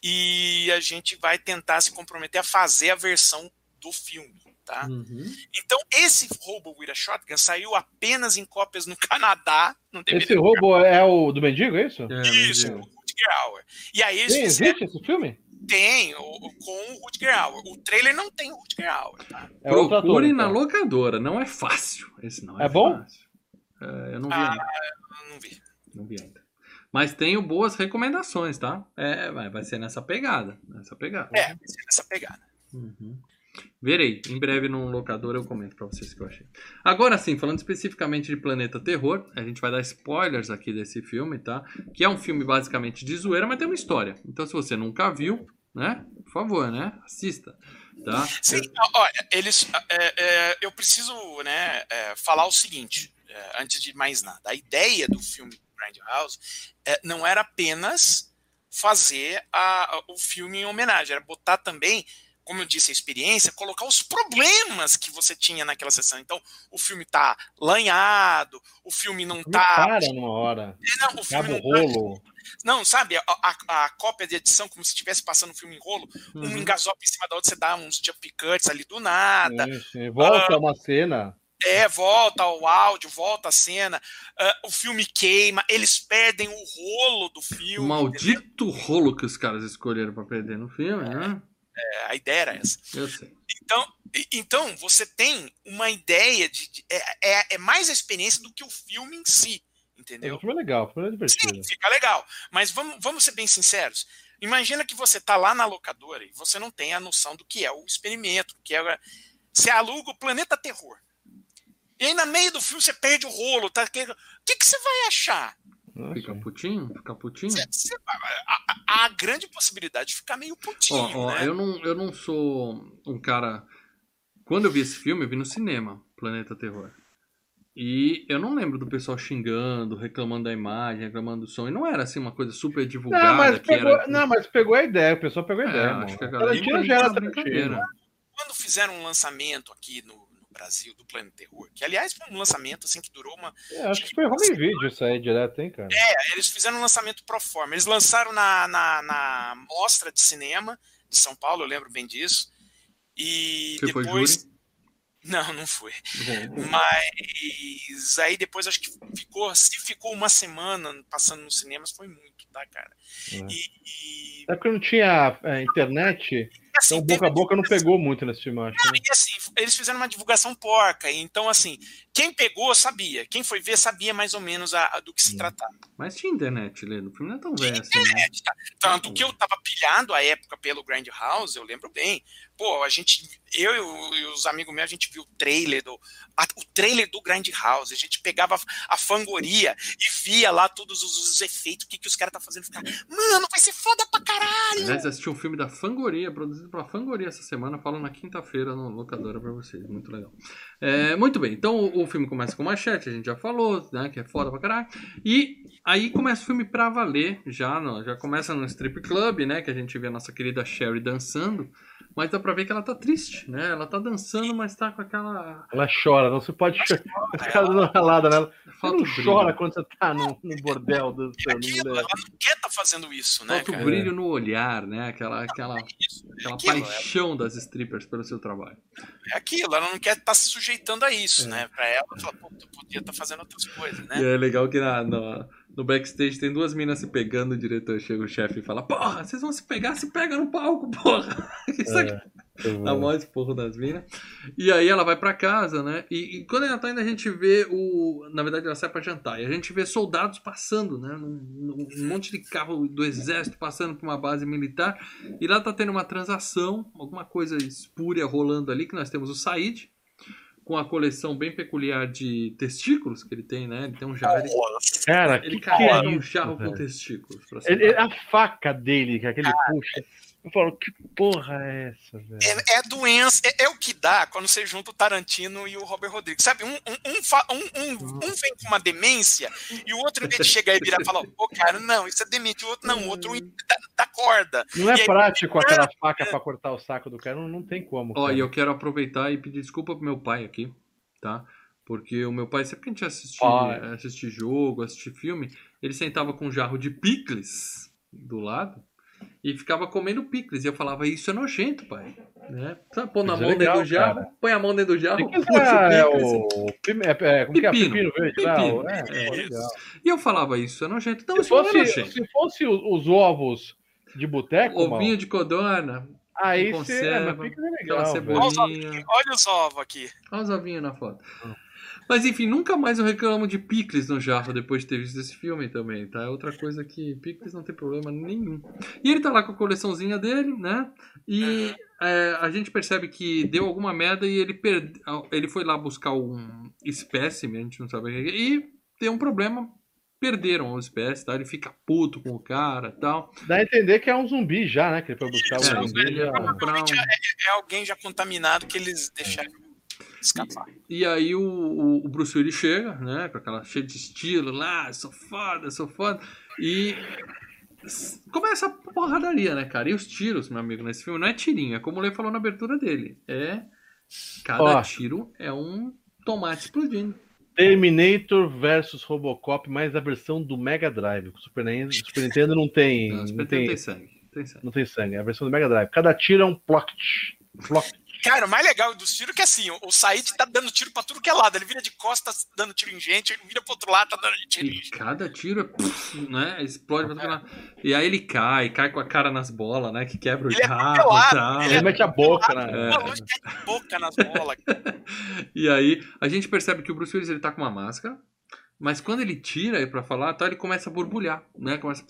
e a gente vai tentar se comprometer a fazer a versão do filme. Tá? Uhum. Então, esse Robo with a Shotgun saiu apenas em cópias no Canadá. No esse Robo é o do Mendigo, é isso? É, isso, o Rutger Hauer. E aí Tem, existe esse filme? Tem, o, com o Rutger Hauer. O trailer não tem o Rutger Hauer. Tá? É Procure na então. locadora, não é fácil. Esse não é, é bom? fácil. É, eu não vi ah, ainda. Não vi. Não vi ainda. Mas tenho boas recomendações, tá? É, vai, vai ser nessa pegada. Nessa pegada. É, vai ser nessa pegada. Uhum. Verei. Em breve no locador eu comento pra vocês o que eu achei. Agora sim, falando especificamente de Planeta Terror, a gente vai dar spoilers aqui desse filme, tá? Que é um filme basicamente de zoeira, mas tem uma história. Então se você nunca viu, né? Por favor, né? Assista. Tá? Sim, olha, eles. É, é, eu preciso né, é, falar o seguinte, é, antes de mais nada. A ideia do filme Grindhouse, é, não era apenas fazer a, a, o filme em homenagem, era botar também, como eu disse, a experiência, colocar os problemas que você tinha naquela sessão. Então, o filme tá lanhado, o filme não tá. Para numa hora. É, não, o filme não tá rolo. Tá... Não, sabe, a, a, a, cópia de edição, como se estivesse passando o filme em rolo, uhum. um engasopa em cima da outra, você dá uns jump cuts ali do nada. Sim, sim. Volta uh, uma cena. É, volta o áudio, volta a cena, uh, o filme queima, eles perdem o rolo do filme. Maldito entendeu? rolo que os caras escolheram para perder no filme, né? É, a ideia era essa. Eu sei. Então, então você tem uma ideia de. de- é, é, é mais a experiência do que o filme em si. Entendeu? O filme é legal, o filme é divertido. Sim, fica legal. Mas vamos, vamos ser bem sinceros. Imagina que você tá lá na locadora e você não tem a noção do que é o experimento, que é. Você aluga o Planeta Terror. E aí, no meio do filme, você perde o rolo. Tá? O que, que, você vai achar? Fica putinho? Fica putinho? Você- você- a, a- grande possibilidade de ficar meio putinho, Ó, ó, né? eu, não, eu não sou um cara. Quando eu vi esse filme, eu vi no cinema, Planeta Terror. E eu não lembro do pessoal xingando, reclamando da imagem, reclamando do som. E não era assim uma coisa super divulgada Não mas, que pegou, era. não, mas pegou a ideia, o pessoal pegou a É, ideia. acho mano. que a galera Tarantino já era. Tarantino. Quando fizeram um lançamento aqui no Brasil do Planeta Terror, que aliás foi um lançamento assim que durou uma. É, acho que foi home video isso aí direto, hein, cara? É, eles fizeram um lançamento pro forma. Eles lançaram na, na, na mostra de cinema de São Paulo, eu lembro bem disso. E Você foi depois. júri? Não, não foi. Bom, Mas aí depois acho que ficou, se ficou uma semana passando nos cinemas, foi muito, tá, cara? É. E, e, É porque não tinha é, internet, assim, então boca a boca não pegou muito nesse filme, eu acho. Não, né? e assim, eles fizeram uma divulgação porca. Então, assim, quem pegou sabia. Quem foi ver sabia mais ou menos a, a do que se Hum. tratava. Mas tinha internet, Leno. O filme não é tão velho assim. né? É, tá? Tanto que eu tava pilhando a época pelo Grand House, eu lembro bem. Pô, a gente, eu e o- e os amigos meus, a gente viu o trailer do, a- o trailer do Grand House. A gente pegava a, a fangoria e via lá todos os, os efeitos, o que, que os caras tá fazendo. Ficar, mano, vai ser foda pra caralho! Aliás, assisti um filme da Fangoria, produzido pela Fangoria essa semana, falo na quinta-feira no locadora pra vocês. Muito legal. É, muito bem, então o, o filme começa com machete, a gente já falou, né? Que é foda pra caralho. E aí começa o filme pra valer, já, no- já começa no strip club, né? Que a gente vê a nossa querida Sherry dançando. Mas dá pra ver que ela tá triste, né? Ela tá dançando, mas tá com aquela. Ela chora, não se pode chorar. Os caras dando ralada nela. Você Falta não chora quando você tá no, no bordel dançando, Aquilo, mulher. ela não quer tá fazendo isso, né, Falta o brilho no olhar, né? Aquela, aquela, Isso, aquela aquilo, paixão das strippers pelo seu trabalho. é aquilo, ela não quer estar se sujeitando a isso, É. né? Pra ela, ela fala, pô, tu podia estar fazendo outras coisas, né? E é legal que na, no, no backstage tem duas minas se pegando, o diretor chega o chefe e fala, porra, vocês vão se pegar, se pega no palco, porra. Isso aqui dá mó esporro das minas. E aí ela vai pra casa, né? E, e quando ela tá indo, a gente vê o. Na verdade, ela sai pra jantar. E a gente vê soldados passando, né? num- Um monte de carro do exército passando por uma base militar. E lá tá tendo uma transação, alguma coisa espúria rolando ali, que nós temos o Said. Com a coleção bem peculiar de testículos que ele tem, né? Ele tem um jarro. Ele, Cara, ele que que carrega é um jarro com testículos. Ele- ele- sentar. a faca dele, que aquele puxa. Eu falo, que porra é essa, velho? É, é doença, é, é o que dá quando você junta o Tarantino e o Robert Rodrigues. Sabe, um, um, um, um, um, um vem com uma demência e o outro, em vez de chegar e virar e falar, ô cara, não, isso é demente, o outro não, o outro dá, dá corda. Não é aí- prático aquela faca pra cortar o saco do cara, não, não tem como. Ó, e eu quero aproveitar e pedir desculpa pro meu pai aqui, tá? Porque o meu pai, sempre que a gente assistia, assistia jogo, assistia filme, ele sentava com um jarro de picles do lado e ficava comendo picles. E eu falava, isso é nojento, pai. Né? Sabe, pôr na é mão dentro legal, do jarro, cara. põe a mão dentro do jarro, puxa é, o picles. é, é, como que é? Pepino. Pepino verde lá? Pepino. É, É. legal. E eu falava, isso é nojento. Não, Se isso não é fosse, nojento. se fosse os, os ovos de boteco, Ovinho mal, de codorna, aí. É, conserva, fica legal. aquela velho. cebolinha. Olha os ovinhos, olha os ovos aqui. Olha os ovinhos na foto. Hum. Mas enfim, nunca mais eu reclamo de picles no jarro depois de ter visto esse filme também, tá? É outra coisa que picles não tem problema nenhum. E ele tá lá com a coleçãozinha dele, né? E é, a gente percebe que deu alguma merda e ele, perde... ele foi lá buscar um espécime, a gente não sabe o que é, e deu um problema. Perderam o espécie, tá? Ele fica puto com o cara e tal. Dá a entender que é um zumbi já, né? Que ele foi buscar É, o zumbi. ele já. um- É alguém já contaminado que eles deixaram escapar. E aí o, o, o Bruce Willis chega, né? Com aquela cheia de estilo lá, sou foda, sou foda. E começa a porradaria, né, cara? E os tiros, meu amigo, nesse filme não é tirinho, é como o Lê falou na abertura dele. É. Cada Ó. tiro é um tomate explodindo. Terminator versus Robocop, mais a versão do Mega Drive. O Super Nintendo, Super Nintendo não tem. Não, Não Super tem, tem sangue. Tem sangue. não tem sangue. É a versão do Mega Drive. Cada tiro é um plot. Plot. Cara, o mais legal dos tiros é que assim, o Said tá dando tiro pra tudo que é lado. Ele vira de costas dando tiro em gente, ele vira pro outro lado, tá dando tiro em E gente. cada tiro é, puf, né? Explode pra todo lado. E aí ele cai, cai com a cara nas bolas, né? Que quebra o Ele é carro e atropelado, tal. ele Ele mete a boca, né? É. De boca nas bolas. E aí a gente percebe que o Bruce Willis ele tá com uma máscara, mas quando ele tira aí pra falar, tá, ele começa a borbulhar, né? Começa,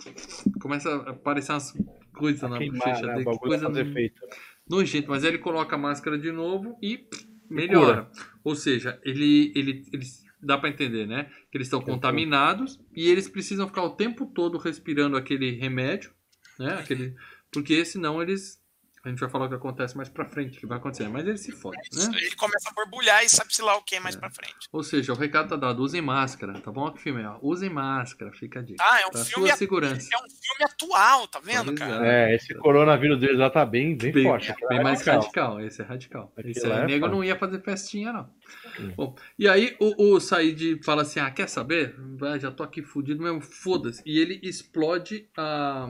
começa a aparecer umas coisas na Queimar, bochecha né? dele, que coisa fazer no- efeito. Nojento, mas aí ele coloca a máscara de novo e melhora. Ou seja, ele, ele, eles dá pra entender, né? Que eles estão contaminados e eles precisam ficar o tempo todo respirando aquele remédio, né? Aquele, porque senão eles a gente vai falar o que acontece mais pra frente, o que vai acontecer, mas ele se fode, né? Ele começa a borbulhar e sabe-se lá o que mais É. pra frente. Ou seja, o recado tá dado, usem máscara, tá bom? Que filme é? ó, Usem máscara, fica a dica. Ah, é um Pra filme sua segurança. É um filme atual, tá vendo, Pois cara? É, esse coronavírus deles lá tá bem, bem, Bem, forte. bem mais Radical. radical, esse é radical. Aquilo Esse é nego não ia fazer festinha, não. Hum. Bom, e aí o, o Said fala assim: ah, quer saber? Já tô aqui fudido mesmo, foda-se. E ele explode ah,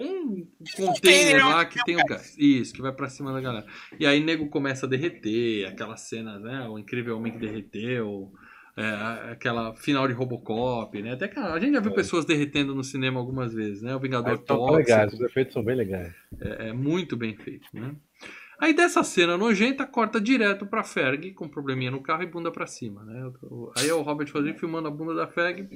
um container lá que tem o gás. Isso, que vai pra cima da galera. E aí nego começa a derreter, aquelas cenas, né? O incrível homem que derreteu. é, aquela final de Robocop, né? Até que a gente já viu É. pessoas derretendo no cinema algumas vezes, né? O Vingador tão Tóxico. legais, os efeitos são bem legais. É, é muito bem feito, né? Aí dessa cena nojenta, corta direto pra Ferg, com probleminha no carro e bunda pra cima, né? Aí é o Robert Rodrigues filmando a bunda da Ferg.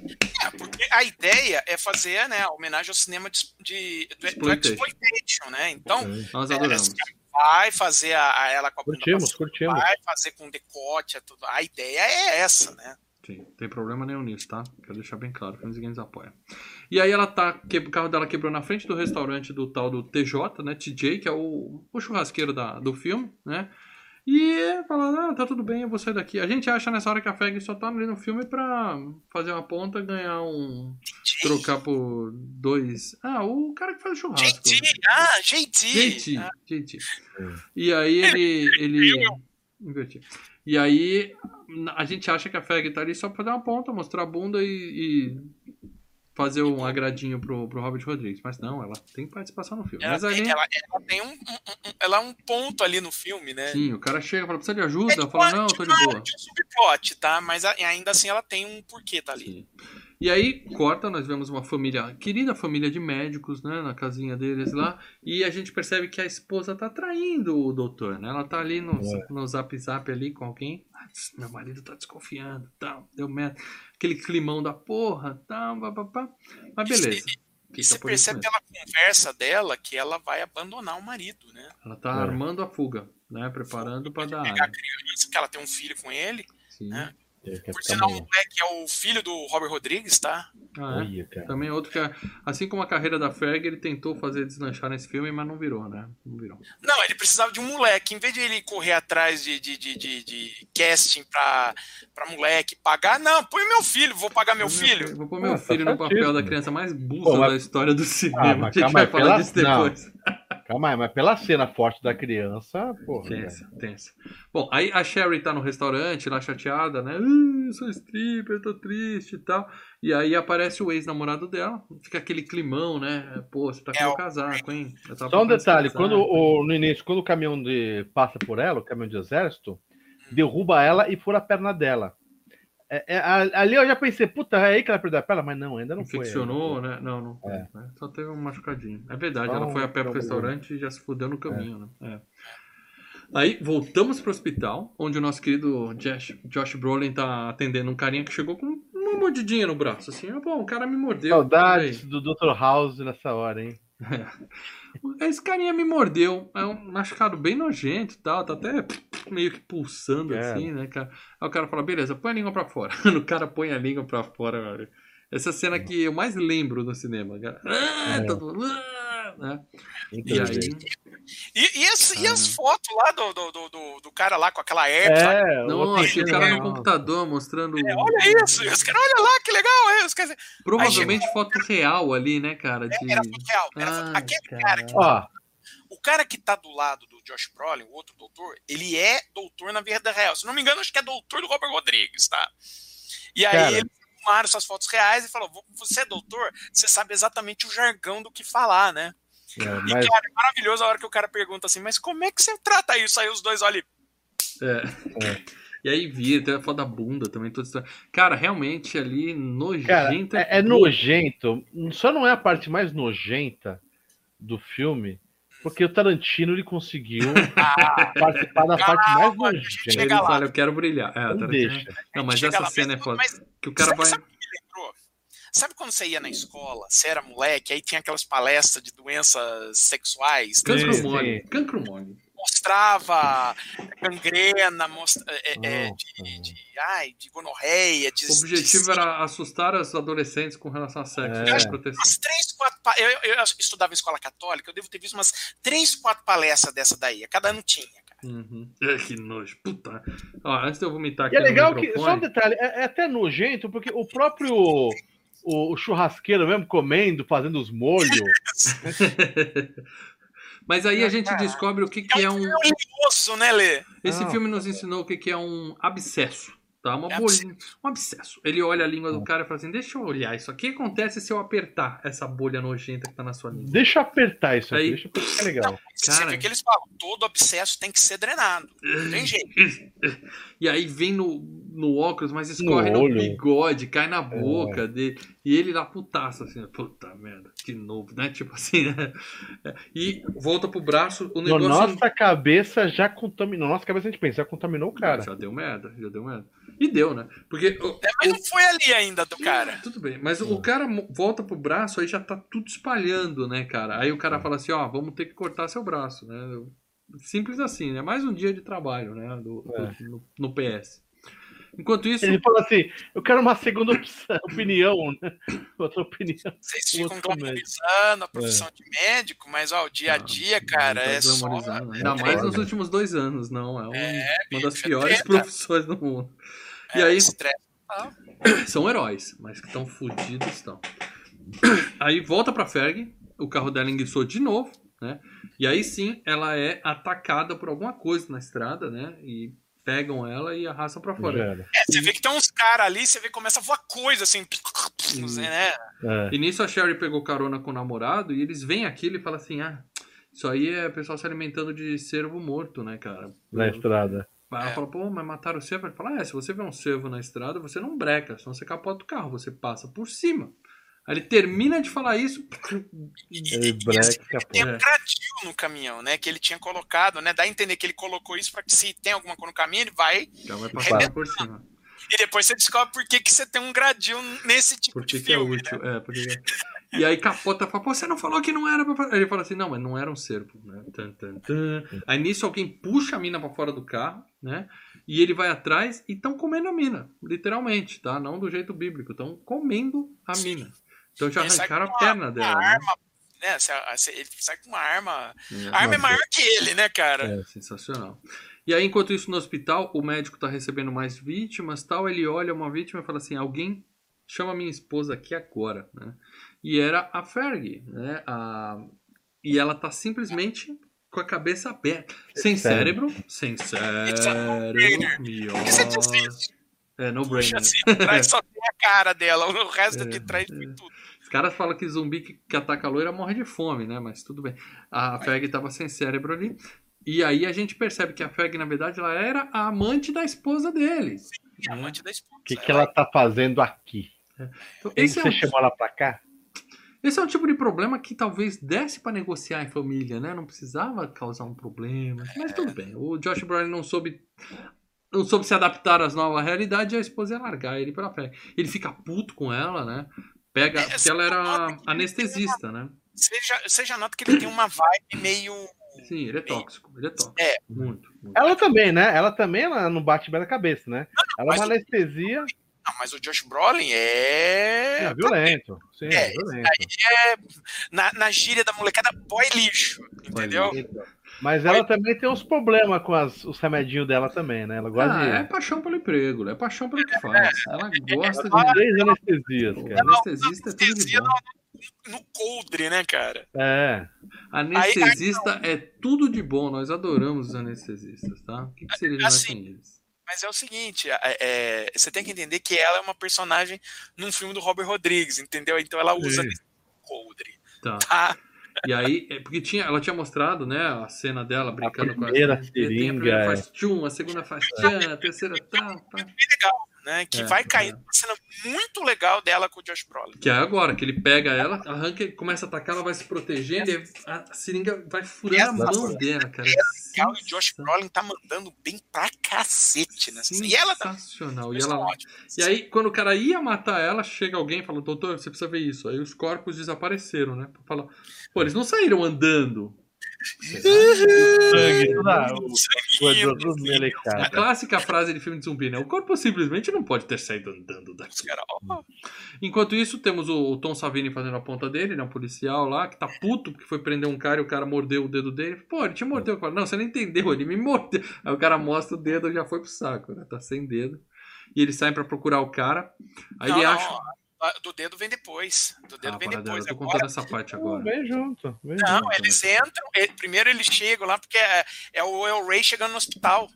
É, porque a ideia é fazer, né, homenagem ao cinema de, de- do, do Exploitation. né? Então, Nós é, adoramos. vai fazer a, a- ela com a bunda pra Curtimos, cima, curtimos. vai fazer com decote, é tudo. A ideia é essa, né? Sim, não tem problema nenhum nisso, tá? Quero deixar bem claro, Filmes e Games apoia. E aí ela tá, que- o carro dela quebrou na frente do restaurante do tal do TJ, né? TJ, que é o, o churrasqueiro da, do filme, né? E fala, ah, tá tudo bem, eu vou sair daqui. A gente acha nessa hora que a Ferg só tá ali no filme pra fazer uma ponta, ganhar um. trocar por dois. Ah, o cara que faz o churrasco. JT, ah, JT. JT, Ah, JT. E aí ele. ele... E aí a gente acha que a Feg tá ali só pra dar uma ponta, mostrar a bunda e, e fazer um agradinho pro, pro Robert Rodrigues. Mas não, ela tem participação no filme. ela, tem, ela, ela tem um, um- um- ela é um ponto ali no filme, né? sim, o cara chega e fala, precisa de É ajuda? tipo Fala, não, tipo tô de boa. de um subplot, tá? Mas a- ainda assim ela tem um porquê tá ali. Sim. E aí, corta, nós vemos uma família, querida família de médicos, né, na casinha deles lá, e a gente percebe que a esposa tá traindo o doutor, né? Ela tá ali no, É. no zap zap ali com alguém. Ah, meu marido tá desconfiando, tal, deu merda. Aquele climão da porra, tal, papapá. Mas beleza. E você isso percebe pela conversa dela que ela vai abandonar o marido, né? Ela tá É. armando a fuga, né? Preparando pra dar. Pegar a criança, que ela tem um filho com ele. Sim. É. Por sinal, o moleque é o filho do Robert Rodrigues, tá? Ah, é? Também outro que, é- assim como a carreira da Ferg, ele tentou fazer deslanchar nesse filme, mas não virou, né? Não virou. Não, ele precisava de um moleque. Em vez de ele correr atrás de, de, de, de, de casting pra, pra moleque pagar, não, põe meu filho, vou pagar meu filho. Vou pôr meu Ah, tá filho no papel da criança mais Pô, mas- da história do cinema. Ah, a mas gente calma vai falar pela- disso depois. Calma aí, mas pela cena forte da criança, porra. Tensa, tensa. Bom, aí a Sherry tá no restaurante, lá chateada, né? "Ah, eu sou stripper, tô triste e tal. E aí aparece o ex-namorado dela, fica aquele climão, né? Pô, você tá com É, o casaco, hein? Só um detalhe, esse quando o, no início, quando o caminhão de passa por ela, o caminhão de exército, derruba ela e fura a perna dela. É, é, ali eu já pensei, puta, é aí que ela perdeu a perna, mas não, ainda não Infeccionou, foi. né? Não, não foi. É. né? Só teve um machucadinho. É verdade, Só ela um foi a pé pro restaurante e já se fudeu no caminho, né? É. Aí voltamos pro hospital, onde o nosso querido Josh, Josh Brolin tá atendendo um carinha que chegou com uma mordidinha no braço. Assim, ah, bom, o cara me mordeu. Saudades do Dr. House nessa hora, hein? Esse carinha me mordeu. É um machucado bem nojento e tal. Tá até meio que pulsando É. assim, né, cara? Aí o cara fala, beleza, põe a língua pra fora. o cara põe a língua pra fora, velho. Essa cena que eu mais lembro no cinema, cara. Ah, É. todo mundo, ah, né? E Entendi. aí, E, e, as, e as Ah. fotos lá do, do, do, do- do cara lá com aquela herpes, sabe? É, nossa, outra o cara cena, no computador mostrando Olha isso, os caras, olha lá, que legal, é, os caras, provavelmente foto real ali, né, cara? De... era foto real, era foto- Ah, aquele cara. cara que Ó, O cara que tá do lado do Josh Brolin, o outro doutor, ele é doutor na vida real. Se não me engano, acho que é doutor do Robert Rodrigues, tá? E aí Cara. eles filmaram essas fotos reais e falou: você é doutor, você sabe exatamente o jargão do que falar, né? É, E, mas cara, é maravilhoso a hora que o cara pergunta assim, mas como é que você trata isso? Aí os dois olham É. E aí vira, tem a foto da bunda também, toda história. Cara, realmente ali Cara, nojento. é, é nojento. Só não é a parte mais nojenta do filme, porque o Tarantino ele conseguiu participar da parte mais Ele nojenta. lá. fala, eu quero brilhar. É, Não tá deixa. Não, mas essa lá, cena é mas- foda. mas Que o cara vai. sabe o que me lembrou? Sabe quando você ia na escola, você era moleque, aí tinha aquelas palestras de doenças sexuais, Cancro mole. Cancro mole. mostrava gangrena, mostra, é, é, Nossa. de, de, ai, de gonorreia, de, O objetivo de- era assustar os adolescentes com relação a sexo. É. acho umas três, quatro. Eu, eu, eu estudava em escola católica, eu devo ter visto umas três, quatro palestras dessa daí. Cada ano tinha, cara. Uhum. É, que nojo. Puta. Ó, antes de eu vomitar aqui E é no legal que, só um detalhe, é, é até nojento, porque o próprio o, o churrasqueiro mesmo comendo, fazendo os molhos. Mas aí a gente descobre o que, que é um. É um osso, né, Lê? Esse Não. filme nos ensinou o que, que é um abscesso. Tá? Uma É bolinha. Um abscesso. Ele olha a língua do cara e fala assim: deixa eu olhar isso aqui. O que acontece se eu apertar essa bolha nojenta que tá na sua língua? Deixa eu apertar isso aqui, Aí- deixa eu é legal. Você Cara. vê que eles falam, todo abscesso tem que ser drenado. Não tem jeito. E aí vem no, no óculos, mas escorre no, olho. bigode, cai É. na boca dele. E ele lá putaço, assim, puta merda, de novo, né? Tipo assim, né? E volta pro braço, o Na negócio. nossa cabeça já contaminou. Na nossa cabeça a gente pensa, já contaminou o cara. Já deu merda, já deu merda. E deu, né? Porque. o- É, mas não foi ali ainda do cara. Tudo bem, mas o cara volta pro braço, aí já tá tudo espalhando, né, cara? Aí o cara fala assim, ó, vamos ter que cortar seu braço, né? Simples assim, né? Mais um dia de trabalho, né? Do, do- É. no, no PS. Enquanto isso, Ele fala assim: eu quero uma segunda opção- opinião, né? Outra opinião. Vocês ficam glamorizando a profissão de médico, mas ó, o dia a dia, cara, Tá é só. né? Ainda é mais nos últimos dois anos, não. É, um- uma das é piores treta. profissões do mundo. E é, aí, estresse. são heróis, mas que estão fudidos estão. Aí volta pra Ferg, o carro dela enguiçou de novo, né? E aí sim, ela é atacada por alguma coisa na estrada, né? E pegam ela e arrastam pra Já fora. É, você vê que tem uns caras ali, você vê que começa a voar coisa assim, né? É. E nisso a Sherry pegou carona com o namorado e eles vêm aquilo e falam assim: ah, isso aí é o pessoal se alimentando de cervo morto, né, cara? Na estrada. Aí ela É. fala, pô, mas mataram o cervo? Ele fala, é, se você vê um cervo na estrada, você não breca, senão você capota o carro, você passa por cima. Aí ele termina de falar isso. Ele breca, capô. Tem É. um gradil no caminhão, né? Que ele tinha colocado, né? Dá a entender que ele colocou isso pra que se tem alguma coisa no caminho, ele vai. Já vai passar por cima. E depois você descobre por que, que você tem um gradil nesse tipo Por que, de que é filme. útil? É, porque... E aí capota fala, pô, você não falou que não era pra fazer. Ele fala assim, não, mas não era um cervo. Né? Tan, tan, tan. Aí nisso alguém puxa a mina pra fora do carro, né? E ele vai atrás e estão comendo a mina, literalmente, tá? Não do jeito bíblico, estão comendo a mina. Então já Ele arrancaram a perna uma dela, né? arma, né? Você- Ele sai com uma arma. É. A arma é maior que ele, né, cara? É. Sensacional. E aí, enquanto isso, no hospital, o médico tá recebendo mais vítimas tal. Ele olha uma vítima e fala assim: alguém chama minha esposa aqui agora, né? E era a Fergie, né? A... E ela tá simplesmente com a cabeça aberta. Sem Cérebro. cérebro, sem It's a cérebro. diz isso? É, no Puxa brainer. assim, atrás só tem a cara dela, o resto É, que traz é. foi tudo. Os caras falam que zumbi que, que ataca a loira morre de fome, né? Mas tudo bem. A Ferg tava sem cérebro ali. E aí a gente percebe que a Ferg, na verdade, ela era a amante da esposa dele. A amante da esposa. O que, que ela tá fazendo aqui? Então, Quem esse, que é você um, chamou ela pra cá? esse é um tipo de problema que talvez desse pra negociar em família, né? Não precisava causar um problema. Mas tudo bem. O Josh Brolin não soube. Não soube se adaptar às novas realidades e a esposa ia largar ele pela Ferg. Ele fica puto com ela, né? Pega. É, Porque ela era anestesista, né? Você já, você já nota que ele tem uma vibe meio. Sim, ele é tóxico. Ele é tóxico. É. Muito, muito. Ela também, né? Ela também ela não bate bem na cabeça, né? Ela é uma o- anestesia Não, mas o Josh Brolin é. é, violento. Sim, É, é, violento. Na, na gíria da molecada, boy lixo. Entendeu? Mas ela também tem uns problemas com as- os remedinhos dela também, né? Ela gosta Ah, é de. paixão pelo emprego, é paixão pelo que faz. Ela gosta Ela de. três anestesias, cara. anestesista é tudo de Anestesia bom. no coldre, né, cara? É. Anestesista é tudo de bom, nós adoramos os anestesistas, tá? O que, que seria de nós Assim, eles? Mas é o seguinte, é- é, você tem que entender que ela é uma personagem num filme do Robert Rodrigues, entendeu? Então ela usa Sim. coldre, Tá. tá? E aí, é porque tinha, ela tinha mostrado, né, a cena dela brincando A primeira com as. seringa, A primeira é. faz tchum, a segunda faz tchan, a terceira tá, tá. Bem legal, né? Que É, vai é. caindo uma cena muito legal dela com o Josh Brolin. Que é agora, que ele pega ela, arranca, começa a atacar, ela vai se protegendo e a seringa vai furando a mão dela, cara. Legal, e o Josh Brolin tá mandando bem pra cacete cena. E ela tá Sensacional. E, ela, ótimos. e aí, quando o cara ia matar ela, chega alguém e fala, doutor, você precisa ver isso. Aí os corpos desapareceram, né? Fala, pô, eles não saíram andando. Sangue, o- nele, A clássica frase de filme de zumbi, né? O corpo simplesmente não pode ter saído andando daqui. Enquanto isso, temos o, o Tom Savini fazendo a ponta dele, né? Um policial lá, que tá puto porque foi prender um cara e o cara mordeu o dedo dele. Pô, ele te mordeu. Não, você não entendeu, ele me mordeu. Aí o cara mostra o dedo já foi pro saco, né? Tá sem dedo. E eles saem pra procurar o cara. Aí não, ele não, acha. a- do dedo vem depois. Do dedo Ah, vem depois. eu tô Agora, contando essa parte agora. Vem junto. Vem não, junto. eles entram. ele- primeiro eles chegam lá, porque é, é o El Ray chegando no hospital.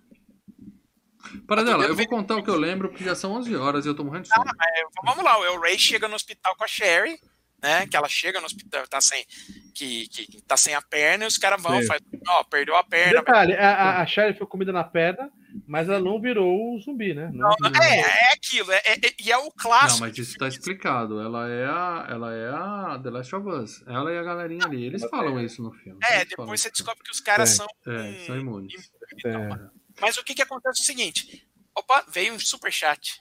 Para dela, dedo eu vou vem contar o que eu lembro, porque já são 11 horas e eu tô morrendo de sono. É, vamos lá, o El Ray chega no hospital com a Sherry, né? Que ela chega no hospital, tá sem, que, que tá sem a perna, e os caras vão, faz, ó, perdeu a perna. Detalhe, a, a, a Sherry foi comida na perna, mas ela não virou o zumbi, né? Não, Não, é, é aquilo, é, é- e é o Não, clássico. mas isso tá explicado. Ela é a, ela é a The Last of Us. Ela e a galerinha ali. Eles falam isso no filme. É, Eles depois você descobre que os caras É. são. É, são imunes. é. Mas o que que acontece é o seguinte: opa, veio um superchat.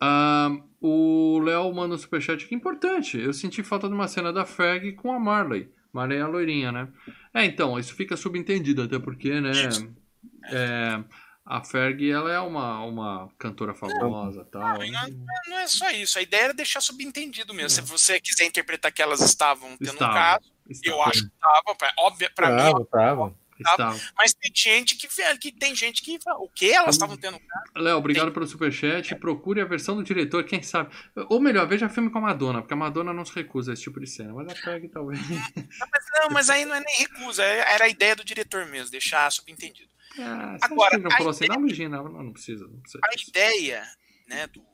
Ah, o Léo manda um superchat aqui importante. Eu senti falta de uma cena da Ferg com a Marley. Marley é a loirinha, né? É, então, isso fica subentendido, até porque, né? Isso. é, a Ferg, ela é uma, uma cantora famosa e tal. Não, não, não é só isso. A ideia era deixar subentendido mesmo. Se É. você quiser interpretar que elas estavam tendo Estava, um caso, estava, eu acho que estava. pra- Óbvio, pra mim, Tava, tava. estava. mas tem gente que, que tem gente que fala, o que elas estavam tendo um caso. Léo, obrigado pelo superchat. Procure a versão do diretor, quem sabe. Ou melhor, veja filme com a Madonna, porque a Madonna não se recusa a esse tipo de cena. Mas a Ferg talvez. Mas não, mas aí não é nem recusa, é- era a ideia do diretor mesmo, deixar subentendido. Ah, Agora, não a falou assim, ideia- não, não, não, precisa. Não precisa A ideia, né, do, do-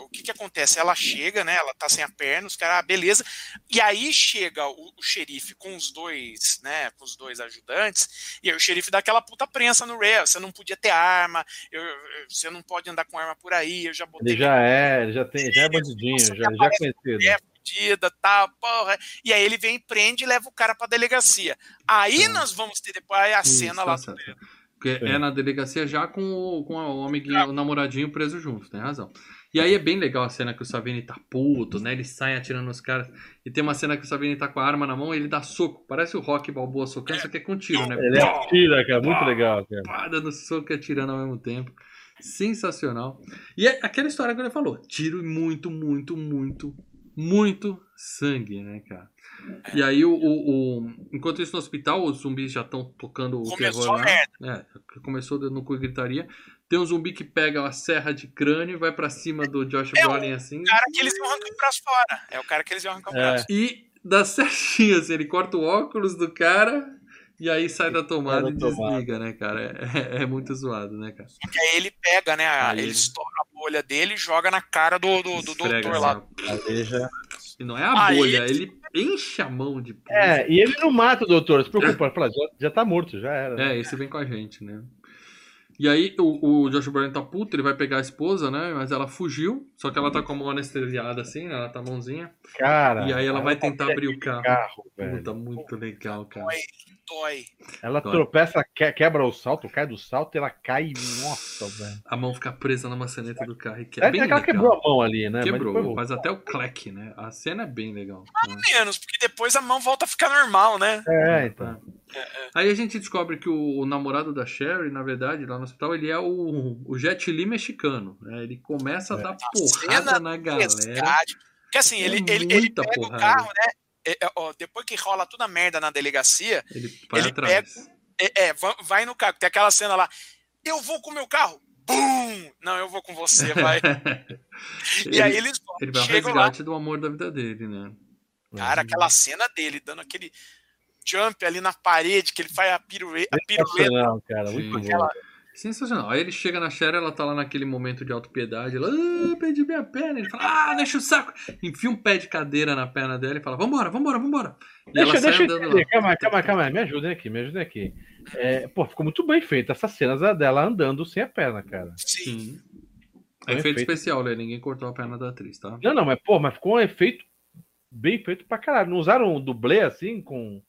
o que que acontece? Ela chega, né, ela tá sem a perna, os caras, ah, beleza, e aí chega o, o xerife com os dois, né, com os dois ajudantes, e aí o xerife dá aquela puta prensa no Ray, você não podia ter arma, eu- você não pode andar com arma por aí, eu já botei Ele já é, ele já tem, já é bandidinho, já, já é conhecido. Fudida, tá, porra. E aí ele vem, prende e leva o cara pra delegacia. Aí Tá. nós vamos ter depois a Isso, cena tá lá. certo. Porque Sim. é na delegacia já com o, com o amiguinho, o namoradinho preso junto, tem razão. E aí é bem legal a cena que o Savini tá puto, né? Ele sai atirando nos caras. E tem uma cena que o Savini tá com a arma na mão e ele dá soco. Parece o Rock Balboa socando, só que é com tiro, né? Ele atira, cara, muito legal, cara. Pá, dando soco e atirando ao mesmo tempo. Sensacional. E é aquela história que ele falou: tiro e muito, muito, muito, muito sangue, né, cara? E aí, o, o- o- enquanto isso no hospital, os zumbis já estão tocando o Começou terror a lá. É, começou no cu gritaria. Tem um zumbi que pega a serra de crânio e vai pra cima do Josh É, Brolin assim. O cara que eles iam arrancar o braço fora. É o cara que eles iam arrancar o É. braço. E dá certinho, assim, ele corta o óculos do cara e aí sai da tomada da e desliga, né, cara? É, é muito zoado, né, cara? Porque aí ele pega, né? a- ele- estoura a bolha dele e joga na cara do, do, do doutor lá. E não é a Aí- bolha, ele enche a mão de pus. É, e ele não mata o doutor, se preocupa, fala, já, já tá morto, já era. né? É, esse vem com a gente, né? E aí o, o Josh Brolin tá puto, ele vai pegar a esposa, né? Mas ela fugiu, só que ela tá com a mão anestesiada assim, né? Ela tá a mãozinha. Cara. e aí ela vai tentar abrir o carro. carro, velho. Puta, muito legal, cara. Dói. Ela Dói. tropeça, que- quebra o salto, cai do salto e ela cai. Nossa, velho. A mão fica presa na maçaneta do carro. E que É, é bem ela legal. quebrou a mão ali, né? Mas Quebrou, depois faz até o clack, né? A cena é bem legal. né? Menos, porque depois a mão volta a ficar normal, né? É, então. Aí a gente descobre que o, o namorado da Sherry, na verdade, lá no hospital, ele é o, o Jet Li mexicano. né? Ele começa a É. dar porrada na galera. Porque assim, ele, É ele, ele pega porrada. o carro, né? É, é, depois que rola toda a merda na delegacia, Ele Ele atrás. é, é, va- vai no carro. Tem aquela cena lá. Eu vou com o meu carro. Bum! Não, eu vou com você, vai. ele, E aí eles vão, ele vai ao chegam lá. do amor da vida dele, né? Cara, aquela cena dele dando aquele jump ali na parede, que ele faz a pirueta, a pirueta Sensacional, cara. Muito bom. Sensacional. Aí ele chega na Cher, ela tá lá naquele momento de autopiedade. Ela, ah, perdi minha perna. Ele fala, ah, deixa o saco. Enfia um pé de cadeira na perna dela e fala, vambora, vambora, vambora. E Deixa, ela sai deixa eu andando entender. lá. Calma, calma, calma. Me ajudem aqui, me ajudem aqui. É, pô, ficou muito bem feito essas cenas dela andando sem a perna, cara. Sim. É um efeito efeito. especial, né? Ninguém cortou a perna da atriz, tá? Não, não, mas pô, mas ficou um efeito bem feito pra caralho. Não usaram um dublê assim com.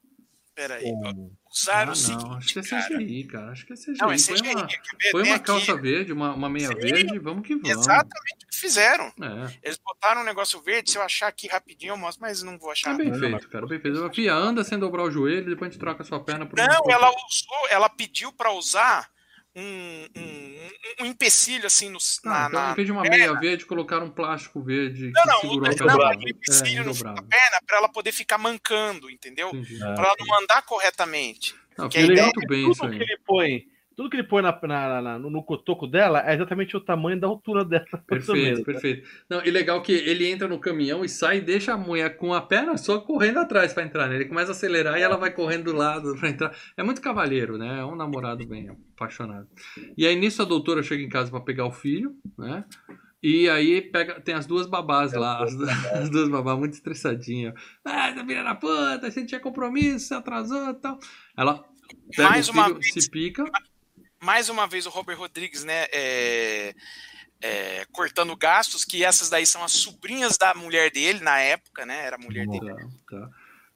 Peraí. com... Usaram Ah, o seguinte, não, acho que é cara. CGI, cara. Acho que é CGI. Não, é CGI. uma, ver? põe Tem uma aqui calça verde, uma, uma meia verde, vamos que vamos. Exatamente o que fizeram. É. Eles botaram um negócio verde, se eu achar aqui rapidinho eu mostro, mas não vou achar. Tá bem Não, feito, cara. Bem feito. Fia, anda sem dobrar o joelho, depois a gente troca a sua perna por um Não, ela usou, ela pediu pra usar um, um, um empecilho assim no, Ah, na, então, na em vez de uma meia verde, colocaram um plástico verde Não, que não, segurou não, a perna. dobrado. aquele empecilho É, no na perna pra ela poder ficar mancando, entendeu? Ah, Pra ela não andar corretamente. Não, Que ficou a ideia muito bem isso tudo que aí. ele põe, tudo que ele põe na, na- na- no, no cotoco dela é exatamente o tamanho da altura dela. Perfeito, perfeito. Não, e legal que ele entra no caminhão e sai e deixa a mulher com a perna só correndo atrás pra entrar, né? Ele começa a acelerar e ela vai correndo do lado pra entrar. É muito cavalheiro, né? É um namorado bem apaixonado. E aí nisso a doutora chega em casa pra pegar o filho, né? E aí pega, tem as duas babás lá, as, as duas babás muito estressadinhas. Ah, essa filha da puta, a gente tinha compromisso, você atrasou e tal. Ela pega Mais o uma filho, vez. se pica. Mais uma vez o Robert Rodrigues, né, é, é, cortando gastos, que essas daí são as sobrinhas da mulher dele na época, né? Era a mulher dele. Tá, tá.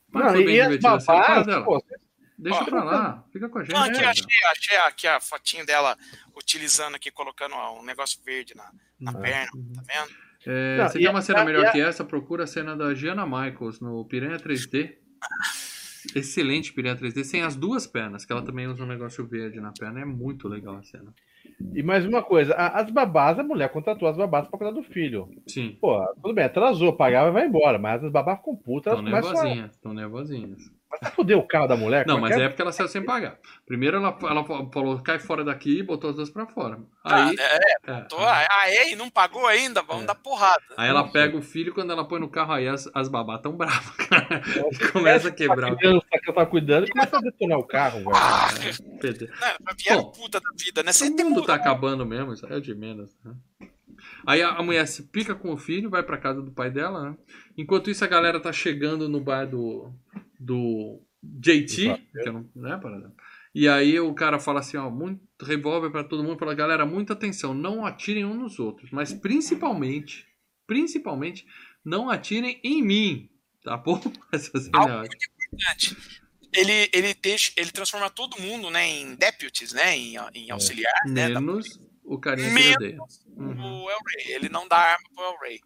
Mas Não, foi bem e as divertido. Essa pô, Deixa Ó, pra lá, fica com a gente. Não, aqui achei, achei aqui a fotinho dela utilizando aqui, colocando ó, um negócio verde na, na Uhum. perna, tá vendo? É, Não, você quer a- uma cena e melhor a- que essa? Procura a cena da Gianna Michaels no Piranha 3D. Excelente Piranha 3D, sem as duas pernas, que ela também usa um negócio verde na perna. É muito legal a cena. E mais uma coisa, as babás, a mulher contratou as babás pra cuidar do filho. Sim, Pô, tudo bem, atrasou, pagava e vai embora, mas as babás ficam putas, estão nervosinhas, estão nervosinhas. Mas vai foder o carro da mulher? Não, como mas que é porque ela saiu sem pagar. Primeiro ela, ela falou, cai fora daqui e botou as duas pra fora. Aí, Ah, é, é, tô, ah, é, e não pagou ainda, vamos É. dar porrada. aí ela pega o filho quando ela põe no carro, aí as, as babás tão bravas, cara. Começa a quebrar. A criança que ela tá cuidando e começa a detonar o carro, velho. Ah, vieram Bom, puta da vida, né? Você tem mundo tá acabando mesmo, isso aí é de menos. Né? Aí a, a mulher se pica com o filho, vai pra casa do pai dela, né? Enquanto isso, a galera tá chegando no bar do, do JT, que eu não, né, parada? E aí o cara fala assim, ó, muito revólver pra todo mundo, fala, galera, muita atenção, não atirem uns nos outros, mas principalmente, principalmente, não atirem em mim, tá bom? Essa cena é Algo importante. Ele, ele, deixa, ele transforma todo mundo né, em deputies, né? Em, em auxiliar, né? da- menos o carinha que Menos ele odeia. Uhum. o El Rey. Ele não dá arma pro El Rey.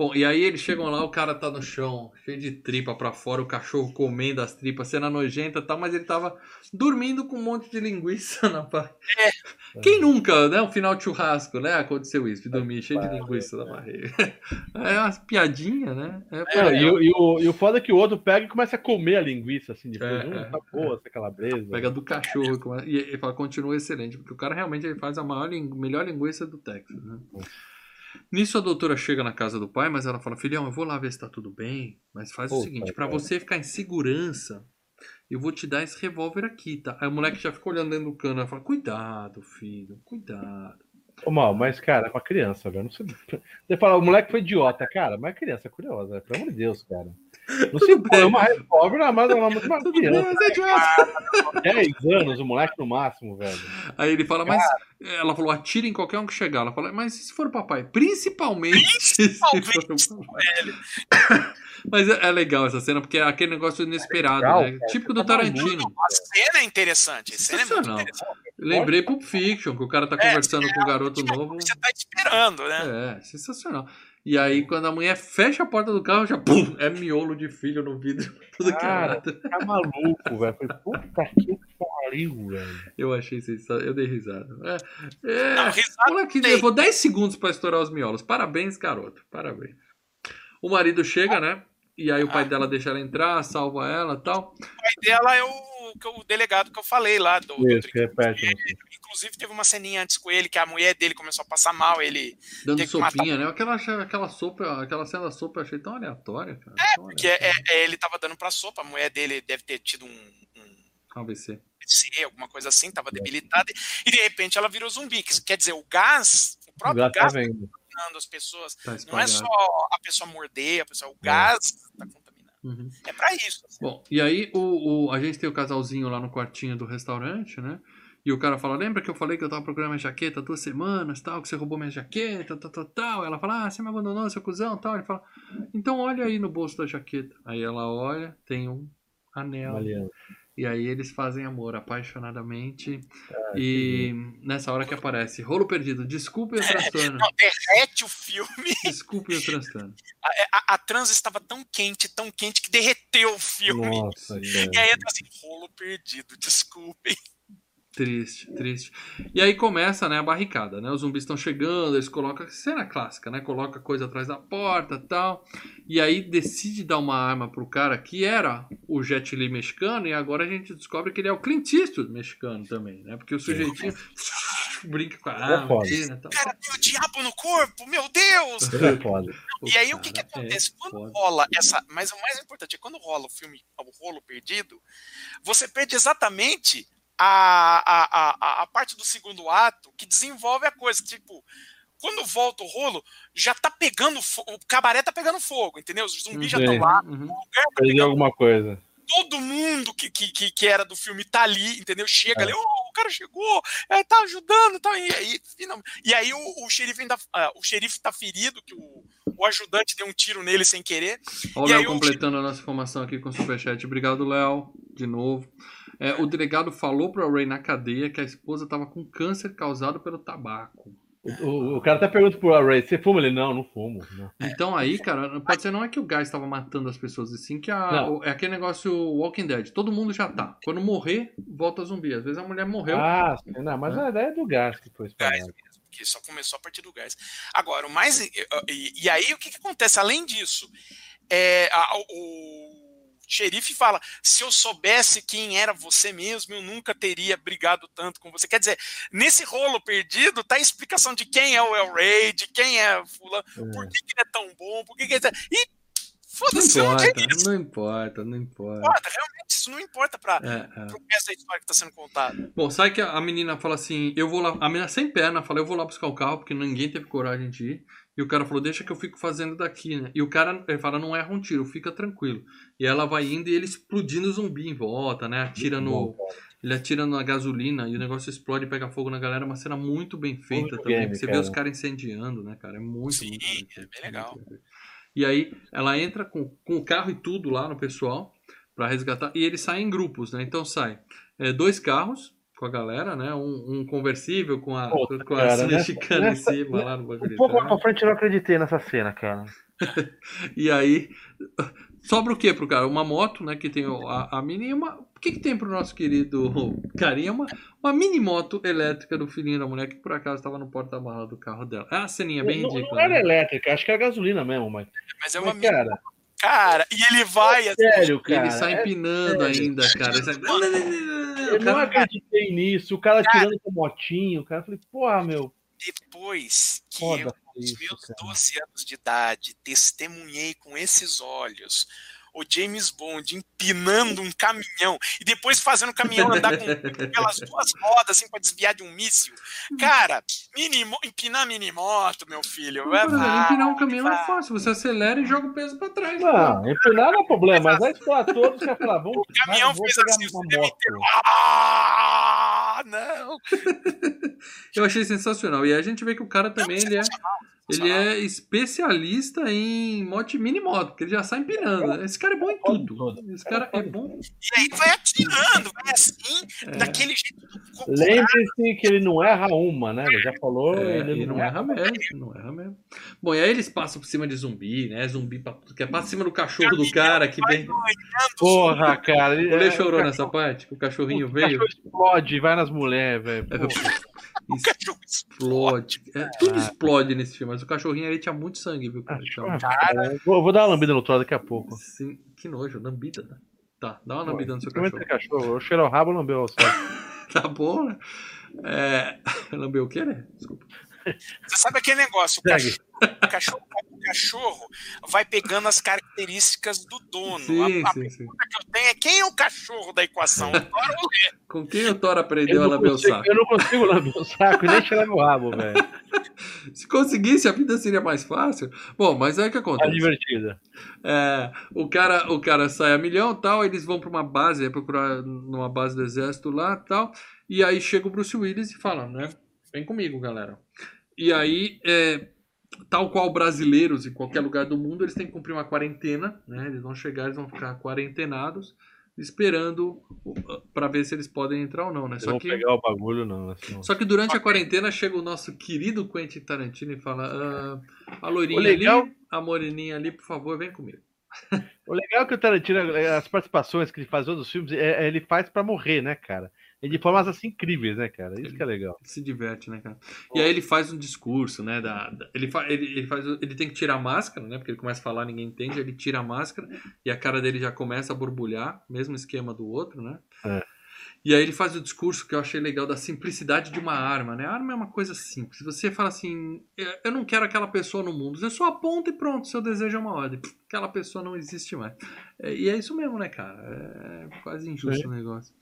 Bom, e aí eles chegam lá, o cara tá no chão, cheio de tripa pra fora, o cachorro comendo as tripas, cena nojenta e tal, mas ele tava dormindo com um monte de linguiça na barriga. Quem nunca, né? Um final de churrasco, né? Aconteceu isso, de dormir cheio de linguiça na barriga. É umas piadinhas, né? É, aí. e, o- e o, e o foda é que o outro pega e começa a comer a linguiça, assim, depois. É, hum, é, tá boa essa calabresa. Pega do cachorro come- e ele fala, continua excelente, porque o cara realmente ele faz a maior, melhor linguiça do Texas, né? Nisso a doutora chega na casa do pai, mas ela fala, filhão, eu vou lá ver se tá tudo bem, mas faz o Puta, seguinte, pra cara. você ficar em segurança, eu vou te dar esse revólver aqui, tá? Aí o moleque já fica olhando dentro do cano, ela fala, cuidado, filho, cuidado. Ô, mal, mas, cara, é uma criança, velho. Não sei... Você fala, o moleque foi idiota, cara, mas a criança é curiosa, velho. pelo amor de Deus, cara. Não se põe bem. na mão de uma de uma Tudo bem, criança. mas é idiota. 10 anos, o moleque no máximo, velho. Aí ele fala, mas ela falou, atira em qualquer um que chegar. Ela fala, mas e se for o papai? Principalmente se for o papai. Mas é, é legal essa cena, porque é aquele negócio inesperado, legal, né? cara. Típico do Tá. Tarantino. A cena é interessante. A cena é muito Sensacional. interessante. Lembrei Pulp Fiction, que o cara tá É, conversando com o garoto novo. Você tá esperando, né? É, sensacional. E aí, quando a mulher fecha a porta do carro, já pum, é miolo de filho no vidro, tudo Cara, quebrado. tá maluco, velho. Falei, puta que pariu, velho. Eu achei sensacional, eu dei risada. É, é, Não, risada moleque tem. levou 10 segundos pra estourar os miolos. Parabéns, garoto, parabéns. O marido chega, né? E aí o pai Ah. dela deixa ela entrar, salva ela e tal. O pai dela é o, que o delegado que eu falei lá. Do, do Isso, que repete. Inclusive, teve uma ceninha antes com ele que a mulher dele começou a passar mal. Ele. Dando que matar- sopinha, né? Aquela, aquela sopa, aquela cena da sopa eu achei tão aleatória, cara. tão é, aleatória. é- é- ele tava dando pra sopa. A mulher dele deve ter tido um, um AVC. AVC, alguma coisa assim, tava debilitada, e de repente ela virou zumbi. Que quer dizer, o gás, o O próprio gato tá gás vendo. contaminando as pessoas. Tá Não é só a pessoa morder, a pessoa, o gás tá contaminando. Uhum. É pra isso. assim. Bom, e aí o, o- a gente tem o casalzinho lá no quartinho do restaurante, né? E o cara fala, lembra que eu falei que eu tava procurando minha jaqueta há duas semanas, tal, que você roubou minha jaqueta, tal, tal, tal. Ela fala, ah, você me abandonou, seu cuzão, tal. Ele fala, então olha aí no bolso da jaqueta. Aí ela olha, tem um anel. Aliança. E aí eles fazem amor apaixonadamente. Ah, e nessa hora que aparece, rolo perdido, desculpe o transtorno. Não, derrete o filme. Desculpe o transtorno. A, a, a trans estava tão quente, tão quente, que derreteu o filme. Nossa, E aí entra assim, rolo perdido, desculpem. Triste, triste. E aí começa, né, a barricada, né? Os zumbis estão chegando, eles colocam cena clássica, né? Coloca coisa atrás da porta, tal. E aí decide dar uma arma pro cara que era o Jet Li mexicano e agora a gente descobre que ele é o Clint Eastwood mexicano também, né? Porque o sujeitinho brinca com a arma, foda. tira, tal. Cara, tem o diabo no corpo, meu Deus! É. E aí o que, que cara acontece? é quando rola essa. Mas o mais importante é quando rola o filme O Rolo Perdido, você perde exatamente a, a, a, a parte do segundo ato que desenvolve a coisa. Tipo, quando volta o rolo, já tá pegando fogo. O cabaré tá pegando fogo, entendeu? Os zumbis já estão lá, Uhum. o lugar tá Perdi pegando alguma coisa. todo mundo que, que, que, que era do filme tá ali, entendeu? Chega É. ali, "Oh, o cara chegou, é, tá ajudando, tá, e aí, finalmente. E aí o, o xerife ainda. ah, o xerife tá ferido, que o, o ajudante deu um tiro nele sem querer. Olha o Léo o- completando a nossa informação aqui com o Superchat. Obrigado, Léo, de novo. É, o delegado falou pra Ray na cadeia que a esposa tava com câncer causado pelo tabaco. O, o- o cara até pergunta pro Ray, você fuma? Ele, não, não fumo. Não. Então aí, cara, pode ser não é que o gás estava matando as pessoas, e sim que a, o- é aquele negócio Walking Dead. Todo mundo já tá. Quando morrer, volta zumbi. Às vezes a mulher morreu. Ah, sim, não, mas a ideia é do gás que foi Gás mesmo, que só começou a partir do gás. Agora, o mais. E, e aí o que, que acontece? Além disso, é, a- o xerife fala: se eu soubesse quem era você mesmo, eu nunca teria brigado tanto com você. Quer dizer, nesse rolo perdido tá a explicação de quem é o El Rey, de quem é fulano, por que, que ele é tão bom, por que, que ele é... E Não foda-se, não importa, tem isso. não importa, não importa. Importa, realmente, isso não importa para É, é. resto da história que está sendo contada. Bom, sabe que a menina fala assim, eu vou lá, a menina sem perna fala, eu vou lá buscar o carro, porque ninguém teve coragem de ir. E o cara falou, deixa que eu fico fazendo daqui, né? E o cara ele fala, não erra um tiro, fica tranquilo. E ela vai indo e ele explodindo o zumbi em volta, né? Atira no. Ele atira na gasolina e o negócio explode e pega fogo na galera. É uma cena muito bem feita Muito também. game, Você vê cara. os caras incendiando, né, cara? É muito, Sim, muito é bem muito legal. E aí ela entra com, com o carro e tudo lá no pessoal pra resgatar. E eles saem em grupos, né? Então sai é, dois carros com a galera, né? Um, um conversível com a, Puta, com a cara, mexicana nessa- em cima lá no bagulho. Um pouco pra frente eu não acreditei nessa cena, cara. E aí, sobra o que pro cara? Uma moto, né? Que tem a, a mini e uma. O que, que tem pro nosso querido carinha? Uma, uma mini moto elétrica do filhinho da mulher que por acaso estava no porta-mala do carro dela. É a ceninha bem não, ridícula. não era né? elétrica, acho que era gasolina mesmo, mas. Mas é uma mas cara, cara, e ele vai assim, sério, cara. Ele sai é- empinando sério. ainda, cara. Eu não cara- acreditei nisso. O cara tirando com motinho, o cara. Eu falei, porra, meu. depois que Foda eu, com os meus cara. 12 anos de idade, testemunhei com esses olhos o James Bond empinando um caminhão e depois fazendo o caminhão andar com aquelas duas rodas assim para desviar de um míssil. Cara, mini, empinar mini moto, meu filho. Não, vai, cara, vai, empinar um caminhão é vai. fácil. Você acelera e joga o peso pra trás. Não, empinar não é problema, mas aí estourar todos, você vai falar, vamos. O caminhão vou fez assim, moto. ter- Ah, não! Eu achei sensacional. E aí a gente vê que o cara também ele é, ele é especialista em moto mini moto, porque ele já sai empinando. Esse cara é bom em tudo. Esse cara é bom. E aí vai atirando, vai assim, É. daquele jeito. Lembre-se que ele não erra uma, né? Ele já falou, É, ele e não erra mesmo, não erra mesmo. Bom, e aí eles passam por cima de zumbi, né? Zumbi pra tudo que é. Passa por cima do cachorro do cara que vem. Porra, cara. O ele- Lê é, chorou o nessa parte? Que o cachorrinho O veio. cachorro explode vai nas mulheres, velho. É, Explode. É, tudo Ah. explode nesse filme, mas o cachorrinho aí tinha muito sangue, viu? cara? Então, cara, Vou, vou dar uma lambida no troll daqui a pouco. sim, que nojo, lambida? Tá, dá uma lambida no seu cachorro. cachorro. O cheiro ao rabo lambeu o céu. Tá bom, né? É... Lambeu o quê, né? Desculpa. Você sabe aquele negócio? O cachorro, o cachorro, o cachorro vai pegando as características do dono. Sim, a, a sim, sim. pergunta que eu tenho é quem é o cachorro da equação? O Thor ou o? Com quem o Thor aprendeu Eu a lamber o saco? eu não consigo lamber o saco e nem tirar meu rabo, velho. Se conseguisse, a vida seria mais fácil. Bom, mas aí o que acontece? divertida. É, o, cara, o cara sai a milhão tal, eles vão pra uma base, é procurar numa base do exército lá tal, e aí chega o Bruce Willis e fala, né? Vem comigo, galera. E aí, é, tal qual brasileiros em qualquer lugar do mundo, eles têm que cumprir uma quarentena, né? Eles vão chegar, eles vão ficar quarentenados, esperando para ver se eles podem entrar ou não, né? Só que pegar o bagulho, não. Assim, só que durante a quarentena chega o nosso querido Quentin Tarantino e fala: ah, a loirinha legal- ali, a moreninha ali, por favor, vem comigo. O legal é que o Tarantino, as participações que ele faz em outros filmes, é, é- ele faz pra morrer, né, cara? E de formas assim incríveis, né, cara? Isso que é legal. Se diverte, né, cara? E aí ele faz um discurso, né? Da, da- ele, fa, ele, ele, faz, ele tem que tirar a máscara, né? Porque ele começa a falar, ninguém entende, ele tira a máscara e a cara dele já começa a borbulhar, mesmo esquema do outro, né? É. E aí ele faz o discurso que eu achei legal da simplicidade de uma arma, né? A arma é uma coisa simples. Você fala assim, "É, eu não quero aquela pessoa no mundo. Você só aponta e pronto, seu desejo é uma ordem. Aquela pessoa não existe mais. É, E é isso mesmo, né, cara? É quase injusto o negócio.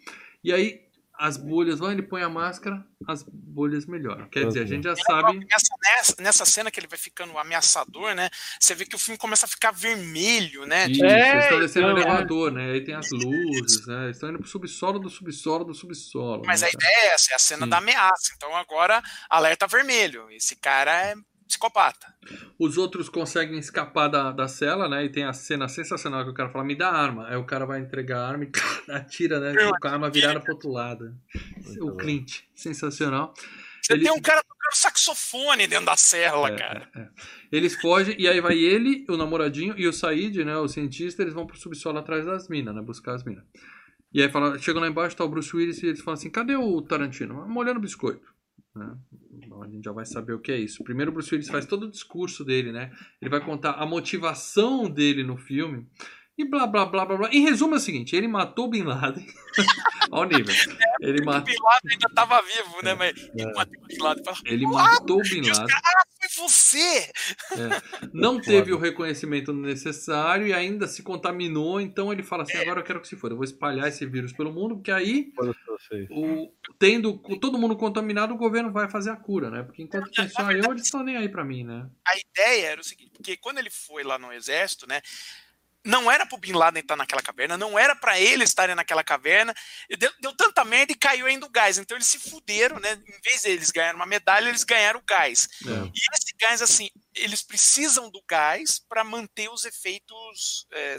E aí as bolhas vão, ele põe a máscara, as bolhas melhoram. Quer dizer, a gente já sabe. Nessa, nessa, cena que ele vai ficando ameaçador, né? Você vê que o filme começa a ficar vermelho, né? Isso, É, eles estão descendo o então, é. elevador, né? Aí tem as luzes, né? Eles estão indo pro subsolo do subsolo do subsolo. Mas né, a ideia é essa, é a cena Sim. da ameaça. Então agora, alerta vermelho. Esse cara é psicopata. Os outros conseguem escapar da, da cela, né? E tem a cena sensacional que o cara fala, me dá arma. Aí o cara vai entregar a arma e atira, né? Com a arma virada pro outro lado. Muito o bom. Clint, sensacional. Você Ele- tem um cara tocando saxofone dentro da cela, É, cara. é, é. Eles fogem, e aí vai ele, o namoradinho e o Said, né? O cientista, eles vão pro subsolo atrás das minas, né? Buscar as minas. E aí fala, chegam lá embaixo, tá o Bruce Willis, e eles falam assim: cadê o Tarantino? Molhando biscoito. Né? Então, a gente já vai saber o que é isso. Primeiro Bruce Willis faz todo o discurso dele, né? Ele vai contar a motivação dele no filme. E blá blá blá blá blá. Em resumo é o seguinte: ele matou Bin Laden. Olha o nível. Ele, O ma Bin Laden ainda tava vivo, né? Mas ele bateu o Bin Laden falou, ele matou Bin Laden. Ah, foi você! Não teve o reconhecimento necessário e ainda se contaminou. Então ele fala assim: agora eu quero que se for. Eu vou espalhar esse vírus pelo mundo, porque aí, o, tendo todo mundo contaminado, o governo vai fazer a cura, né? Porque enquanto tem só eu, eles estão nem aí pra mim, né? A ideia era o seguinte, porque quando ele foi lá no exército, né? Não era pro Bin Laden estar naquela caverna, não era pra eles estarem naquela caverna. Deu, deu tanta merda e caiu ainda o gás. Então eles se fuderam, né? Em vez de eles ganharem uma medalha, eles ganharam o gás. É. E esse gás, assim, eles precisam do gás para manter os efeitos é,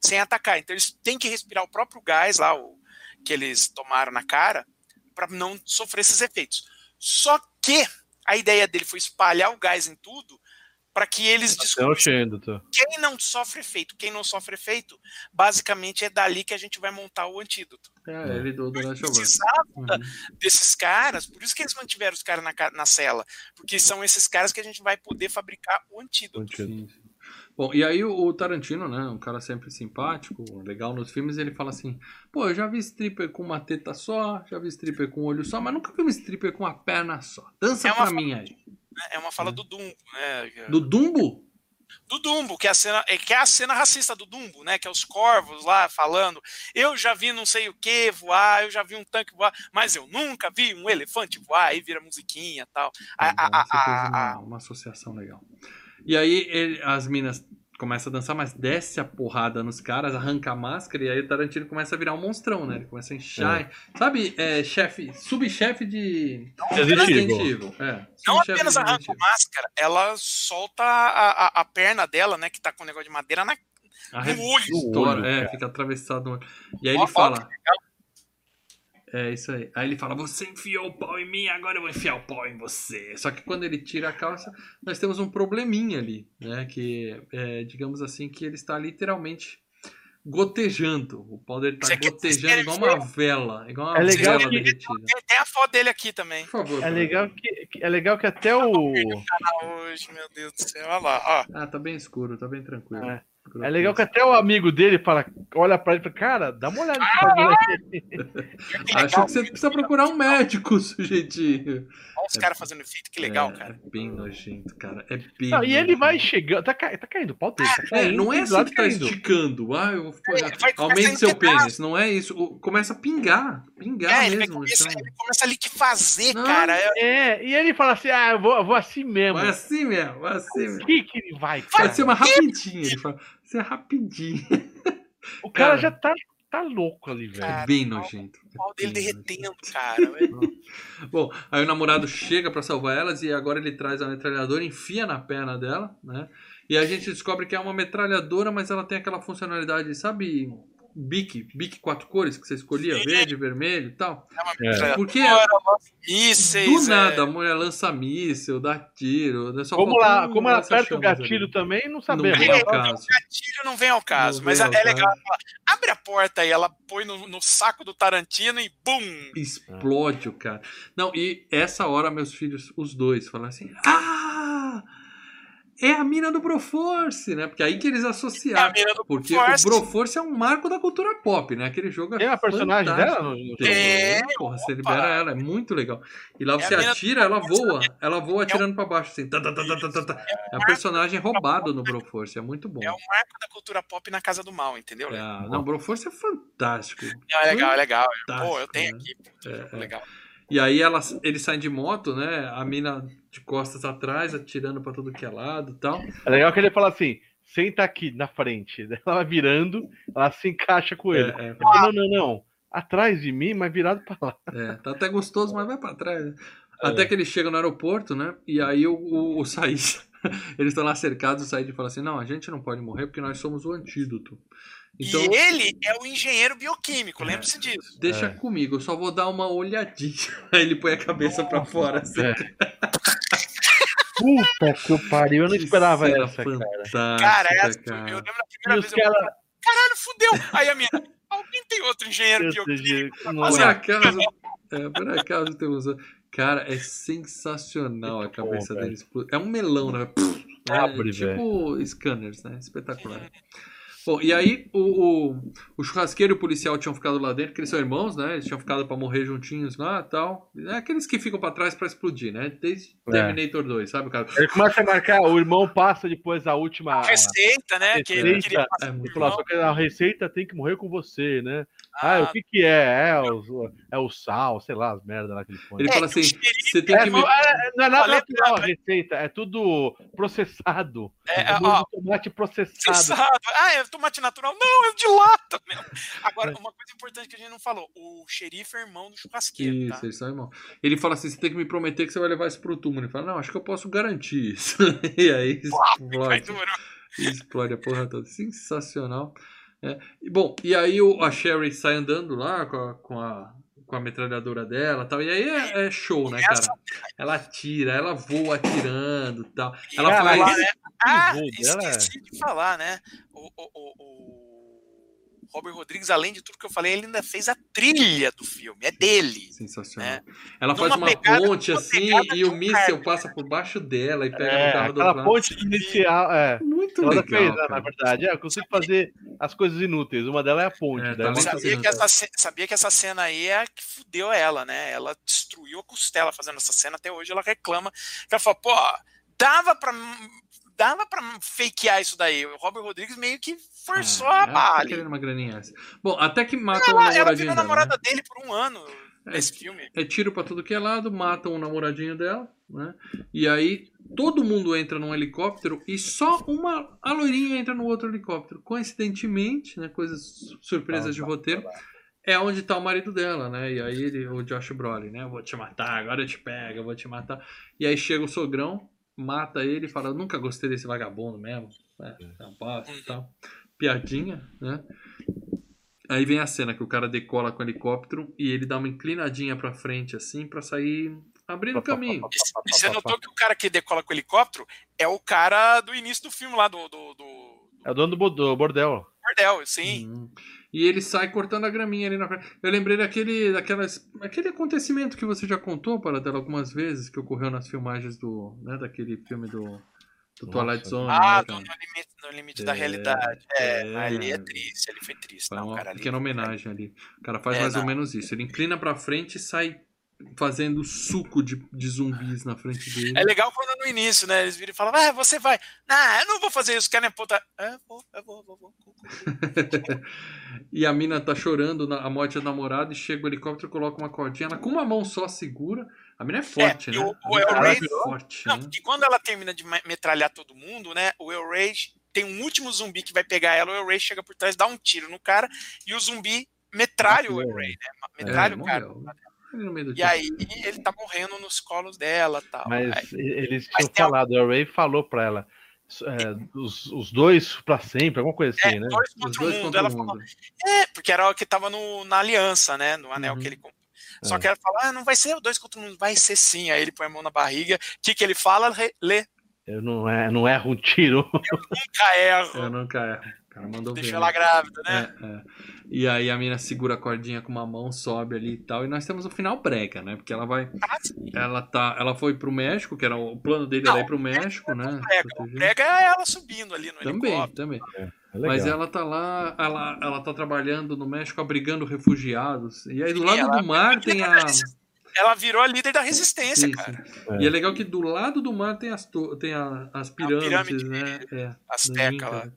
sem atacar. Então eles têm que respirar o próprio gás lá, o, que eles tomaram na cara, para não sofrer esses efeitos. Só que a ideia dele foi espalhar o gás em tudo para que eles descobrissem Xendo, quem não sofre efeito. Quem não sofre efeito, basicamente é dali que a gente vai montar o antídoto. É, ele do Us. Precisava Uhum. desses caras, por isso que eles mantiveram os caras na, na cela, porque são esses caras que a gente vai poder fabricar o antídoto. Sim, sim. Bom, e aí o, Tarantino, né, um cara sempre simpático, legal nos filmes, ele fala assim, pô, eu já vi stripper com uma teta só, já vi stripper com um olho só, mas nunca vi um stripper com uma perna só. Dança É pra mim aí. Né? É uma fala do Dumbo, né? Do Dumbo? do Dumbo, que é a cena, é, que é a cena racista do Dumbo, né? Que é os corvos lá falando. Eu já vi não sei o que voar, eu já vi um tanque voar, mas eu nunca vi um elefante voar. Aí vira musiquinha e tal. A- a- a- a- uma, uma associação legal. E aí ele- as minas começam a dançar, mas desce a porrada nos caras, arranca a máscara, e aí o Tarantino começa a virar um monstrão, né? Ele começa a inchar. Sabe, é, chefe, subchefe de Resident Resident Evil. Evil. É, não apenas de arranca a máscara, ela solta a, a, a perna dela, né? Que tá com o negócio de madeira na. No olho. Estoura, olho, é, cara. fica atravessado no olho. E aí Ó, ele ó, fala. É isso aí. Aí ele fala: Você enfiou o pau em mim, agora eu vou enfiar o pau em você. Só que quando ele tira a calça, nós temos um probleminha ali, né? Que é, digamos assim, que ele está literalmente gotejando. O pau dele quer- gotejando igual uma vela. Igual uma É legal vela que- derretida. Tem, a foto dele aqui também. Por favor. É legal que, que- é legal que até o. Ah, hoje, meu Deus do céu. Olha lá, ó. Ah, tá bem escuro, tá bem tranquilo. É. É legal que até o amigo dele fala, olha pra ele e fala, cara, dá uma olhada nesse bagulho aqui. Acho que você precisa procurar um médico, sujeitinho. Olha os caras fazendo efeito, que legal, é, cara. É bem nojento, cara. É bem Não, e ele vai chegando. Tá, ca- tá caindo o pau dele. Tá É, não é assim que tá caindo. esticando. Ah, eu vou É, ele Aumente seu pênis, não é isso. O- Começa a pingar. Pingar É, ele, mesmo. no começar, chão. ele começa a liquefazer, Não. cara. É- É, e ele fala assim: ah, eu vou, eu vou assim mesmo. Vai assim mesmo, vai assim O mesmo. que que ele vai, cara? Vai ser uma rapidinha, ele fala. Vai ser rapidinho. O cara, Cara. já tá, tá louco ali, velho. Cara, É bem nojento. O pau dele derretendo, cara. velho. Bom, aí o namorado chega pra salvar elas e agora ele traz a metralhadora, enfia na perna dela, né? E a gente descobre que é uma metralhadora, mas ela tem aquela funcionalidade, sabe? Bic, bic quatro cores que você escolhia, Sim. verde, vermelho e tal. É uma É. metralhadora, Porque mísseis, do é, nada a mulher lança míssil, dá tiro, né? Só Como, lá, como ela aperta o gatilho ali. também, não Não sabemos. vem ao caso. gatilho não vem ao caso, Não mas vem é ao legal. Ela abre a porta e ela põe no, no saco do Tarantino e bum! Explode o cara. Não, e essa hora meus filhos, os dois, falam assim: Ah! É a mina do Broforce, né? Porque aí que eles É a associaram. mina do Porque Force. o Broforce é um marco da cultura pop, né? Aquele jogo é Tem uma personagem dela no, no Tem, É, porra, você libera ela, é muito legal. E lá É você a atira, ela voa. Ela voa É atirando pra baixo, assim. tá, tá, tá, tá, tá, tá, tá. É um personagem roubado no Broforce, é muito bom. É o marco da cultura pop na casa do mal, entendeu? É, não, o Broforce é fantástico. É legal, é legal. Pô, eu tenho né? aqui. É, é. legal. E aí elas, eles saem de moto, né? A mina de costas atrás, atirando pra tudo que é lado e tal. É legal que ele fala assim: senta aqui na frente. Ela vai virando, ela se encaixa com ele. É, Ele fala, não, não, não. Atrás de mim, mas virado pra lá. é, tá até gostoso, mas vai pra trás. né? Até que eles chegam no aeroporto, né? E aí o, o, o Said, eles estão lá cercados, o Said fala assim, não, a gente não pode morrer porque nós somos o antídoto. Então, E ele é o engenheiro bioquímico, lembre-se disso. deixa É. comigo, eu só vou dar uma olhadinha. Aí ele põe a cabeça pra fora, assim. É. Puta que o pariu, eu não Que esperava cena essa, cara. Cara, essa, cara. eu lembro da primeira vez, eu caras. caralho, fudeu. Aí a minha, alguém tem outro engenheiro bioquímico? Por Nossa, acaso, é, por acaso temos. Cara, é sensacional a Muito cabeça bom, dele. É um melão, né? Pff, é Abre, tipo scanners, né? Espetacular. Bom, e aí o, o, o churrasqueiro e o policial tinham ficado lá dentro, porque eles são irmãos, né? Eles tinham ficado pra morrer juntinhos lá e tal. É aqueles que ficam pra trás pra explodir, né? Desde É. Terminator 2, sabe, cara? Ele começa a marcar, o irmão passa depois a última. Receita, né? Que ele Receita, queria passar é pro muito Ele fala, irmão. só que a receita tem que morrer com você, né? Ah, Ah, o que que é? É o, é o sal, sei lá, as merdas lá que ele põe. Ele É, fala que assim: você tem É, que me. não, é, não é nada natural a receita, é tudo processado. É, É, ó, tomate processado. Sensado. Ah, é tomate natural? Não, é de lata mesmo. Agora, uma coisa importante que a gente não falou: o xerife é irmão do churrasqueiro. Isso, Tá? eles são irmãos. Ele fala assim: você tem que me prometer que você vai levar isso pro túmulo. Ele fala: não, acho que eu posso garantir isso. e aí explode, explode a porra toda. Sensacional. É. E, Bom, e aí o- a Sherry sai andando lá com a, com a, com a metralhadora dela e tal. E aí é, é show, né, cara? Ela atira, ela voa atirando e tal. Ela faz. Né? Ah, esqueci de falar, né? O, o, o, o Robert Rodrigues, além de tudo que eu falei, ele ainda fez a trilha do filme. É dele. Sensacional. Ela Numa faz uma pegada- ponte assim e o míssel carro. passa por baixo dela e pega no É, carro do aquela ponte inicial, é. Muito Ela legal. fez, né, cara. na verdade. É, eu consigo fazer as coisas inúteis. Uma delas é a ponte. É, tá Sabia que, essa, sabia que essa cena aí é a que fudeu ela, né? Ela destruiu a costela fazendo essa cena. Até hoje ela reclama. Ela fala, pô, dava pra. Dava pra fakear isso daí. O Robert Rodrigues meio que forçou Ah, a ela barra tá uma graninha essa. Bom, até que matam o Ela, ela namoradinho virou dela. namorada né? dele por um ano É. nesse filme. É tiro pra tudo que é lado, matam o namoradinho dela, né? E aí todo mundo entra num helicóptero e só uma a loirinha entra no outro helicóptero. Coincidentemente, né, coisas surpresas de roteiro, é onde tá o marido dela, né? E aí ele, o Josh Brolin, né? Eu vou te matar, agora eu te pego, eu vou te matar. E aí chega o sogrão, mata ele e fala: "Eu nunca gostei desse vagabundo mesmo". É, é um bosta e tal. Piadinha, né? Aí vem a cena que o cara decola com o helicóptero e ele dá uma inclinadinha pra frente assim pra sair abrindo o caminho. E você notou que o cara que decola com o helicóptero é o cara do início do filme lá, do, do, do É o dono do bo- do bordel. Bordel, sim. Uhum. E ele sai cortando a graminha ali na frente. Eu lembrei daquele, daquelas, aquele acontecimento que você já contou para dela algumas vezes, que ocorreu nas filmagens do, né, daquele filme do, do. Twilight Zone. Ah, né, no limite, no limite da É, realidade. É, é. ali é triste, ali foi triste. Foi Não, uma cara, ali- pequena homenagem ali. O cara faz É, mais ou não. menos isso. Ele inclina pra frente e sai fazendo suco de, de zumbis na frente dele. É legal quando no início, né? Eles viram e falam, ah, você vai. Não, eu não vou fazer isso, quer minha puta. É, vou, eu vou, vou, vou. e a mina tá chorando na, a morte da namorada e chega o helicóptero e coloca uma cordinha. Ela com uma mão só segura. A mina é forte, É, né? o- o El Rey- é forte, Não, né? porque quando ela termina de me- metralhar todo mundo, né? O El Rey tem um último zumbi que vai pegar ela, o El Rey chega por trás, dá um tiro no cara, e o zumbi metralha o El Rey, né? Metralha É, o cara. morreu. E aí ele tá morrendo nos colos dela tal. Mas Aí- eles Mas tinham tem falado, o Ray falou pra ela, é, os, os dois pra sempre, alguma coisa assim, é, né? dois Os contra o dois mundo. contra Ela o falou, mundo. é, porque era o que tava no, na aliança, né? No anel Uhum. que ele comprou. Só É. que ela fala, ah, não vai ser dois contra o mundo, vai ser sim. Aí ele põe a mão na barriga. O que, que ele fala? Lê. Eu não, é, não erro um tiro. Nunca erro. Eu nunca erro. O cara mandou Deixa ver, ela né? grávida, né? É, é. E aí a mina segura a cordinha com uma mão, sobe ali e tal. E nós temos o final brega, né? Porque ela vai. Ah. Ela tá. Ela foi pro México, que era o plano dele Não, era ir pro México, né? Prega. O proteger. prega é ela subindo ali no Também, helicóptero. também. É legal. Mas ela tá lá, ela, ela tá trabalhando no México abrigando refugiados. E aí do lado ela- do mar tem a. Ela virou a líder da resistência, Sim, cara. É. E é legal que do lado do mar tem as, tem a- as pirâmides, pirâmide né? É, Azteca Inca, lá.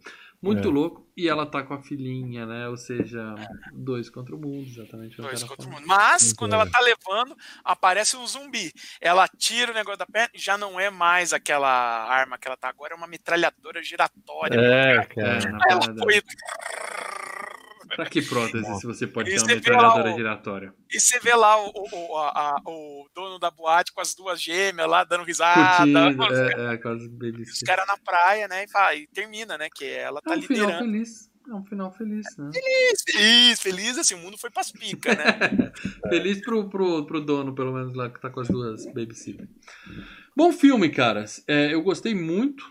Muito É. louco. E ela tá com a filhinha, né? Ou seja, dois contra o mundo, exatamente. eu Dois contra o mundo. Mas, Muito quando ela tá levando, aparece um zumbi. Ela tira o negócio da perna e já não é mais aquela arma que ela tá agora, é uma metralhadora giratória. É, É, cara. na Ela foi. Pra que prótese se você pode ter uma metralhadora giratória? E você vê lá o, o, a- a- o dono da boate com as duas gêmeas lá dando risada. Curtindo, os, é, é, os babysitters. caras na praia, né? E, fala- e termina, né? Que ela É tá um final liderando. feliz. É um final feliz, né? Feliz, feliz, assim, o mundo foi pras picas, né? Feliz pro, pro, pro dono, pelo menos lá, que tá com as duas babysitters. Bom filme, caras. É, eu gostei muito.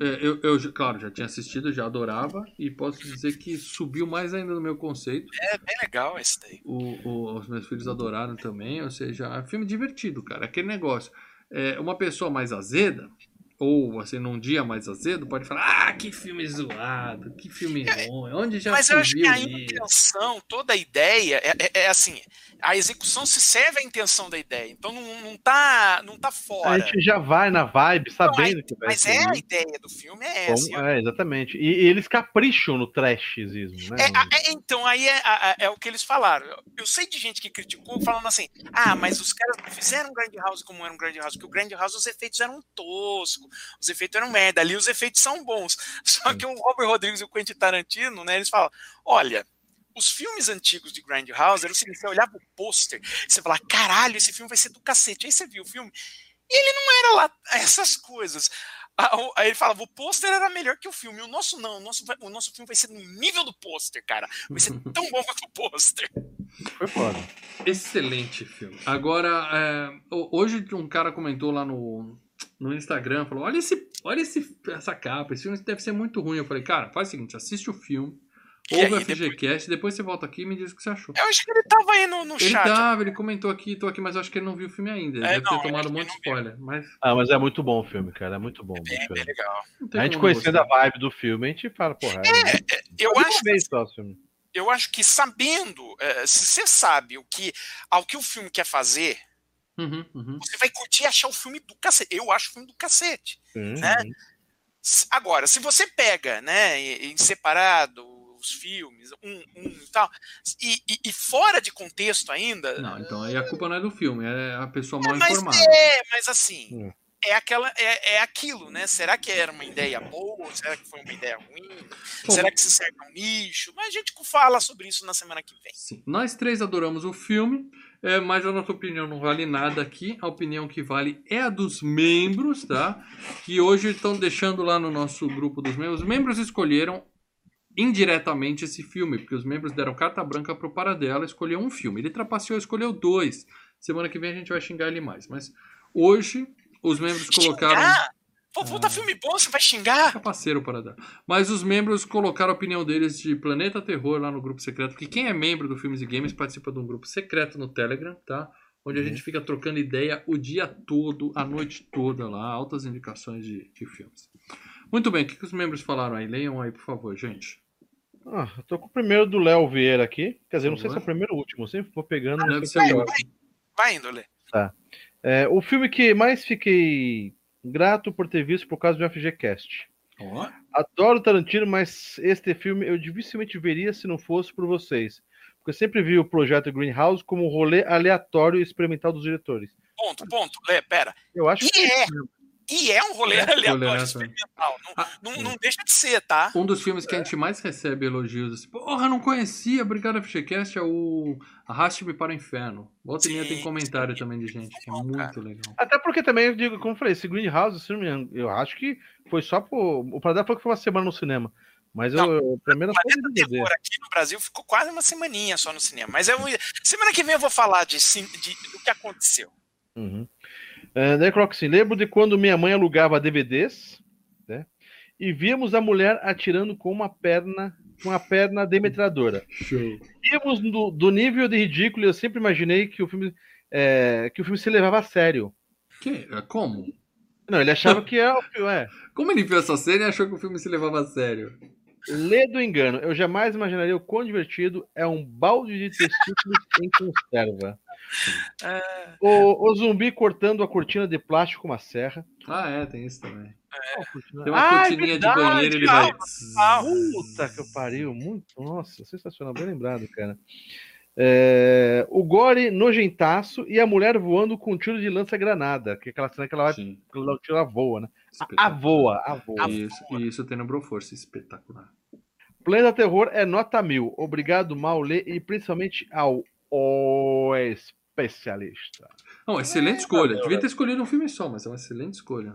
É, eu, eu, claro, já tinha assistido, já adorava. E posso dizer que subiu mais ainda no meu conceito. É bem legal esse daí. O, o- os meus filhos adoraram também. Ou seja, é um filme divertido, cara. Aquele negócio. É, uma pessoa mais azeda, ou assim, num dia mais azedo, pode falar: Ah, que filme zoado, que filme ruim. Onde já Mas se eu acho que a isso? intenção, toda a ideia, é, é- é assim, a execução se serve à intenção da ideia. Então não, não, tá, não tá A fora. gente já vai na vibe sabendo que vai Mas ser. é a isso. ideia do filme, é Como- essa. é, exatamente. E, e eles capricham no trashzismo, né? É, a- é, então, aí é, a- a- é o que eles falaram. Eu, eu sei de gente que criticou falando assim: ah, mas os caras não fizeram um Grand House como era um Grand House, porque o Grand House os efeitos eram toscos, os efeitos eram merda, ali os efeitos são bons. Só que o Robert Rodrigues e o Quentin Tarantino, né, eles falam: olha. Os filmes antigos de Grand House era o seguinte: você olhava o pôster, você falava, caralho, esse filme vai ser do cacete. Aí você viu o filme, e ele não era lá essas coisas. Aí ele falava, o pôster era melhor que o filme. O nosso não, o nosso, o nosso filme vai ser no nível do pôster, cara. Vai ser tão bom quanto o pôster. Foi foda. Excelente filme. Agora, é, ho- hoje um cara comentou lá no, no Instagram, falou: olha, esse, olha esse, essa capa, esse filme deve ser muito ruim. Eu falei, cara, faz o seguinte, assiste o filme, ouve o aí, depois- FGCast, depois você volta aqui e me diz o que você achou. Eu acho que ele tava aí no, no Ele chat. tava, ele comentou aqui, tô aqui, mas eu acho que ele não viu o filme ainda. Ele É, deve não, ter eu tomado acho um que monte de ele spoiler. Mas Ah, mas é muito bom o filme, cara. É muito bom. Bem, bem legal. A gente conhecendo a gostar. vibe do filme, a gente fala, porra. É, Eu Uma acho, vez só o filme. eu acho que sabendo, eh, se você sabe o que, ao que o filme quer fazer, Uhum, uhum. você vai curtir e achar o filme do cacete. Eu acho o filme do cacete. Sim, Né? Agora, se você pega, né, em separado os filmes, um, um e tal, e, e- e fora de contexto ainda, Não, então aí a culpa não é do filme, é a pessoa mal mas informada. é, mas assim, Hum. é aquela, é, é aquilo, né? Será que era uma ideia boa? Será que foi uma ideia ruim? Bom, Será que se serve a um nicho? Mas a gente fala sobre isso na semana que vem. Sim. Nós três adoramos o filme, é, mas a nossa opinião não vale nada aqui. A opinião que vale é a dos membros, tá? Que hoje estão deixando lá no nosso grupo dos membros. Os membros escolheram indiretamente esse filme, porque os membros deram carta branca pro Paradela escolher um filme. Ele trapaceou, escolheu dois. Semana que vem a gente vai xingar ele mais. Mas hoje os membros colocaram. Xingar? Pô, puta Ah. filme bom, você vai xingar? Capaceiro para dar. Mas os membros colocaram a opinião deles de Planeta Terror lá no grupo secreto, porque quem é membro do Filmes e Games participa de um grupo secreto no Telegram, tá? Onde a Uhum. gente fica trocando ideia o dia todo, a noite toda lá, altas indicações de, de filmes. Muito bem, o que, que os membros falaram aí? Leiam aí, por favor, gente. Ah, eu tô com o primeiro do Léo Vieira aqui. Quer dizer, não sei se é o primeiro ou o último. Eu sempre vou pegando. se é o o último. Vai indo, Lê. É, o filme que mais fiquei grato por ter visto por causa do FGCast. Ó, Adoro Tarantino, mas este filme eu dificilmente veria se não fosse por vocês. Porque eu sempre vi o projeto Greenhouse como um rolê aleatório e experimental dos diretores. Ponto, ponto. Lê, pera. Eu acho E que é. E é um rolê É, aleatório experimental. Não, Ah, não, não deixa de ser, tá? Um dos filmes que a gente mais recebe elogios, assim, porra, não conhecia, obrigado FGCast, é o Arraste-me para o Inferno. Volta e meia tem Sim, comentário também de gente, que é Bom, muito legal. Até porque também, eu digo, como eu falei, esse Greenhouse, se não me engano, eu acho que foi só por. O Pradel falou que foi uma semana no cinema. Mas eu, Não, eu era só Planeta. Terror aqui no Brasil ficou quase uma semaninha só no cinema. Mas eu, semana que vem eu vou falar de, sim- de- do que aconteceu. Uhum. É, assim: lembro de quando minha mãe alugava DVDs, né? E víamos a mulher atirando com uma perna, com a perna demetradora. Show. Víamos do, do nível de ridículo, eu sempre imaginei que o filme, é, que o filme se levava a sério. Que? Como? Não, ele achava que é o filme. É, Como ele viu essa cena e achou que o filme se levava a sério? Lê do engano. Eu jamais imaginaria o quão divertido é um balde de testículos em conserva. É, O, o zumbi cortando a cortina de plástico com uma serra. Ah, é, tem isso também. Cortina? Tem uma Ah, é cortininha de verdade, banheiro ele ah, vai. ah, Puta que eu pariu. Muito, nossa, sensacional. Bem lembrado, cara. É, o gore nojentaço e a mulher voando com um tiro de lança-granada. Que é aquela cena que ela vai. Sim, que ela tira a voa, né? A, a voa, a voa. Isso, e isso tem no Broforce, espetacular. Planeta Terror é nota mil. Obrigado, Maulê, e principalmente ao O Especialista. Não, excelente escolha. Devia ter escolhido um filme só, mas é uma excelente escolha.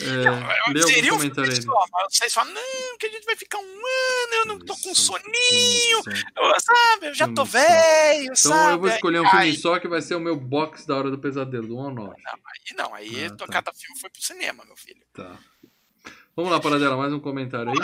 É, lê seria algum um comentário filme aí. só, mas vocês falam, não, que a gente vai ficar um ano, eu não tô com soninho, eu, sabe, eu já tô velho, Então sabe? eu vou escolher um Aí- filme só que vai ser o meu box da Hora do Pesadelo, do 1 ao 9. Aí não, aí Ah, tá. cada filme foi pro cinema, meu filho. Tá. Vamos lá, Paradela, mais um comentário aí.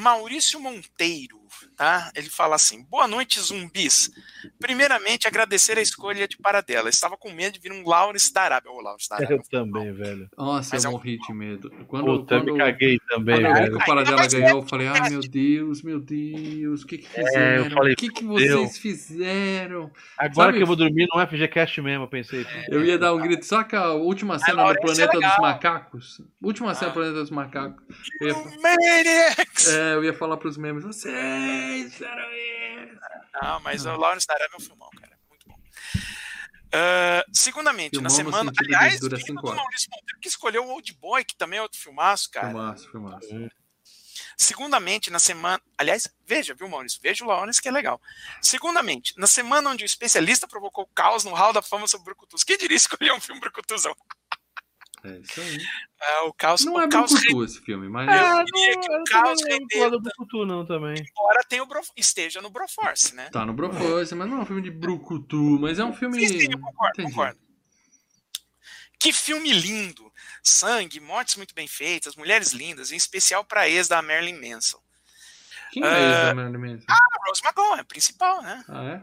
Maurício Monteiro, tá? Ele fala assim: Boa noite, zumbis. Primeiramente, agradecer a escolha de Paradela. Estava com medo de vir um Lawrence da Arábia. Ô, Lawrence da Arábia. Eu também, velho. Nossa, Mas eu é um- morri de medo. Quando, Puta, eu quando, me caguei também, quando eu velho. o Paradela mais ganhou, eu falei, ai meu Deus, meu Deus, o que que fizeram? É, eu falei, o que que vocês fizeram? Agora Sabe- que eu vou dormir no FGCast mesmo, eu pensei. Eu ia dar um grito, saca a última cena do é Planeta dos. Macacos? Última cena Ah. do Planeta dos Macacos. Eu ia, é, eu ia falar pros memes, isso. Não, mas o Lawrence da Arábia é um filmão, cara. Muito bom. Ah, segundamente, Filmão na semana. Aliás, dura cinco do horas. Maurício Monteiro que escolheu o Old Boy, que também é outro filmaço, cara. Filmaço, filmaço. Segundamente, na semana. Aliás, veja, viu, Maurício? Veja o Lawrence que é legal. Segundamente, na semana onde o especialista provocou caos no Hall da Fama sobre Brucutus. Quem diria escolher um filme Brucutuzão? É isso aí. Ah, o caos, Não o é caos Brucutu esse filme, mas Ah, queria que o eu caos não rendeu do Brucutu, não, também. embora tenha o Bro- esteja no Broforce, né? tá no Broforce, mas não é um filme de Brucutu, mas é um filme... Sim, sim, eu concordo, Entendi. concordo. Que filme lindo! Sangue, mortes muito bem feitas, mulheres lindas, em especial pra ex da Marilyn Manson. Quem é esse da Marilyn Manson? A Rose McGowan, é a principal, né? Ah, é?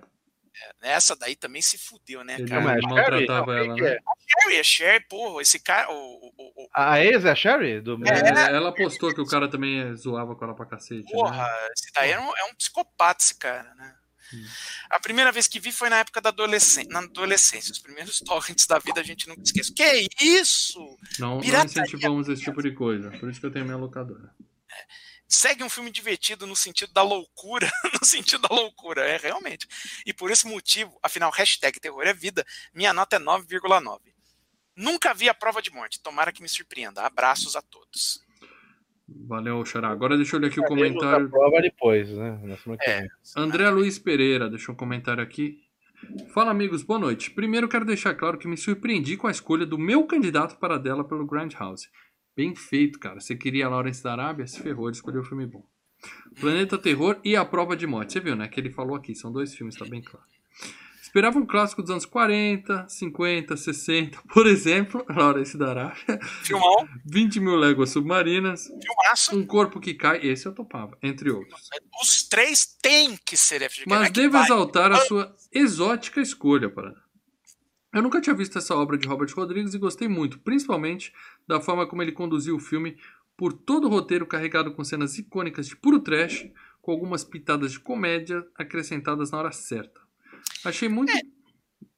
Essa daí também se fudeu, né, Ele cara? mas maltratava Sherry? ela, Quem que né? Sherry é Sherry, porra, esse cara. O, o, o- A ex é a Sherry? Do... É, ela postou que o cara também é, zoava com ela pra cacete, porra, né? esse daí é um, é um psicopata, esse cara, né? Hum. A primeira vez que vi foi na época da adolescência, na adolescência. Os primeiros torrents da vida a gente nunca esquece. Que isso? Não, não incentivamos esse tipo de coisa. Por isso que eu tenho minha locadora. Segue um filme divertido no sentido da loucura, no sentido da loucura, é realmente. E por esse motivo, afinal, hashtag terror é vida, minha nota é 9,9. Nunca vi a prova de morte, tomara que me surpreenda. Abraços a todos. Valeu, Xará. Agora deixa eu ler aqui o comentário. a prova depois, né? É. André Luiz Pereira deixou um comentário aqui. Fala, amigos, boa noite. Primeiro quero deixar claro que me surpreendi com a escolha do meu candidato para dela pelo Grand House. Bem feito, cara. Você queria Lawrence da Arábia? Se ferrou, ele escolheu o filme bom. Planeta Terror e A Prova de Morte. Você viu, né? Que ele falou aqui. São dois filmes, tá bem claro. Esperava um clássico dos anos 40, 50, 60. Por exemplo, Lawrence da Arábia. Filmão, 20 mil léguas submarinas. filmaço. Um corpo que cai. Esse eu topava, entre outros. Os três têm que ser FGCast. Mas é devo vai. exaltar a sua exótica escolha, Paraná. Eu nunca tinha visto essa obra de Robert Rodrigues e gostei muito, principalmente da forma como ele conduziu o filme por todo o roteiro carregado com cenas icônicas de puro trash, com algumas pitadas de comédia acrescentadas na hora certa. Achei muito.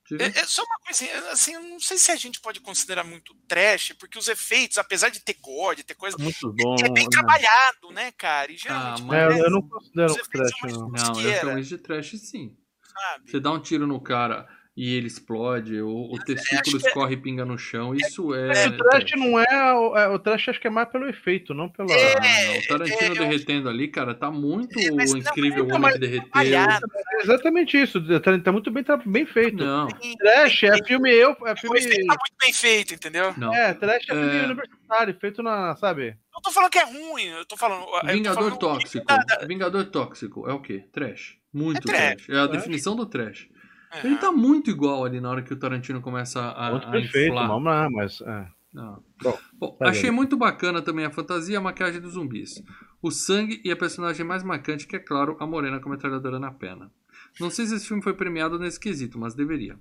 Diga. É, é só uma coisinha, assim, eu não sei se a gente pode considerar muito trash, porque os efeitos, apesar de ter gore, ter coisa, Muito bom. é bem né? trabalhado, né, cara? E geralmente, mas- É, eu, não considero trash, não. Não, eu chamo isso de trash sim. sabe? Você dá um tiro no cara e ele explode, o, o testículo acho que é- escorre e pinga no chão, isso é. É, o trash não é o, é. O trash acho que é mais pelo efeito, não pela. É, o Tarantino é, eu- derretendo ali, cara, tá muito É, mas não, incrível o não, homem que derreteu. É exatamente isso. Tá, tá muito bem, tá bem feito. Não, Trash é filme eu, é o filme. tá muito bem feito, entendeu? não. É, trash é filme É. universitário, feito na, sabe? Não tô falando que é ruim, eu tô falando. eu tô Vingador falando tóxico. da- da- Vingador tóxico é o quê? Trash. Muito É trash, trash. É a trash. definição do trash. É. Ele tá muito igual ali na hora que o Tarantino começa a, Muito a perfeito, inflar. vamos lá, mas. é. Não. Bom, Bom, tá achei vendo. muito bacana também a fantasia e a maquiagem dos zumbis. O sangue e a personagem mais marcante, que é claro, a morena com a metralhadora na perna. Não sei se esse filme foi premiado nesse quesito, mas deveria.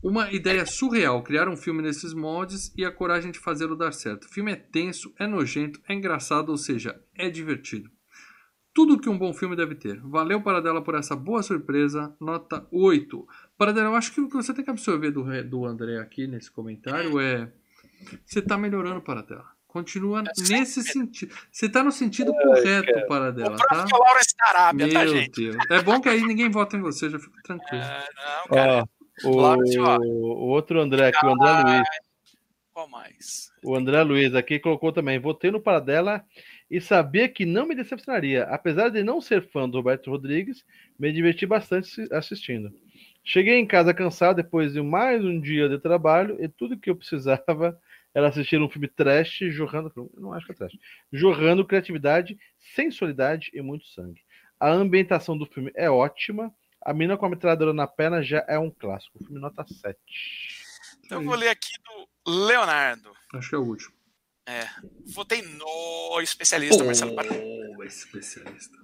Uma ideia surreal, criar um filme nesses moldes e a coragem de fazê-lo dar certo. O filme é tenso, é nojento, é engraçado, ou seja, é divertido. Tudo que um bom filme deve ter. Valeu, Paradela, por essa boa surpresa. Nota 8. Paradela, eu acho que o que você tem que absorver do, do André aqui nesse comentário é. Você tá melhorando, Paradela. Continua nesse sentido. Você tá no sentido correto, Paradela, O tá? próprio Lawrence da Arábia, Meu tá, gente? Deus. É bom que aí ninguém vota em você, já fico tranquilo. É, não, cara. Ó, o, o outro André aqui, o André Luiz. Qual mais? O André Luiz aqui colocou também. Votei no Paradela e sabia que não me decepcionaria. Apesar de não ser fã do Roberto Rodrigues, me diverti bastante assistindo. Cheguei em casa cansado depois de mais um dia de trabalho e tudo que eu precisava era assistir um filme trash, jorrando. Não acho que é trash. Jorrando criatividade, sensualidade e muito sangue. A ambientação do filme é ótima. A mina com a metralhadora na perna já é um clássico. O filme nota 7. Então eu vou ler aqui do Leonardo. Acho que é o último. Votei no especialista Marcelo, Paradela, Oh, especialista.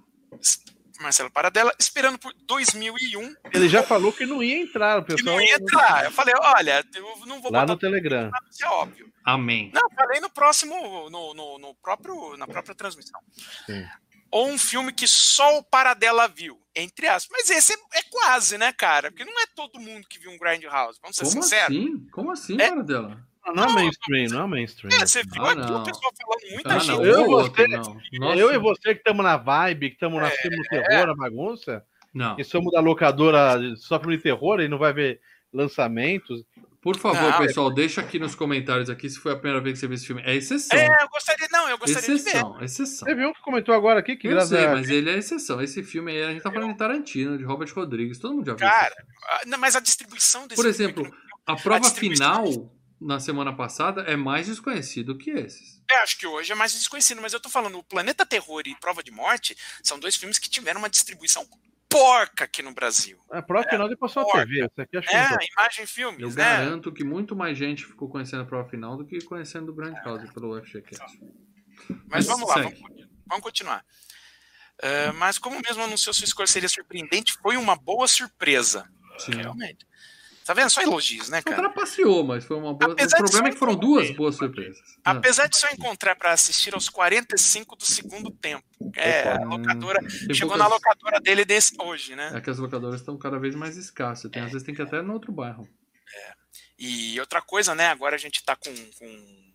Marcelo Paradela, esperando por 2001 Ele já falou que não ia entrar, o que pessoal. não ia entrar. Eu falei, olha, eu não vou Lá no Telegram. pra ser óbvio. Amém. Não, falei no próximo, no, no, no próprio, na própria transmissão. Sim. Ou um filme que só o Paradela viu, entre aspas. Mas esse é, é quase, né, cara? Porque não é todo mundo que viu um Grindhouse, vamos ser Como sinceros. assim? Como assim, É. Paradela? Não, não é mainstream, não é mainstream. É, você viu Ah, aqui não. o pessoal falando muita Ah, gente. não. Eu e você- Eu e você que estamos na vibe, que estamos É, na filme do terror, na bagunça, Não. que somos da locadora só filme de terror e não vai ver lançamentos. Por favor, Não, pessoal, deixa aqui nos comentários aqui se foi a primeira vez que você viu esse filme. É exceção. É, eu gostaria, não, eu gostaria de ver. exceção, exceção. Teve um que comentou agora aqui que Eu graças sei, a- mas ele é exceção. Esse filme aí, a gente tá falando de Tarantino, de Robert Rodrigues, todo mundo já viu. Cara, esse filme. Ah, não, mas a distribuição desse Por filme exemplo, não- a prova distribuição- final, na semana passada, é mais desconhecido que esses. É, acho que hoje é mais desconhecido, mas eu tô falando, o Planeta Terror e Prova de Morte são dois filmes que tiveram uma distribuição porca aqui no Brasil. a prova final depois passou na porca. TV. Isso aqui acho que É, não imagem Eu filmes, né? garanto que muito mais gente ficou conhecendo a prova final do que conhecendo o Grande House pelo UFGCast. Mas vamos lá, vamos, vamos continuar. Ah, mas como mesmo anunciou sua escolha seria surpreendente, foi uma boa surpresa. Sim. Realmente. Tá vendo? Só elogios, né, Só cara? trapaceou, mas foi uma boa. Apesar o de problema é que foram duas boas surpresas. Ah, Apesar de só encontrar para assistir aos 45 do segundo tempo. É, a locadora. Tem Chegou poucas- na locadora dele desse hoje, né? É que as locadoras estão cada vez mais escassas. Tem, às vezes tem que ir até no outro bairro. E outra coisa, né? Agora a gente tá com. com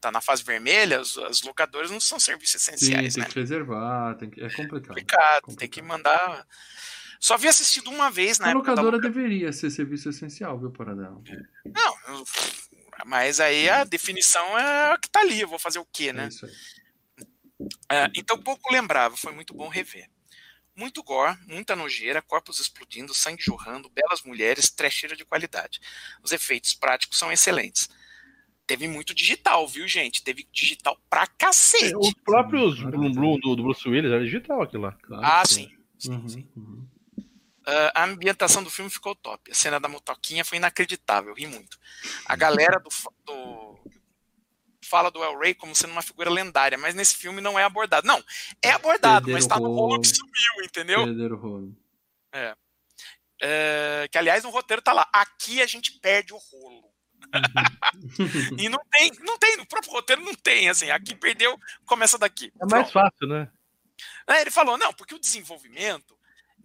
tá na fase vermelha, as, as locadoras não são serviços Sim, essenciais, tem né? que reservar, tem que... é complicado. Complicado, complicado. tem que mandar. Só havia assistido uma vez na A época da locadora loca- deveria ser serviço essencial, viu, Paradela? Não, mas aí a definição é a que tá ali, eu vou fazer o quê, É né? isso aí. É, então pouco lembrava, foi muito bom rever. Muito gore, muita nojeira, corpos explodindo, sangue jorrando, belas mulheres, trecheira de qualidade. Os efeitos práticos são excelentes. Teve muito digital, viu, gente? Teve digital pra cacete. Os próprios. Bloom Bloom do, do Bruce Willis era digital aquilo lá. Claro Ah, sim. sim, Uhum, sim. uhum. Ah, a ambientação do filme ficou top. A cena da motoquinha foi inacreditável, ri muito. A galera do, do- fala do El Rey como sendo uma figura lendária, mas nesse filme não é abordado. Não, é abordado, Perderam mas tá no rolo que sumiu, entendeu? Perderam o rolo. É, que aliás no roteiro tá lá. Aqui a gente perde o rolo. e não tem, não tem, no próprio roteiro não tem, assim, aqui perdeu, começa daqui. É mais Pronto. fácil, né? Aí ele falou, não, porque o desenvolvimento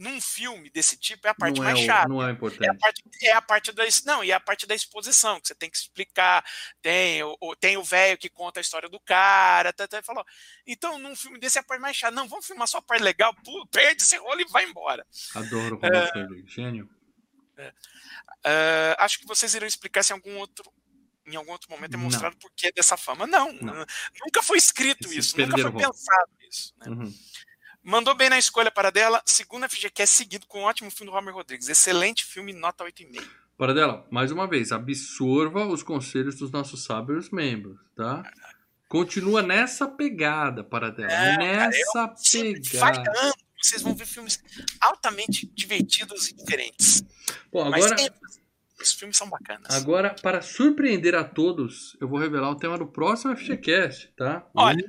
num filme desse tipo é a parte não mais é o- chata. não é É a importante. parte, é a parte da não, e é a parte da exposição que você tem que explicar. Tem o, tem o velho que conta a história do cara, tá, tá, falou. Então, num filme desse é a parte mais chata. Não, vamos filmar só a parte legal, pu- perde esse rolo e vai embora. Adoro o É. Rodrigues. Gênio. Ah, acho que vocês irão explicar se em algum outro em algum outro momento é mostrado o porquê dessa fama. Não, Não. nunca foi escrito isso, nunca foi pensado isso. né? Uhum. Mandou bem na escolha para dela, segundo FGCast seguido com um ótimo filme do Robert Rodrigues. Excelente filme, nota 8,5. Para dela, mais uma vez, absorva os conselhos dos nossos sábios membros, tá? Continua nessa pegada, para dela. É, cara, nessa Sempre pegada. falhando, vocês vão ver filmes altamente divertidos e diferentes. Bom, Mas agora, tem- os filmes são bacanas. agora, para surpreender a todos, eu vou revelar o tema do próximo FGCast, tá? Olha,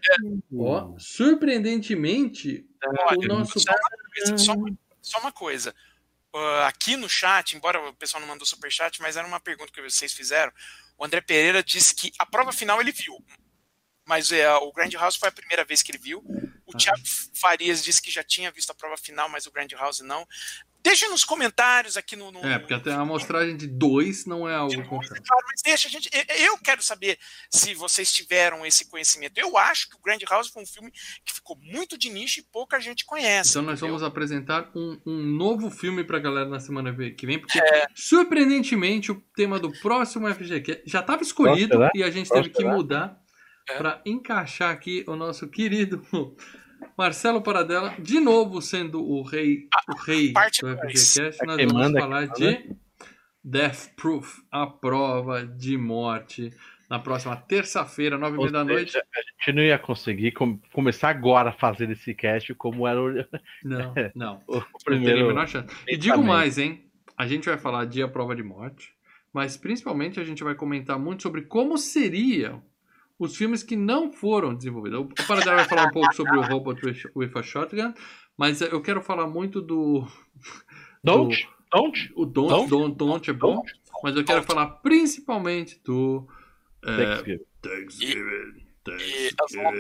Ó, surpreendentemente, olha, o nosso. só uma coisa, só uma- só uma coisa. Ah, aqui no chat, embora o pessoal não mandou superchat, mas era uma pergunta que vocês fizeram. O André Pereira disse que a prova final ele viu. Mas é, o Grand House foi a primeira vez que ele viu. O Ah. Thiago Farias disse que já tinha visto a prova final, mas o Grand House não. Deixa nos comentários aqui no. no É, porque até a amostragem de dois não é algo confiável. Claro, mas deixa a gente. eu- quero saber se vocês tiveram esse conhecimento. Eu acho que o Grand House foi um filme que ficou muito de nicho e pouca gente conhece. Então nós entendeu? vamos apresentar um, um novo filme pra galera na semana que vem, porque É. surpreendentemente o tema do próximo FGQ já estava escolhido Será? e a gente Qual teve que será? mudar É. pra encaixar aqui o nosso querido Marcelo Paradela, de novo sendo o rei, o rei parte do. FGCast. Nós vamos manda, falar de Death Proof, a prova de morte, na próxima terça-feira, nove e meia da noite. a gente não ia conseguir com- começar agora a fazer esse cast como era o, Não, não. o Não primeiro. menor chance. E digo mais, hein? A gente vai falar de A Prova de Morte, mas principalmente a gente vai comentar muito sobre como seriam os filmes que não foram desenvolvidos. O Paradela vai falar um pouco sobre o Robot with- a Shotgun, mas eu quero falar muito do. Don't, don't, O Don't, Don't? Don't, Don't é bom, mas eu quero Don't. falar principalmente do. É, Thanksgiving. Thanksgiving. As Thanksgiving.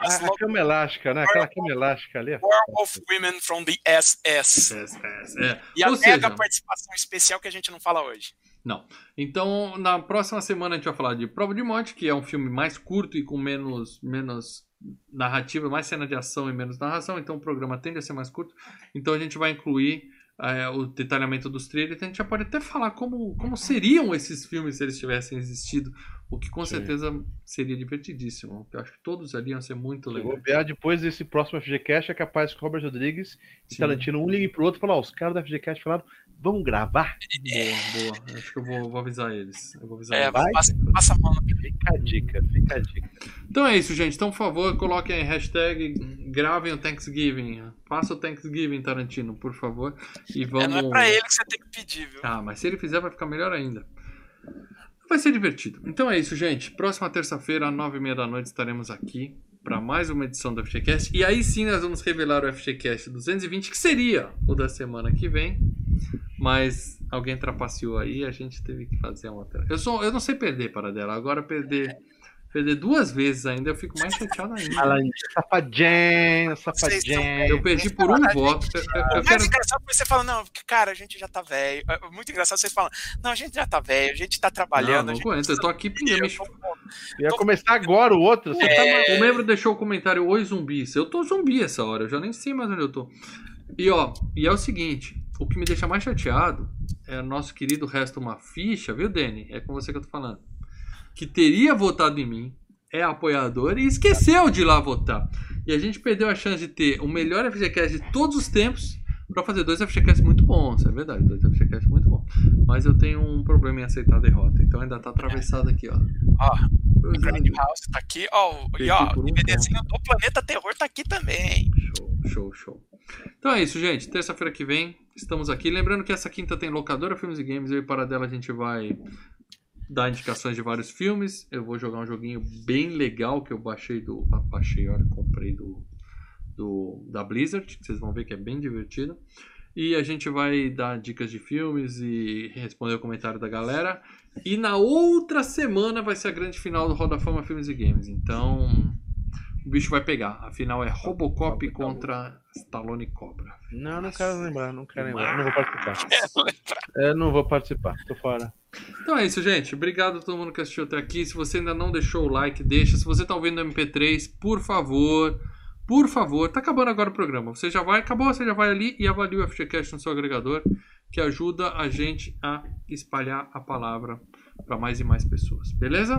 as A, a cama elástica, né? Aquela cama elástica ali. ó. Werewolf Women from the SS. Yes, é. E a Ou mega seja, participação especial que a gente não fala hoje. Não. Então, na próxima semana a gente vai falar de Prova de Morte, que é um filme mais curto e com menos, menos narrativa, mais cena de ação e menos narração. Então, o programa tende a ser mais curto. Então, a gente vai incluir é, o detalhamento dos trailers. Então, a gente já pode até falar como, como seriam esses filmes se eles tivessem existido. O que com Sim. certeza seria divertidíssimo. Eu acho que todos ali iam ser muito legais. bobear depois desse próximo FGCast, é capaz que o Robert Rodrigues e Sim. Tarantino um ligue pro outro e falar: ó, os caras do FGCast falaram, vamos gravar? Boa, boa. Acho que eu vou, vou avisar eles. Eu vou avisar É, eles. vai. passa, passa a mão Fica a dica, fica a dica. Então é isso, gente. Então, por favor, coloquem aí hashtag, gravem o Thanksgiving. Faça o Thanksgiving, Tarantino, por favor. E vamos. É, não é pra ele que você tem que pedir, viu? Ah, mas se ele fizer, vai ficar melhor ainda. Vai ser divertido. Então é isso, gente. Próxima terça-feira, às nove e meia da noite, estaremos aqui para mais uma edição do FGCast. E aí sim nós vamos revelar o FGCast 220, que seria o da semana que vem. Mas alguém trapaceou aí a gente teve que fazer uma outra. Eu, sou, eu não sei perder para dela. Agora perder, perder duas vezes ainda, eu fico mais chateado ainda. Malandro, safadinho, safadinho. Eu perdi por um voto. Eu, eu- eu O mais quero... engraçado foi você falar, não, porque, cara, a gente já tá velho. É muito engraçado vocês falam, não, a gente já tá velho, a gente tá Não, trabalhando. não a gente aguento. Eu tô aqui pingando. Eu tô- Ia começar agora o outro. Você tá É. O membro deixou o comentário Oi zumbis. Eu tô zumbi essa hora, eu já nem sei mais onde eu tô. E ó, e é o seguinte: o que me deixa mais chateado é o nosso querido resto uma ficha, viu, Dani? É com você que eu tô falando. Que teria votado em mim, é apoiador e esqueceu de ir lá votar. E a gente perdeu a chance de ter o melhor FGCast de todos os tempos pra fazer dois FGCasts muito bons, é verdade, dois FGCasts muito bons. Mas eu tenho um problema em aceitar a derrota, então ainda tá atravessado aqui, ó. Ó, o Grand House tá aqui, ó, e ó, por o um DVDzinho do Planeta Terror tá aqui também. Show, show, show. Então é isso, gente. Terça-feira que vem estamos aqui. Lembrando que essa quinta tem locadora Filmes e Games. Eu e para dela a gente vai dar indicações de vários filmes. Eu vou jogar um joguinho bem legal que eu baixei do. Baixei, olha, comprei do, do da Blizzard. que Vocês vão ver que é bem divertido. E a gente vai dar dicas de filmes e responder o comentário da galera. E na outra semana vai ser a grande final do Roda Fama Filmes e Games. Então, o bicho vai pegar. Afinal, é Robocop contra Stallone Cobra. Não, não quero lembrar, não quero lembrar. Não vou participar. É, não vou participar, tô fora. Então é isso, gente. Obrigado a todo mundo que assistiu até aqui. Se você ainda não deixou o like, deixa. Se você tá ouvindo no MP3, por favor, por favor, tá acabando agora o programa. Você já vai, acabou, você já vai ali e avalia o FGCast no seu agregador, que ajuda a gente a espalhar a palavra para mais e mais pessoas. Beleza?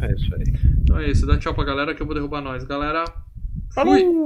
É isso aí. Então é isso. Dá tchau pra galera que eu vou derrubar nós. Galera, fui! Falou!